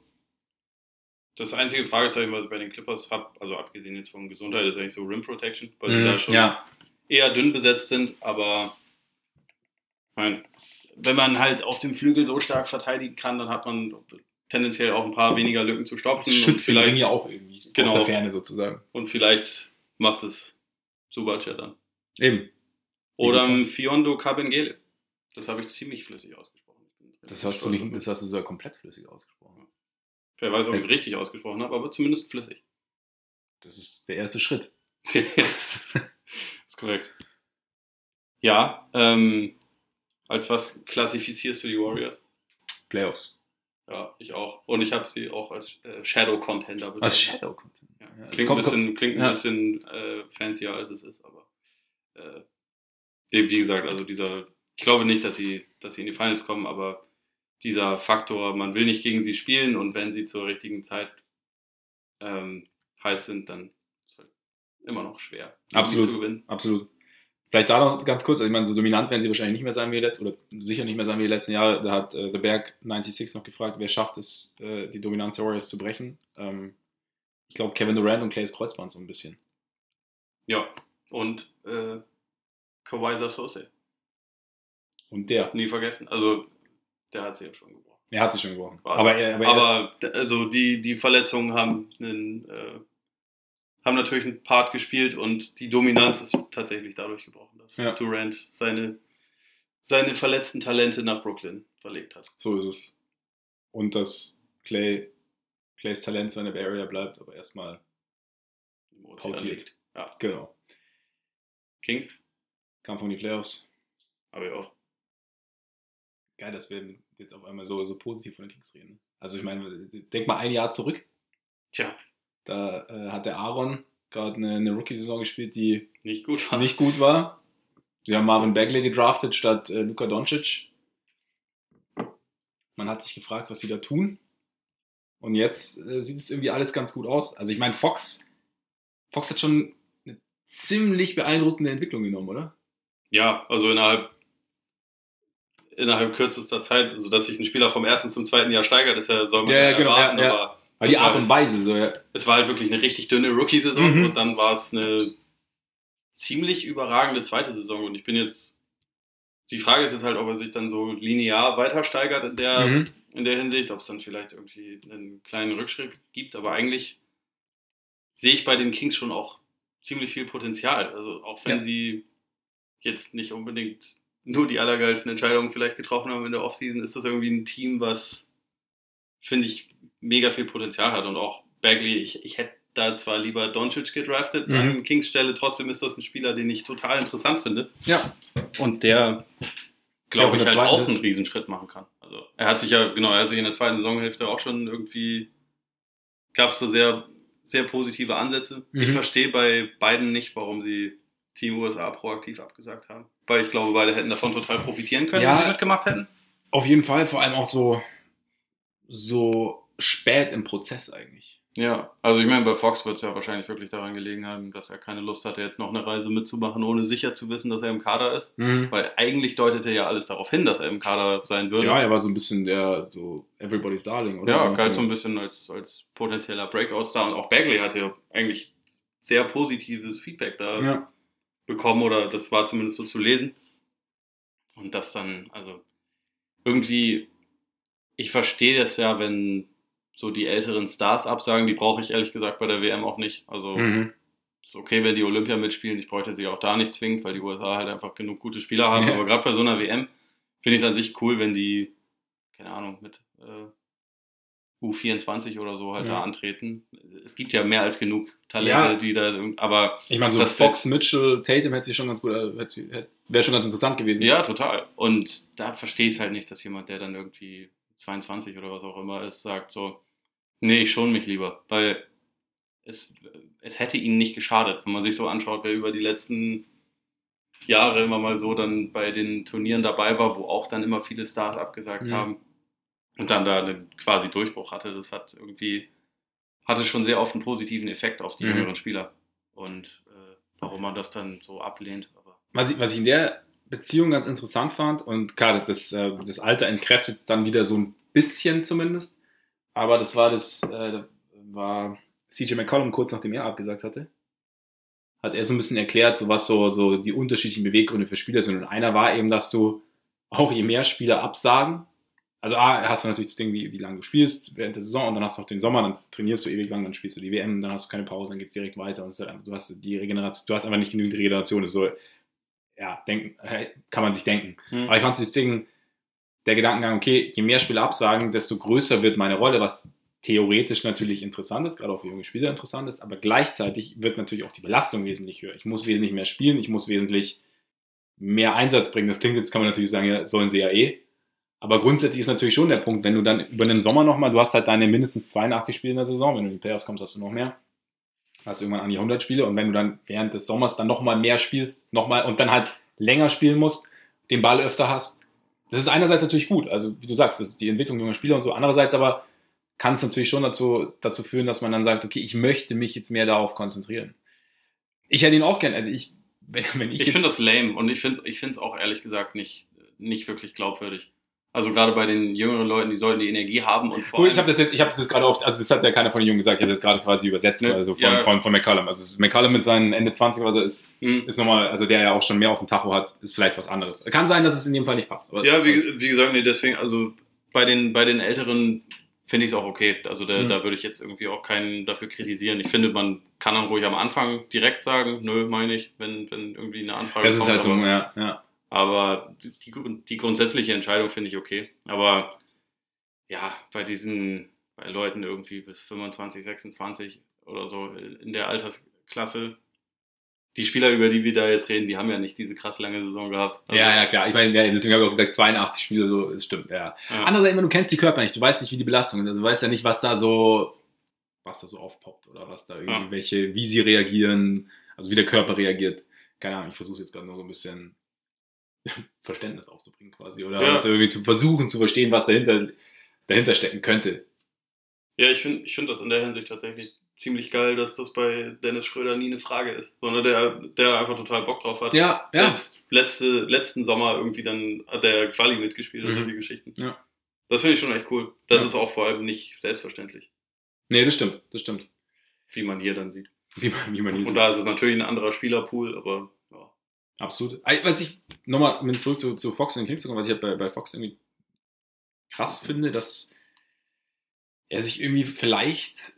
Das einzige Fragezeichen, was ich bei den Clippers habe, also abgesehen jetzt von Gesundheit, ist eigentlich so Rim Protection, weil sie da schon Mhm. ja, eher dünn besetzt sind, aber mein, wenn man halt auf dem Flügel so stark verteidigen kann, dann hat man tendenziell auch ein paar weniger Lücken zu stopfen schützt vielleicht, ja auch irgendwie aus Genau. der Ferne sozusagen. und vielleicht macht es Subac ja dann. Eben. Oder ein Fiondo Cabengele. Das habe ich ziemlich flüssig ausgesprochen. Das hast, du nicht, das hast du sogar komplett flüssig ausgesprochen. Wer weiß, ob ich es richtig ausgesprochen habe, aber zumindest flüssig. Das ist der erste Schritt. yes. ist korrekt. Ja, ähm, als was klassifizierst du die Warriors? Playoffs. Ja, ich auch. Und ich habe sie auch als äh, Shadow Contender Als Shadow Content. Ja. Ja, Klingt, kommt- ein bisschen, klingt ein bisschen äh, fancier als es ist, aber äh, wie wie gesagt, also dieser, ich glaube nicht, dass sie, dass sie in die Finals kommen, aber dieser Faktor, man will nicht gegen sie spielen und wenn sie zur richtigen Zeit ähm, heiß sind, dann ist es halt immer noch schwer, Absolut. sie zu gewinnen. Absolut. Vielleicht da noch ganz kurz, also ich meine, so dominant werden sie wahrscheinlich nicht mehr sein wie die letzten, oder sicher nicht mehr sein wie die letzten Jahre. Da hat äh, The Berg 96 noch gefragt, wer schafft es, äh, die Dominanz der Warriors zu brechen. Ähm, ich glaube, Kevin Durant und Clays Kreuzband so ein bisschen. Ja, und äh, Kawhi Sasose, Und der, nie vergessen. Also, der hat sie ja schon gebrochen. er hat sich schon gebrochen. Warte. Aber, er, aber, er Aber also die, die Verletzungen haben einen, äh, haben natürlich einen Part gespielt und die Dominanz ist tatsächlich dadurch gebrochen, dass Ja. Durant seine, seine verletzten Talente nach Brooklyn verlegt hat. So ist es. Und dass Clay, Clays Talent zwar in der Area bleibt, aber erstmal Pausiert. Ja. Genau. Kings, Kampf um die Playoffs. aber ja auch. Geil, dass wir jetzt auf einmal so, so positiv von den Kings reden. Also ich meine, denk mal ein Jahr zurück. Tja, Da äh, hat der Aaron gerade eine, eine Rookie-Saison gespielt, die nicht gut war. nicht gut war. Die haben Marvin Bagley gedraftet statt äh, Luka Doncic. Man hat sich gefragt, was sie da tun. Und jetzt äh, sieht es irgendwie alles ganz gut aus. Also ich meine, Fox, Fox hat schon eine ziemlich beeindruckende Entwicklung genommen, oder? Ja, also innerhalb, innerhalb kürzester Zeit, also dass sich ein Spieler vom ersten zum zweiten Jahr steigert, ist ja, soll man Ja, ja, genau, erwarten, ja, aber Weil die Art und halt- Weise so, ja. es war halt wirklich eine richtig dünne Rookie-Saison Mhm. und dann war es eine ziemlich überragende zweite Saison und ich bin jetzt, die Frage ist jetzt halt, ob er sich dann so linear weiter steigert in der, Mhm. in der Hinsicht, ob es dann vielleicht irgendwie einen kleinen Rückschritt gibt, aber eigentlich sehe ich bei den Kings schon auch ziemlich viel Potenzial. Also auch wenn Ja. sie jetzt nicht unbedingt nur die allergeilsten Entscheidungen vielleicht getroffen haben in der Offseason, ist das irgendwie ein Team, was, finde ich, mega viel Potenzial hat und auch Bagley, ich, ich hätte da zwar lieber Doncic gedraftet Mhm. an Kings Stelle, trotzdem ist das ein Spieler, den ich total interessant finde Ja. und der, Ja, glaube in ich, halt auch einen Riesenschritt machen kann. Also er hat sich ja, genau, er hat sich in der zweiten Saisonhälfte auch schon irgendwie, gab es da sehr, sehr positive Ansätze. Ich Mhm. verstehe bei beiden nicht, warum sie Team USA proaktiv abgesagt haben. Weil ich glaube, beide hätten davon total profitieren können, Ja. wenn sie mitgemacht hätten. Auf jeden Fall, vor allem auch so, so spät im Prozess eigentlich. Ja, also ich meine, bei Fox wird es ja wahrscheinlich wirklich daran gelegen haben, dass er keine Lust hatte, jetzt noch eine Reise mitzumachen, ohne sicher zu wissen, dass er im Kader ist. Weil eigentlich deutete ja alles darauf hin, dass er im Kader sein würde. Ja, er war so ein bisschen der, so Everybody's Darling, oder? Ja, galt so ein bisschen als, als potenzieller Breakout-Star. Und auch Bagley hatte ja eigentlich sehr positives Feedback da Ja. Bekommen oder das war zumindest so zu lesen. Und das dann, also irgendwie, ich verstehe das ja, wenn so die älteren Stars absagen, die brauche ich ehrlich gesagt bei der WM auch nicht. Also Mhm. ist okay, wenn die Olympia mitspielen. Ich bräuchte sie auch da nicht zwingend, weil die USA halt einfach genug gute Spieler haben. Ja. Aber gerade bei so einer WM finde ich es an sich cool, wenn die, keine Ahnung, mit äh, U24 oder so halt Ja. da antreten. Es gibt ja mehr als genug Talente, Ja. die da, aber Ich meine, so Das Fox, Mitchell, Tatum hätte sich schon ganz gut, äh, wäre schon ganz interessant gewesen. ja, total. Und da verstehe ich es halt nicht, dass jemand, der dann irgendwie 22 oder was auch immer ist, sagt so, nee, ich schon mich lieber. Weil es, es hätte ihnen nicht geschadet, wenn man sich so anschaut, wer über die letzten Jahre immer mal so dann bei den Turnieren dabei war, wo auch dann immer viele Stars abgesagt Ja. haben und dann da einen quasi Durchbruch hatte. Das hat irgendwie, hatte schon sehr oft einen positiven Effekt auf die Mhm. jüngeren Spieler. Und äh, warum man das dann so ablehnt, Was ich, was ich in der Beziehung ganz interessant fand, und klar, das, das, äh, das Alter entkräftet es dann wieder so ein bisschen zumindest, aber das war das, äh, war CJ McCollum kurz nachdem er abgesagt hatte, hat er so ein bisschen erklärt, so was so, so die unterschiedlichen Beweggründe für Spieler sind. Und einer war eben, dass du auch je mehr Spieler absagen, also A, hast du natürlich das Ding, wie, wie lange du spielst während der Saison und dann hast du auch den Sommer, dann trainierst du ewig lang, dann spielst du die WM, dann hast du keine Pause, dann geht es direkt weiter und halt einfach- du hast die Regeneration, du hast einfach nicht genügend Regeneration, das so, ja, denken, äh, kann man sich denken. Aber ich fand das Ding, der Gedankengang, okay, je mehr Spieler absagen, desto größer wird meine Rolle, was theoretisch natürlich interessant ist, gerade auch für junge Spieler interessant ist, aber gleichzeitig wird natürlich auch die Belastung wesentlich höher. Ich muss wesentlich mehr spielen, ich muss wesentlich mehr Einsatz bringen. Das klingt jetzt, kann man natürlich sagen, ja, sollen sie ja eh. Aber grundsätzlich ist natürlich schon der Punkt, wenn du dann über den Sommer nochmal, du hast halt deine mindestens 82 Spiele in der Saison, wenn du in die Playoffs kommst, hast du noch mehr. Hast irgendwann an die 100 Spiele und wenn du dann während des Sommers dann nochmal mehr spielst, nochmal und dann halt länger spielen musst, den Ball öfter hast, das ist einerseits natürlich gut, also wie du sagst, das ist die Entwicklung junger Spieler und so. Andererseits aber kann es natürlich schon dazu, dazu führen, dass man dann sagt, okay, ich möchte mich jetzt mehr darauf konzentrieren. Ich hätte ihn auch gern, also ich, wenn, wenn ich, Ich, finde das lame und ich finde es ich find's auch ehrlich gesagt nicht, nicht wirklich glaubwürdig. Also gerade bei den jüngeren Leuten, die sollten die Energie haben und vor Gut, allem. ich habe das jetzt, ich habe das gerade oft, also das hat ja keiner von den Jungen gesagt, ich habe das gerade quasi übersetzt, Ne, also von, ja. von, von McCallum. Also ist- McCallum mit seinen Ende 20 oder so ist, Hm. ist nochmal, also der ja auch schon mehr auf dem Tacho hat, ist vielleicht was anderes. Kann sein, dass es in dem Fall nicht passt. Ja, wie, wie gesagt, nee, deswegen, also bei den, bei den Älteren finde ich es auch okay. Also da, Mhm. da würde ich jetzt irgendwie auch keinen dafür kritisieren. Ich finde, man kann dann ruhig am Anfang direkt sagen, nö, meine ich, wenn, wenn irgendwie eine Anfrage das ist kommt. halt so, ja, ja. Aber die, die grundsätzliche Entscheidung finde ich okay. Aber ja, bei diesen, bei Leuten irgendwie bis 25, 26 oder so in der Altersklasse, die Spieler, über die wir da jetzt reden, die haben ja nicht diese krass lange Saison gehabt. Also ja, ja, klar. Ich meine, deswegen habe ich auch gesagt, 82 Spiele, so, das stimmt, ja. ja. Andererseits immer, du kennst die Körper nicht, du weißt nicht, wie die Belastung ist. Also, du weißt ja nicht, was da so, was da so aufpoppt oder was da irgendwie, ja. welche, wie sie reagieren, also wie der Körper reagiert. Keine Ahnung, ich versuche jetzt gerade nur so ein bisschen Verständnis aufzubringen quasi oder ja. irgendwie zu versuchen zu verstehen, was dahinter, dahinter stecken könnte. Ja, ich finde ich find das in der Hinsicht tatsächlich ziemlich geil, dass das bei Dennis Schröder nie eine Frage ist, sondern der, der einfach total Bock drauf hat. Ja, Selbst ja. Letzte, letzten Sommer irgendwie dann hat der Quali mitgespielt mhm. oder die Geschichten. Ja. Das finde ich schon echt cool. Das ja. ist auch vor allem nicht selbstverständlich. Nee, das stimmt, das stimmt. Wie man hier dann sieht. Wie man, wie man hier Und da ist es natürlich ein anderer Spielerpool, aber. Absolut. Was ich nochmal zurück zu, zu Fox und Kings kommen, was ich halt bei, bei Fox irgendwie krass finde, dass er sich irgendwie vielleicht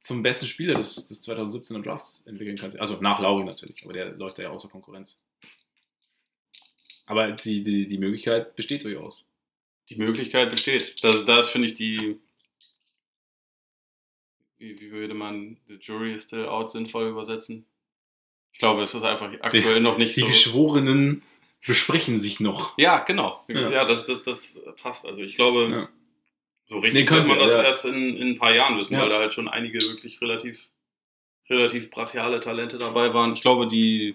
zum besten Spieler des, des 2017er Drafts entwickeln könnte. Also nach Lauri natürlich, aber der läuft ja außer Konkurrenz. Aber die, die, die Möglichkeit besteht durchaus. Die Möglichkeit besteht. Das, das finde ich die. Wie, wie, würde man The Jury is still out sinnvoll übersetzen? Ich glaube, es ist einfach aktuell die, noch nicht die so. Die Geschworenen besprechen sich noch. Ja, genau. Ja, ja das, das, das passt. Also ich glaube. Ja so richtig nee, könnte man das ja. erst in, in ein paar Jahren wissen, ja. weil da halt schon einige wirklich relativ, relativ brachiale Talente dabei waren. Ich glaube, die,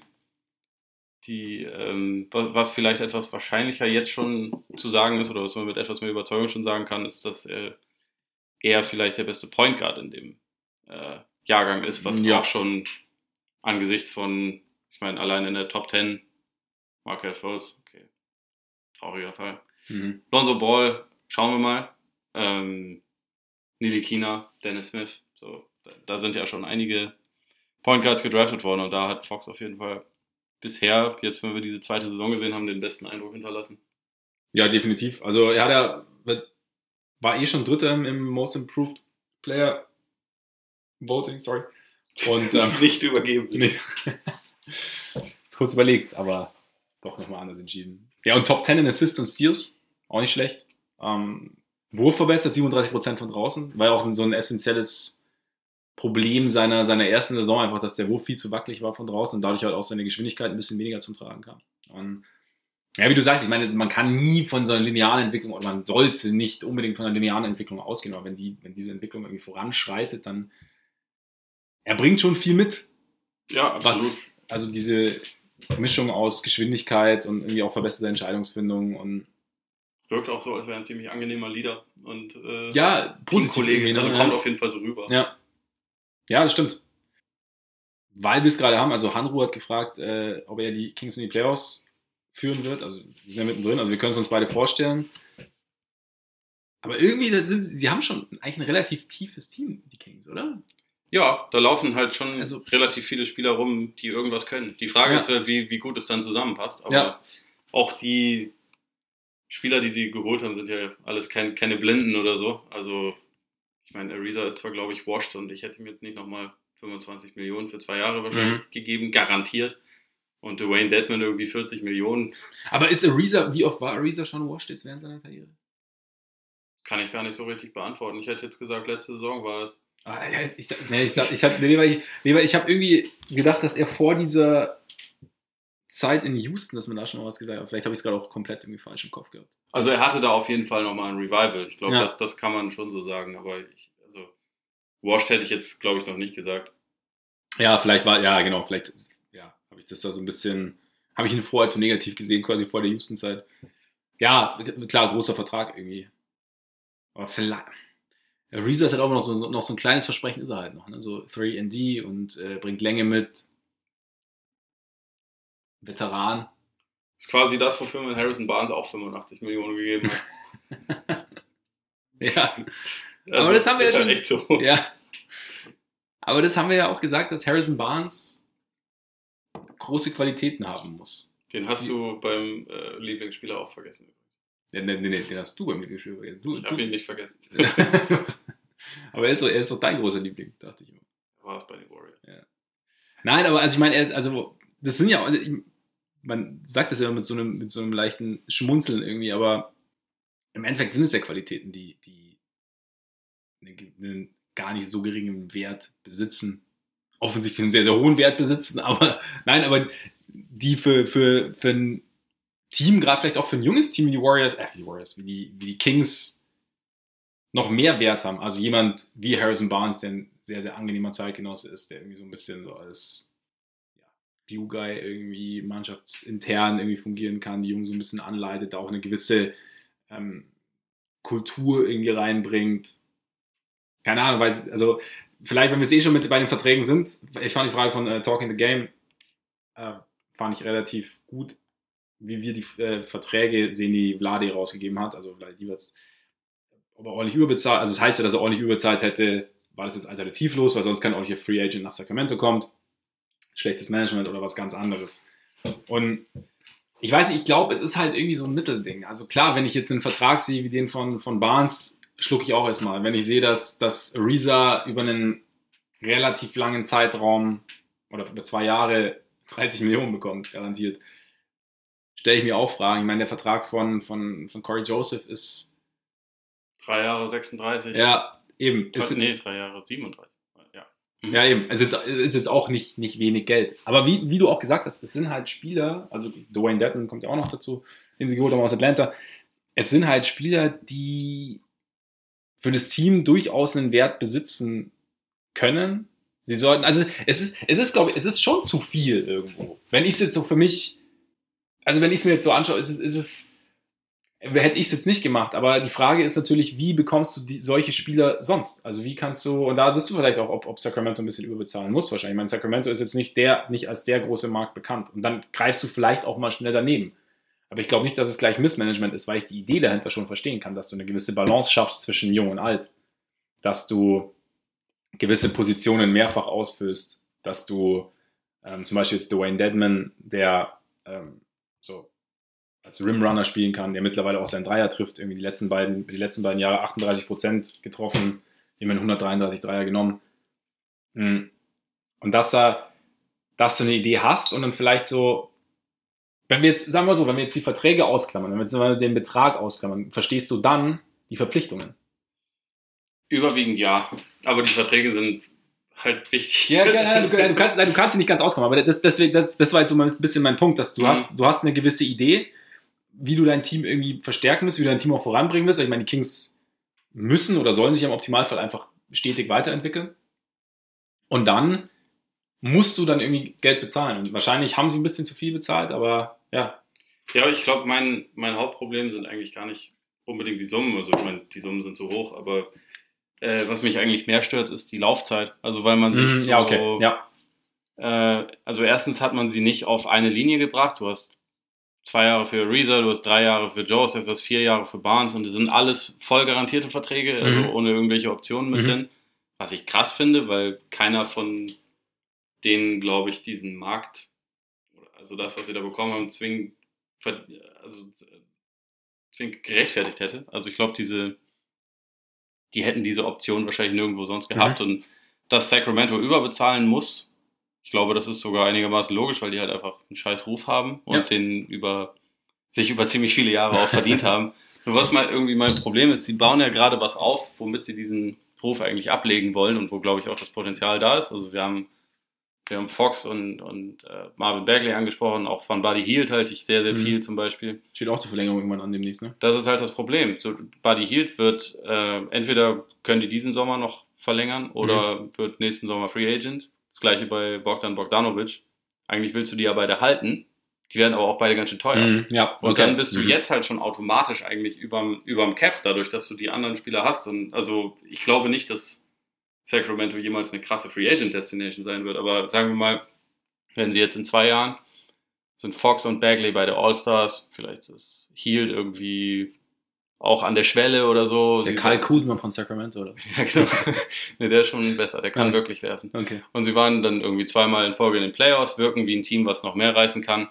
die ähm, was vielleicht etwas wahrscheinlicher jetzt schon zu sagen ist, oder was man mit etwas mehr Überzeugung schon sagen kann, ist, dass er, er vielleicht der beste Point Guard in dem äh, Jahrgang ist, was ja. auch schon angesichts von, ich meine, allein in der Top 10, Markel Fultz, okay, trauriger Fall. Mhm. Lonzo Ball, schauen wir mal ähm, Nili Kina, Dennis Smith. So, da, da, sind ja schon einige Point Guards gedraftet worden und da hat Fox auf jeden Fall bisher, jetzt wenn wir diese zweite Saison gesehen haben, den besten Eindruck hinterlassen. Ja, definitiv. Also er hat ja, war eh schon Dritter im Most Improved Player Voting, sorry. Und ähm, nicht übergeben. Nee. kurz überlegt, aber doch nochmal anders entschieden. Ja, und Top 10 in Assists und Steals, auch nicht schlecht. Ähm, Wurf verbessert, 37% von draußen, war ja auch so ein essentielles Problem seiner, seiner ersten Saison, einfach, dass der Wurf viel zu wackelig war von draußen und dadurch halt auch seine Geschwindigkeit ein bisschen weniger zum Tragen kam. Und ja, wie du sagst, ich meine, man kann nie von so einer linearen Entwicklung oder man sollte nicht unbedingt von einer linearen Entwicklung ausgehen, aber wenn, die, wenn diese Entwicklung irgendwie voranschreitet, dann er bringt schon viel mit. Ja, absolut. Was, also diese Mischung aus Geschwindigkeit und irgendwie auch verbesserte Entscheidungsfindung und Wirkt auch so, als wäre ein ziemlich angenehmer Leader und äh, ja, Kollege. Also kommt auf jeden Fall so rüber. Ja, ja das stimmt. Weil wir es gerade haben, also Hanru hat gefragt, äh, ob er die Kings in die Playoffs führen wird. Also wir sind ja mittendrin, also wir können es uns beide vorstellen. Aber irgendwie, sind, sie haben schon eigentlich ein relativ tiefes Team, die Kings, oder? Ja, da laufen halt schon also, relativ viele Spieler rum, die irgendwas können. Die Frage ja. ist halt, wie, wie gut es dann zusammenpasst. Aber ja. auch die, Spieler, die sie geholt haben, sind ja alles kein, keine Blinden oder so. Also, ich meine, Ariza ist zwar, glaube ich, washed und ich hätte ihm jetzt nicht nochmal 25 Millionen für zwei Jahre wahrscheinlich mhm. gegeben, garantiert. Und Dwayne Deadman irgendwie 40 Millionen. Aber ist Ariza, wie oft war Ariza schon washed jetzt während seiner Karriere? Kann ich gar nicht so richtig beantworten. Ich hätte jetzt gesagt, letzte Saison war es. Ich, nee, ich, ich, ich, nee, ich habe irgendwie gedacht, dass er vor dieser Zeit in Houston, dass man da schon mal was gesagt hat. Vielleicht habe ich es gerade auch komplett irgendwie falsch im Kopf gehabt. Also er hatte da auf jeden Fall nochmal ein Revival. Ich glaube, ja. das, das kann man schon so sagen. Aber ich, also Washed hätte ich jetzt, glaube ich, noch nicht gesagt. Ja, vielleicht war, ja genau, vielleicht ja, habe ich das da so ein bisschen, habe ich ihn vorher zu negativ gesehen, quasi vor der Houston-Zeit. Ja, klar, großer Vertrag irgendwie. Aber vielleicht. Reeser ist halt auch noch so, noch so ein kleines Versprechen, ist er halt noch. Ne? So 3D und äh, bringt Länge mit, Veteran. Ist quasi das, wofür man Harrison Barnes auch 85 Millionen gegeben hat. ja. Also, aber das haben wir ja halt schon. Echt so. Ja. Aber das haben wir ja auch gesagt, dass Harrison Barnes große Qualitäten haben muss. Den hast du beim äh, Lieblingsspieler auch vergessen. Ja, nee, nee, den hast du beim Lieblingsspieler vergessen. Du, ich habe ihn nicht vergessen. aber er ist, doch, er ist doch dein großer Liebling, dachte ich immer. War es bei den Warriors. Ja. Nein, aber also ich meine, er ist, also das sind ja, man sagt das ja mit so einem, mit so einem leichten Schmunzeln irgendwie, aber im Endeffekt sind es ja Qualitäten, die, die einen gar nicht so geringen Wert besitzen. Offensichtlich einen sehr, sehr hohen Wert besitzen, aber nein, aber die für, für, für ein Team, gerade vielleicht auch für ein junges Team wie die Warriors, äh, die Warriors, wie die, wie die Kings noch mehr Wert haben. Also jemand wie Harrison Barnes, der ein sehr, sehr angenehmer Zeitgenosse ist, der irgendwie so ein bisschen so als ja, Glue-Guy irgendwie mannschaftsintern irgendwie fungieren kann, die Jungs so ein bisschen anleitet, auch eine gewisse ähm, Kultur irgendwie reinbringt. Keine Ahnung, weil, also vielleicht, wenn wir es eh schon mit bei den Verträgen sind, ich fand die Frage von äh, Talking the Game, äh, fand ich relativ gut, wie wir die äh, Verträge sehen, die Vladi rausgegeben hat. Also Vladi Divac, ob er ordentlich überbezahlt, also das heißt ja, dass er ordentlich überzahlt hätte, war das jetzt alternativlos, weil sonst kein ordentlicher Free Agent nach Sacramento kommt. Schlechtes Management oder was ganz anderes. Und ich weiß nicht, ich glaube, es ist halt irgendwie so ein Mittelding. Also klar, wenn ich jetzt einen Vertrag sehe wie den von, von Barnes, schlucke ich auch erstmal. Wenn ich sehe, dass, dass Ariza über einen relativ langen Zeitraum oder über zwei Jahre 30 Millionen bekommt, garantiert, stelle ich mir auch Fragen. Ich meine, der Vertrag von, von, von Corey Joseph ist. Drei Jahre 36. Ja, eben. Ist, nee, drei Jahre 37. Ja, mhm. ja eben. Es ist, ist jetzt auch nicht, nicht wenig Geld. Aber wie, wie du auch gesagt hast, es sind halt Spieler, also Dwayne Detton kommt ja auch noch dazu, den sie geholt haben aus Atlanta. Es sind halt Spieler, die für das Team durchaus einen Wert besitzen können. Sie sollten, also es ist, es ist, glaube ich, es ist schon zu viel irgendwo. Wenn ich es jetzt so für mich, also wenn ich es mir jetzt so anschaue, ist es, ist es hätte ich es jetzt nicht gemacht, aber die Frage ist natürlich, wie bekommst du die, solche Spieler sonst? Also wie kannst du, und da bist du vielleicht auch, ob, ob Sacramento ein bisschen überbezahlen muss wahrscheinlich. Ich meine, Sacramento ist jetzt nicht der, nicht als der große Markt bekannt. Und dann greifst du vielleicht auch mal schnell daneben. Aber ich glaube nicht, dass es gleich Missmanagement ist, weil ich die Idee dahinter schon verstehen kann, dass du eine gewisse Balance schaffst zwischen jung und alt. Dass du gewisse Positionen mehrfach ausfüllst. Dass du ähm, zum Beispiel jetzt Dwayne Deadman, der ähm, so als Rimrunner spielen kann, der mittlerweile auch seinen Dreier trifft. Irgendwie die letzten beiden, die letzten beiden Jahre 38 Prozent getroffen, immerhin 133 Dreier genommen. Hm. Und dass, da, dass du eine Idee hast und dann vielleicht so, wenn wir jetzt, sagen wir so, wenn wir jetzt die Verträge ausklammern, wenn wir jetzt den Betrag ausklammern, verstehst du dann die Verpflichtungen? Überwiegend ja, aber die Verträge sind halt wichtig. Ja, ja, du, du, kannst, du kannst sie nicht ganz auskommen, aber das, deswegen, das, das war jetzt so ein bisschen mein Punkt, dass du, mhm. hast, du hast eine gewisse Idee, wie du dein Team irgendwie verstärken willst, wie du dein Team auch voranbringen willst. Ich meine, die Kings müssen oder sollen sich im Optimalfall einfach stetig weiterentwickeln. Und dann musst du dann irgendwie Geld bezahlen. Und wahrscheinlich haben sie ein bisschen zu viel bezahlt, aber ja. Ja, ich glaube, mein, mein Hauptproblem sind eigentlich gar nicht unbedingt die Summen. Also ich meine, die Summen sind zu hoch, aber äh, was mich eigentlich mehr stört, ist die Laufzeit. Also weil man sich mm, so, ja, okay. ja. Äh, also erstens hat man sie nicht auf eine Linie gebracht. Du hast zwei Jahre für Reza, du hast drei Jahre für Joseph, du hast vier Jahre für Barnes und das sind alles voll garantierte Verträge, also mhm. ohne irgendwelche Optionen mit mhm. drin. Was ich krass finde, weil keiner von denen, glaube ich, diesen Markt, also das, was sie da bekommen haben, zwingend, also, zwingend gerechtfertigt hätte. Also ich glaube, diese, die hätten diese Option wahrscheinlich nirgendwo sonst gehabt mhm. und dass Sacramento überbezahlen muss, ich glaube, das ist sogar einigermaßen logisch, weil die halt einfach einen scheiß Ruf haben und ja. den über sich über ziemlich viele Jahre auch verdient haben. Und was mal irgendwie mein Problem ist, sie bauen ja gerade was auf, womit sie diesen Ruf eigentlich ablegen wollen und wo, glaube ich, auch das Potenzial da ist. Also wir haben, wir haben Fox und, und äh, Marvin Bagley angesprochen, auch von Buddy Hield halte ich sehr, sehr mhm. viel zum Beispiel. Steht auch die Verlängerung irgendwann an demnächst, ne? Das ist halt das Problem. So, Buddy Hield wird, äh, entweder können die diesen Sommer noch verlängern oder mhm. wird nächsten Sommer Free Agent. Das gleiche bei Bogdan Bogdanovic. Eigentlich willst du die ja beide halten. Die werden aber auch beide ganz schön teuer. Mm, ja, okay. Und dann bist du mm. jetzt halt schon automatisch eigentlich überm, überm Cap, dadurch, dass du die anderen Spieler hast. Und also ich glaube nicht, dass Sacramento jemals eine krasse Free Agent Destination sein wird. Aber sagen wir mal, wenn sie jetzt in zwei Jahren sind Fox und Bagley bei der All-Stars, vielleicht ist Healed irgendwie auch an der Schwelle oder so. Der Karl Kuzma von Sacramento, oder? ja, genau. nee, der ist schon besser, der kann ja. wirklich werfen. Okay. Und sie waren dann irgendwie zweimal in Folge in den Playoffs, wirken wie ein Team, was noch mehr reißen kann.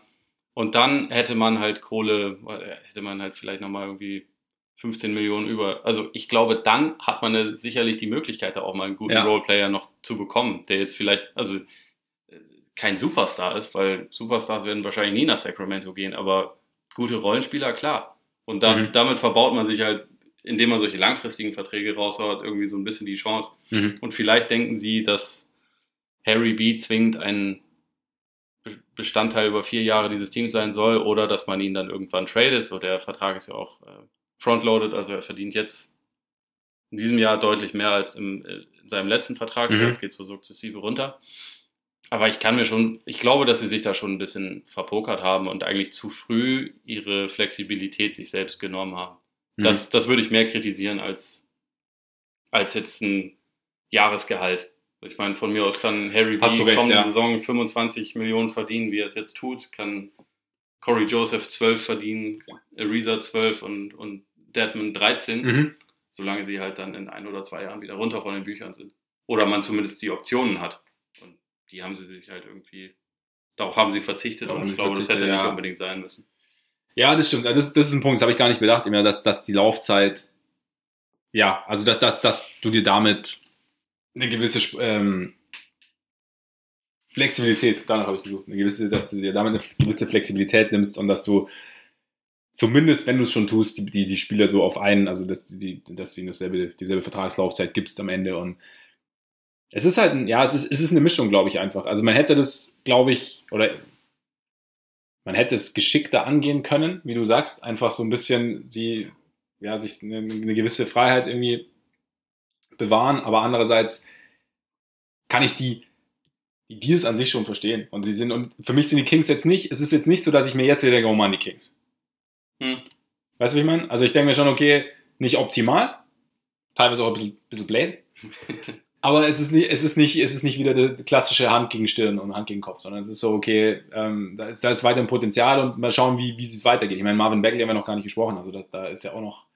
Und dann hätte man halt Kohle, äh, hätte man halt vielleicht nochmal irgendwie 15 Millionen über. Also ich glaube, dann hat man sicherlich die Möglichkeit, da auch mal einen guten ja. Roleplayer noch zu bekommen, der jetzt vielleicht, also kein Superstar ist, weil Superstars werden wahrscheinlich nie nach Sacramento gehen, aber gute Rollenspieler, klar. Und da, mhm. damit verbaut man sich halt, indem man solche langfristigen Verträge raushaut, irgendwie so ein bisschen die Chance. Mhm. Und vielleicht denken sie, dass Harry B. zwingend ein Bestandteil über vier Jahre dieses Teams sein soll oder dass man ihn dann irgendwann tradet. So, der Vertrag ist ja auch äh, frontloaded, also er verdient jetzt in diesem Jahr deutlich mehr als im, äh, in seinem letzten Vertrag. Mhm. Das geht so sukzessive runter. Aber ich kann mir schon, ich glaube, dass sie sich da schon ein bisschen verpokert haben und eigentlich zu früh ihre Flexibilität sich selbst genommen haben. Mhm. Das, das würde ich mehr kritisieren als, als jetzt ein Jahresgehalt. Ich meine, von mir aus kann Harry Hast B. kommende ja. Saison 25 Millionen verdienen, wie er es jetzt tut. Kann Corey Joseph 12 verdienen, Ariza 12 und, und Deadman 13. Mhm. Solange sie halt dann in ein oder zwei Jahren wieder runter von den Büchern sind. Oder man zumindest die Optionen hat die haben sie sich halt irgendwie, darauf haben sie verzichtet und ich glaube, das hätte ja. nicht unbedingt sein müssen. Ja, das stimmt. Das, das ist ein Punkt, das habe ich gar nicht bedacht, immer, dass, dass die Laufzeit, ja, also dass, dass, dass du dir damit eine gewisse ähm, Flexibilität, danach habe ich gesucht, eine gewisse, dass du dir damit eine gewisse Flexibilität nimmst und dass du zumindest, wenn du es schon tust, die, die, die Spieler so auf einen, also dass, die, dass ihnen dasselbe, dieselbe Vertragslaufzeit gibst am Ende und es ist halt, ein, ja, es ist, es ist eine Mischung, glaube ich, einfach. Also man hätte das, glaube ich, oder man hätte es geschickter angehen können, wie du sagst, einfach so ein bisschen die, ja, sich eine, eine gewisse Freiheit irgendwie bewahren, aber andererseits kann ich die, die Deals an sich schon verstehen. Und sie sind, und für mich sind die Kings jetzt nicht, es ist jetzt nicht so, dass ich mir jetzt wieder denke, oh Mann, die Kings. Hm. Weißt du, wie ich meine? Also ich denke mir schon, okay, nicht optimal, teilweise auch ein bisschen, bisschen blöd. Aber es ist nicht, es ist nicht, es ist nicht wieder die klassische Hand gegen Stirn und Hand gegen Kopf, sondern es ist so, okay, ähm, da, ist, da ist weiter ein Potenzial und mal schauen, wie, wie es weitergeht. Ich meine, Marvin Bagley haben wir noch gar nicht gesprochen, also das, da ist ja auch noch,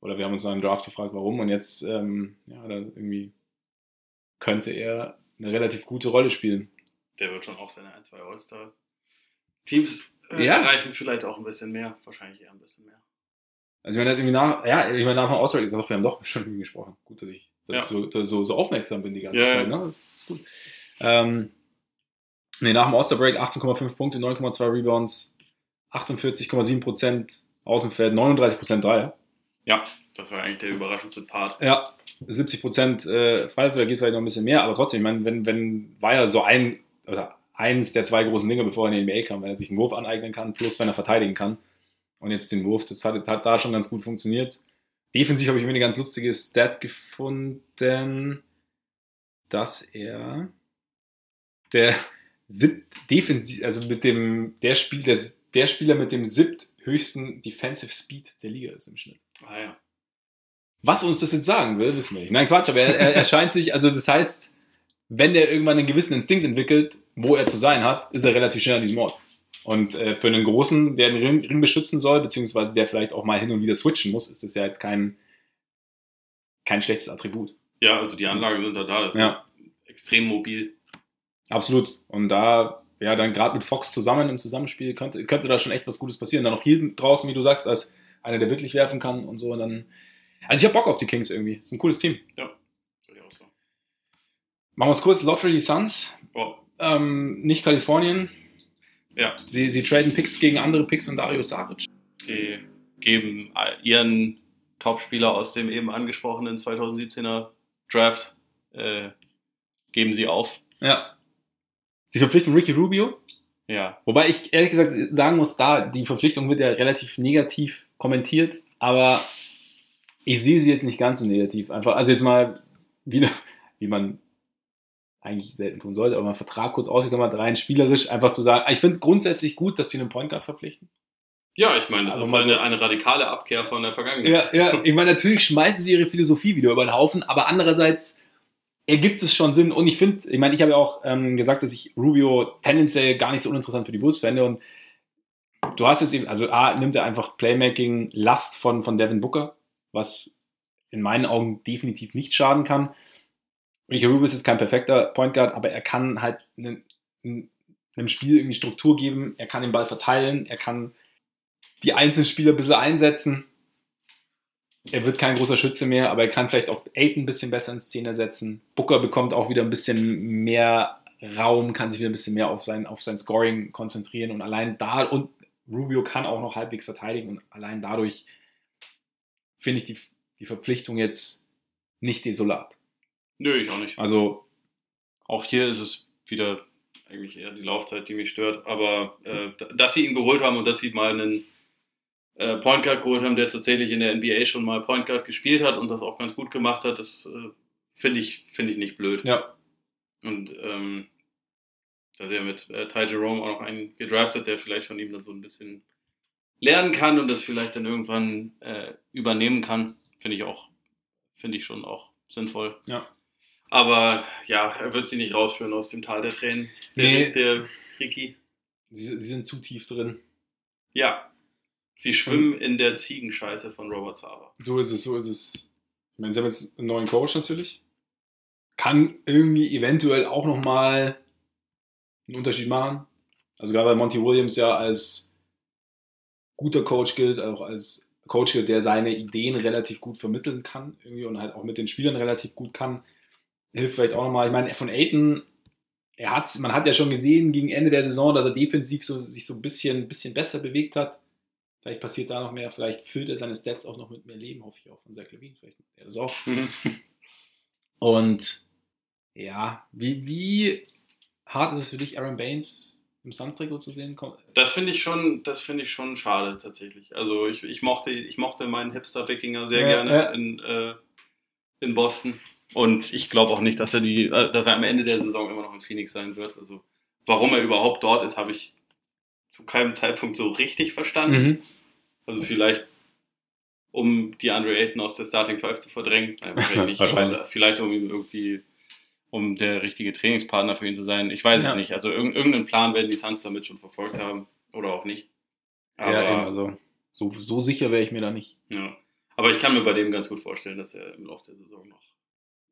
oder wir haben uns noch im Draft gefragt, warum und jetzt, ähm, ja, da irgendwie könnte er eine relativ gute Rolle spielen. Der wird schon auch seine ein, zwei All-Star-Teams äh, ja. erreichen, vielleicht auch ein bisschen mehr, wahrscheinlich eher ein bisschen mehr. Also, ich meine, irgendwie nach, ja, ich meine, nach dem All-Star, wir haben doch schon irgendwie gesprochen. Gut, dass ich dass ja. ich so, so, so, aufmerksam bin die ganze ja, Zeit. Ne? Das ist gut. Ähm, nee, nach dem Osterbreak 18,5 Punkte, 9,2 Rebounds, 48,7 Prozent Außenfeld, 39 Prozent Dreier. Ja, das war eigentlich der überraschendste Part. Ja, 70 Prozent äh, Freiwürfe, da geht vielleicht noch ein bisschen mehr, aber trotzdem, ich meine, wenn, wenn war ja so ein oder eins der zwei großen Dinge, bevor er in die NBA kam, wenn er sich einen Wurf aneignen kann, plus wenn er verteidigen kann. Und jetzt den Wurf, das hat, hat da schon ganz gut funktioniert. Defensiv habe ich mir eine ganz lustige Stat gefunden, dass er der sieb, defensiv, also mit dem, der Spieler, der Spieler mit dem siebt höchsten Defensive Speed der Liga ist im Schnitt. Ah ja. Was uns das jetzt sagen will, wissen wir nicht. Nein, Quatsch, aber er, er, er scheint sich, also das heißt, wenn er irgendwann einen gewissen Instinkt entwickelt, wo er zu sein hat, ist er relativ schnell an diesem Ort. Und äh, für einen Großen, der den Ring, Ring, beschützen soll, beziehungsweise der vielleicht auch mal hin und wieder switchen muss, ist das ja jetzt kein, kein schlechtes Attribut. Ja, also die Anlagen sind da da. Das ja. extrem mobil. Absolut. Und da, ja, dann gerade mit Fox zusammen im Zusammenspiel könnte, könnte da schon echt was Gutes passieren. Dann noch hier draußen, wie du sagst, als einer, der wirklich werfen kann und so. Und dann, also ich habe Bock auf die Kings irgendwie. Das ist ein cooles Team. Ja, soll ich auch so. Machen wir es kurz. Lottery Suns. Oh. Ähm, nicht Kalifornien. Ja. Sie, sie traden Picks gegen andere Picks und Dario Saric. Sie geben ihren Topspieler aus dem eben angesprochenen 2017er Draft, äh, geben sie auf. Ja. Sie verpflichten Ricky Rubio. Ja. Wobei ich ehrlich gesagt sagen muss, da die Verpflichtung wird ja relativ negativ kommentiert, aber ich sehe sie jetzt nicht ganz so negativ. Einfach, also jetzt mal wieder, wie man eigentlich selten tun sollte, aber mal einen Vertrag kurz ausgeklammert, rein spielerisch, einfach zu sagen, ich finde grundsätzlich gut, dass sie einen Point Guard verpflichten. Ja, ich meine, das also ist eine, so, eine radikale Abkehr von der Vergangenheit. Ja, ja, ich meine, natürlich schmeißen sie ihre Philosophie wieder über den Haufen, aber andererseits ergibt es schon Sinn. Und ich finde, ich meine, ich habe ja auch ähm, gesagt, dass ich Rubio tendenziell gar nicht so uninteressant für die Bulls fände. Und du hast jetzt eben, also A, nimmt er einfach Playmaking-Last von, von Devin Booker, was in meinen Augen definitiv nicht schaden kann. Ricky Rubio ist kein perfekter Point Guard, aber er kann halt einem, einem Spiel irgendwie Struktur geben, er kann den Ball verteilen, er kann die einzelnen Spieler ein bisschen einsetzen. Er wird kein großer Schütze mehr, aber er kann vielleicht auch Aiden ein bisschen besser in Szene setzen. Booker bekommt auch wieder ein bisschen mehr Raum, kann sich wieder ein bisschen mehr auf sein, auf sein Scoring konzentrieren und allein da und Rubio kann auch noch halbwegs verteidigen und allein dadurch finde ich die, die Verpflichtung jetzt nicht desolat. Nö, ich auch nicht. Also Auch hier ist es wieder eigentlich eher die Laufzeit, die mich stört. Aber äh, dass sie ihn geholt haben und dass sie mal einen äh, Point Guard geholt haben, der tatsächlich in der NBA schon mal Point Guard gespielt hat und das auch ganz gut gemacht hat, das äh, finde ich, finde ich nicht blöd. ja, Und ähm, da sie ja mit äh, Ty Jerome auch noch einen gedraftet, der vielleicht von ihm dann so ein bisschen lernen kann und das vielleicht dann irgendwann äh, übernehmen kann, finde ich auch, finde ich schon auch sinnvoll. Ja. Aber ja, er wird sie nicht rausführen aus dem Tal der Tränen. Der, Nee. der Ricky. sie, sie sind zu tief drin. Ja. Sie schwimmen in der Ziegenscheiße von Robert Sava. So ist es, so ist es. Ich meine, sie haben jetzt einen neuen Coach natürlich. Kann irgendwie eventuell auch nochmal einen Unterschied machen. Also gerade weil Monty Williams ja als guter Coach gilt, auch als Coach gilt, der seine Ideen relativ gut vermitteln kann irgendwie und halt auch mit den Spielern relativ gut kann. Hilft vielleicht auch nochmal. Ich meine, von Aiton, er hat's, man hat ja schon gesehen gegen Ende der Saison, dass er defensiv so, sich so ein bisschen, bisschen besser bewegt hat. Vielleicht passiert da noch mehr, vielleicht füllt er seine Stats auch noch mit mehr Leben, hoffe ich auch von Zach Levine. Vielleicht macht er das auch. Und ja, wie, wie hart ist es für dich, Aaron Baines im Suns-Trikot zu sehen? Komm- Das finde ich schon, das finde ich schon schade tatsächlich. Also ich, ich mochte, ich mochte meinen Hipster-Wikinger sehr Ja, gerne ja. in, äh, in Boston. Und ich glaube auch nicht, dass er die, äh, dass er am Ende der Saison immer noch in Phoenix sein wird. Also warum er überhaupt dort ist, habe ich zu keinem Zeitpunkt so richtig verstanden. Mhm. Also vielleicht, um die Andre Ayton aus der Starting Five zu verdrängen. Nein, wahrscheinlich. Wahrscheinlich. Vielleicht um ihm irgendwie, um der richtige Trainingspartner für ihn zu sein. Ich weiß Ja. es nicht. Also irg irgendeinen Plan werden die Suns damit schon verfolgt haben. Oder auch nicht. Aber, ja, eben, also so, so sicher wäre ich mir da nicht. ja. Aber ich kann mir bei dem ganz gut vorstellen, dass er im Laufe der Saison noch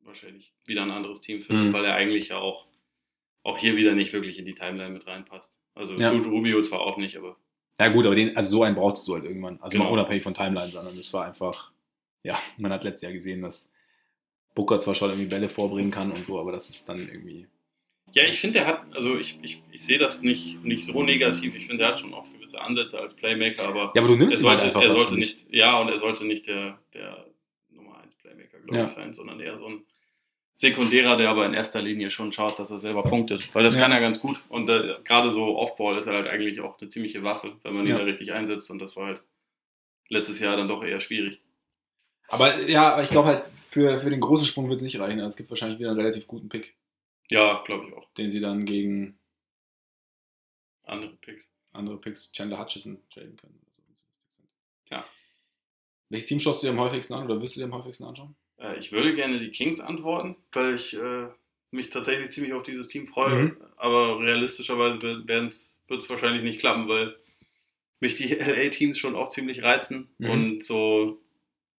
wahrscheinlich wieder ein anderes Team findet, Mhm. weil er eigentlich ja auch, auch hier wieder nicht wirklich in die Timeline mit reinpasst. Also Ja. tut Rubio zwar auch nicht, aber Ja gut, aber den, also so einen brauchst du halt irgendwann. Also Genau. mal unabhängig von Timeline, sondern das war einfach, ja, man hat letztes Jahr gesehen, dass Booker zwar schon irgendwie Bälle vorbringen kann und so, aber das ist dann irgendwie. Ja, ich finde, er hat, also ich, ich, ich sehe das nicht, nicht so negativ. Ich finde, er hat schon auch gewisse Ansätze als Playmaker, aber Ja, aber du er nimmst ihm halt sollte, einfach er sollte nicht, ja, und er sollte nicht der, der Nummer 1 Playmaker, glaube Ja. ich, sein, sondern eher so ein Sekundärer, der aber in erster Linie schon schaut, dass er selber punktet. Weil das Ja. kann er ganz gut. Und äh, gerade so Offball ist er halt eigentlich auch eine ziemliche Waffe, wenn man ihn da richtig einsetzt. Und das war halt letztes Jahr dann doch eher schwierig. Aber ja, aber ich glaube halt, für, für den großen Sprung wird es nicht reichen. Also es gibt wahrscheinlich wieder einen relativ guten Pick, Ja, glaube ich auch. den sie dann gegen Andere Picks. andere Picks, Chandler Hutchison, traden können. oder so, wenn sie lustig sind. Ja. Welches Team schaust du dir am häufigsten an oder wirst du dir am häufigsten anschauen? Äh, ich würde gerne die Kings antworten, weil ich äh, mich tatsächlich ziemlich auf dieses Team freue. Mhm. Aber realistischerweise wird es wahrscheinlich nicht klappen, weil mich die LA-Teams schon auch ziemlich reizen. Mhm. Und so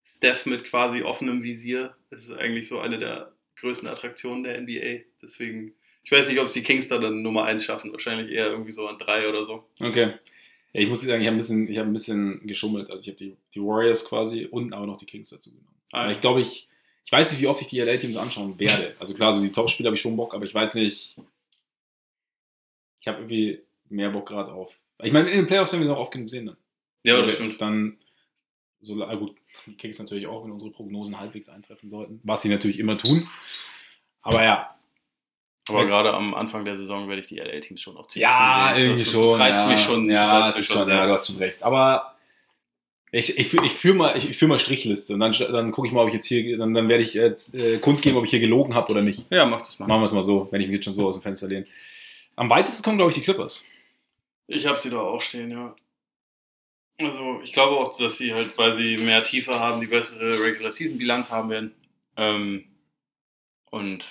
Steph mit quasi offenem Visier ist eigentlich so eine der größten Attraktionen der NBA. Deswegen, ich weiß nicht, ob es die Kings da dann Nummer 1 schaffen. Wahrscheinlich eher irgendwie so an 3 oder so. Okay. Ja, ich muss sagen, ich habe ein, bisschen- ich hab ein bisschen geschummelt. Also ich habe die, die Warriors quasi und aber noch die Kings dazu genommen. Weil ich glaube, ich, ich weiß nicht, wie oft ich die LA-Teams anschauen werde. Also klar, so die Topspiele habe ich schon Bock, aber ich weiß nicht. Ich habe irgendwie mehr Bock gerade auf. Ich meine, in den Playoffs haben wir noch oft genug gesehen. Dann. Ja, Weil das stimmt. Dann, so, ah, gut, die Kings natürlich auch, wenn unsere Prognosen halbwegs eintreffen sollten. Was sie natürlich immer tun. Aber ja. Aber gerade am Anfang der Saison werde ich die LA-Teams schon auch ziemlich Ja, sehen. irgendwie das, schon. Das reizt ja. mich schon. Ja, reizt das mich ist schon, sehr. ja, du hast schon recht. Aber ich, ich, ich führe mal, ich, ich führ mal Strichliste und dann, dann gucke ich mal, ob ich jetzt hier, dann, dann werde ich jetzt äh, kundgeben, ob ich hier gelogen habe oder nicht. Ja, mach das mal. Machen wir es mal so, wenn ich mich jetzt schon so aus dem Fenster lehne. Am weitesten kommen, glaube ich, die Clippers. Ich habe sie da auch stehen, ja. Also, ich glaube auch, dass sie halt, weil sie mehr Tiefe haben, die bessere Regular Season Bilanz haben werden. Ähm, und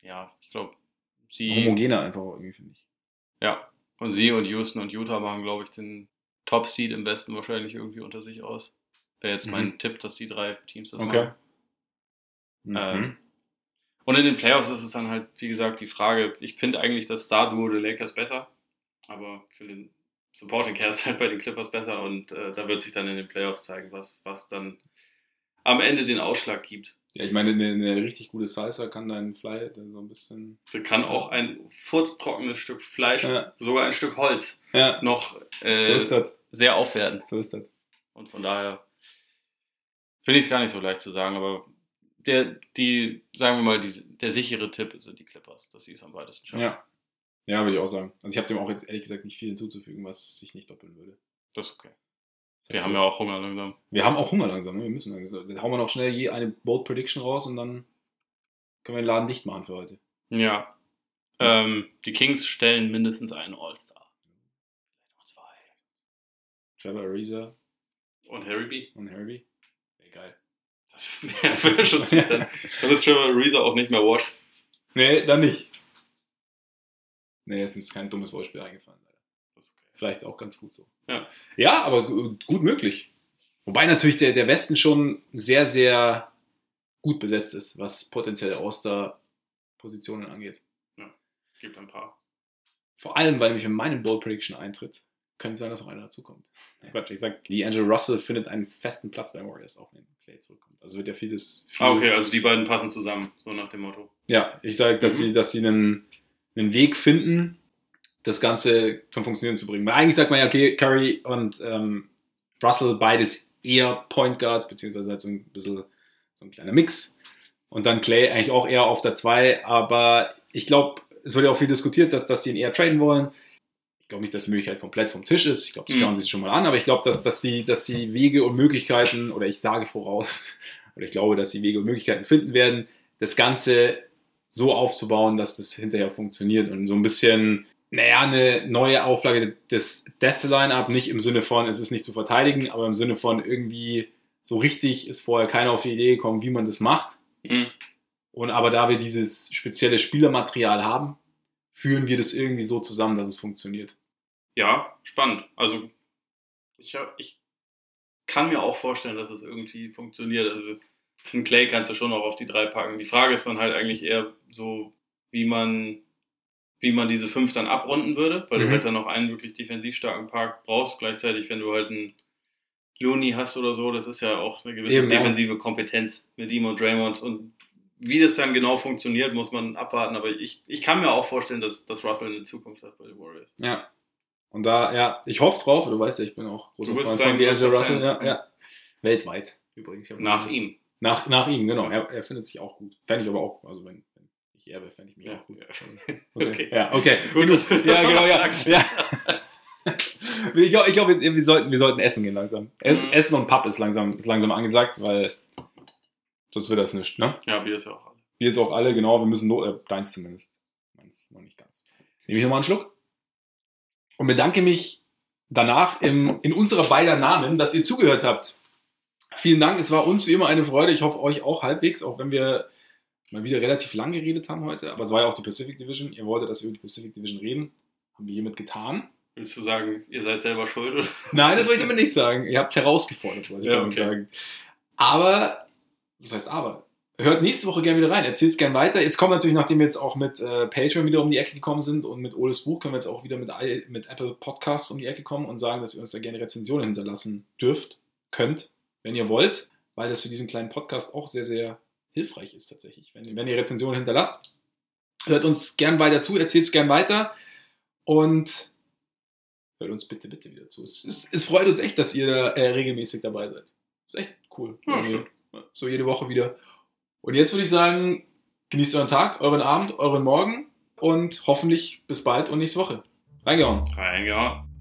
ja, glaube, sie. Homogener einfach auch irgendwie, finde ich. Ja. Und sie und Houston und Utah machen, glaube ich, den Top Seed im Westen wahrscheinlich irgendwie unter sich aus. Wäre jetzt mein Mhm. Tipp, dass die drei Teams das Okay. machen. Mhm. Ähm, Und in den Playoffs ist es dann halt, wie gesagt, die Frage, ich finde eigentlich das Star-Duo der Lakers besser, aber für den Supporting Cast halt bei den Clippers besser und äh, da wird sich dann in den Playoffs zeigen, was, was dann am Ende den Ausschlag gibt. Ja, ich meine, eine, eine richtig gute Salsa kann Fly dann so ein bisschen. Da kann auch ein furztrockenes Stück Fleisch, Ja. sogar ein Stück Holz, Ja, noch so äh, das. sehr aufwerten. So ist das. Und von daher finde ich es gar nicht so leicht zu sagen, aber der, die, sagen wir mal, die, der sichere Tipp sind die Clippers, dass sie es am weitesten schaffen. Ja. Ja, würde ich auch sagen. Also ich habe dem auch jetzt ehrlich gesagt nicht viel hinzuzufügen, was sich nicht doppeln würde. Das ist okay. Wir haben ja auch Hunger langsam. Wir haben auch Hunger langsam, ne? wir müssen langsam. Dann hauen wir noch schnell je eine Bold Prediction raus und dann können wir den Laden dicht machen für heute. Ja. Ähm, die Kings stellen mindestens einen All-Star. Zwei. Trevor Ariza Und Harry B. und Harvey. Wäre geil. Das wäre schon dann, dann ist Trevor Ariza auch nicht mehr washed. Nee, dann nicht. Nee, jetzt ist kein dummes Wortspiel eingefallen. leider. Okay. Vielleicht auch ganz gut so. Ja. Ja, aber gu- gut möglich. Wobei natürlich der, der Westen schon sehr, sehr gut besetzt ist, was potenzielle All-Star-Positionen angeht. Gibt ein paar. Vor allem, weil nämlich, wenn meine Bold Prediction eintritt, könnte sein, dass noch einer dazukommt. Ja. Quatsch, ich sag, die Angel Russell findet einen festen Platz bei Warriors, auch wenn Clay zurückkommt. Also wird ja vieles. Viel, Ah, okay, also die beiden passen zusammen, so nach dem Motto. Ja, ich sage, dass Mhm. sie, dass sie einen, einen Weg finden, das Ganze zum Funktionieren zu bringen. Weil eigentlich sagt man ja, okay, Curry und ähm, Russell, beides eher Point Guards, beziehungsweise halt so ein bisschen so ein kleiner Mix. Und dann Clay eigentlich auch eher auf der 2, aber ich glaube, es wird ja auch viel diskutiert, dass, dass sie ihn eher traden wollen. Ich glaube nicht, dass die Möglichkeit komplett vom Tisch ist. Ich glaube, das Mhm. schauen sie sich schon mal an, aber ich glaube, dass, dass, sie, dass sie Wege und Möglichkeiten, oder ich sage voraus, oder ich glaube, dass sie Wege und Möglichkeiten finden werden, das Ganze so aufzubauen, dass das hinterher funktioniert und so ein bisschen, naja, eine neue Auflage des Death Line-Up, nicht im Sinne von, es ist nicht zu verteidigen, aber im Sinne von irgendwie so richtig ist vorher keiner auf die Idee gekommen, wie man das macht. Mhm. Und aber da wir dieses spezielle Spielermaterial haben, führen wir das irgendwie so zusammen, dass es funktioniert. Ja, spannend. Also ich, hab- ich kann mir auch vorstellen, dass es irgendwie funktioniert. Also einen Clay kannst du schon auch auf die drei packen. Die Frage ist dann halt eigentlich eher so, wie man, wie man diese fünf dann abrunden würde, weil Mhm. du halt dann noch einen wirklich defensiv starken Park brauchst. Gleichzeitig, wenn du halt einen Looney hast oder so, das ist ja auch eine gewisse Eben, ja. defensive Kompetenz mit ihm und Draymond. Und wie das dann genau funktioniert, muss man abwarten. Aber ich, ich kann mir auch vorstellen, dass, dass Russell eine Zukunft hat bei den Warriors. Ja. Und da, ja, ich hoffe drauf, du weißt ja, ich bin auch großer sein von D'Angelo Russell, Fan. ja, ja. Weltweit übrigens. Nach ihm. Nach, nach ihm, genau. Er, er findet sich auch gut. Fände ich aber auch, also wenn ich er wäre, fände ich mich Ja. gut. Ja. Okay. Okay. Ja, okay. Gut, das ja, genau, ja. ja. Ich glaube, glaub, wir, wir, sollten, wir sollten essen gehen langsam. Ess, Mhm. Essen und Pub ist langsam, ist langsam angesagt, weil sonst wird das nicht, ne? Ja, Bier ist ja auch alle. Wir ist auch alle, genau, wir müssen, äh, deins zumindest. Meins noch nicht ganz. Nehme ich nochmal einen Schluck und bedanke mich danach im, in unserer beider Namen, dass ihr zugehört habt. Vielen Dank, es war uns wie immer eine Freude. Ich hoffe, euch auch halbwegs, auch wenn wir mal wieder relativ lang geredet haben heute. Aber es war ja auch die Pacific Division. Ihr wolltet, dass wir über die Pacific Division reden. Haben wir hiermit getan. Willst du sagen, ihr seid selber schuld? Oder? Nein, das wollte ich damit nicht sagen. Ihr habt es herausgefordert, wollte ich Ja, damit okay. sagen. Aber, was heißt aber? Hört nächste Woche gerne wieder rein, erzählt es gerne weiter. Jetzt kommt natürlich, nachdem wir jetzt auch mit äh, Patreon wieder um die Ecke gekommen sind und mit Oles Buch, können wir jetzt auch wieder mit, mit Apple Podcasts um die Ecke kommen und sagen, dass ihr uns da gerne Rezensionen hinterlassen dürft, könnt, wenn ihr wollt, weil das für diesen kleinen Podcast auch sehr, sehr hilfreich ist tatsächlich. Wenn, wenn ihr Rezensionen hinterlasst, hört uns gern weiter zu, erzählt es gern weiter und hört uns bitte, bitte wieder zu. Es, es, es freut uns echt, dass ihr da, äh, regelmäßig dabei seid. Ist echt cool. Ja, stimmt. So jede Woche wieder. Und jetzt würde ich sagen, genießt euren Tag, euren Abend, euren Morgen und hoffentlich bis bald und nächste Woche. Reingehauen. Reingehauen.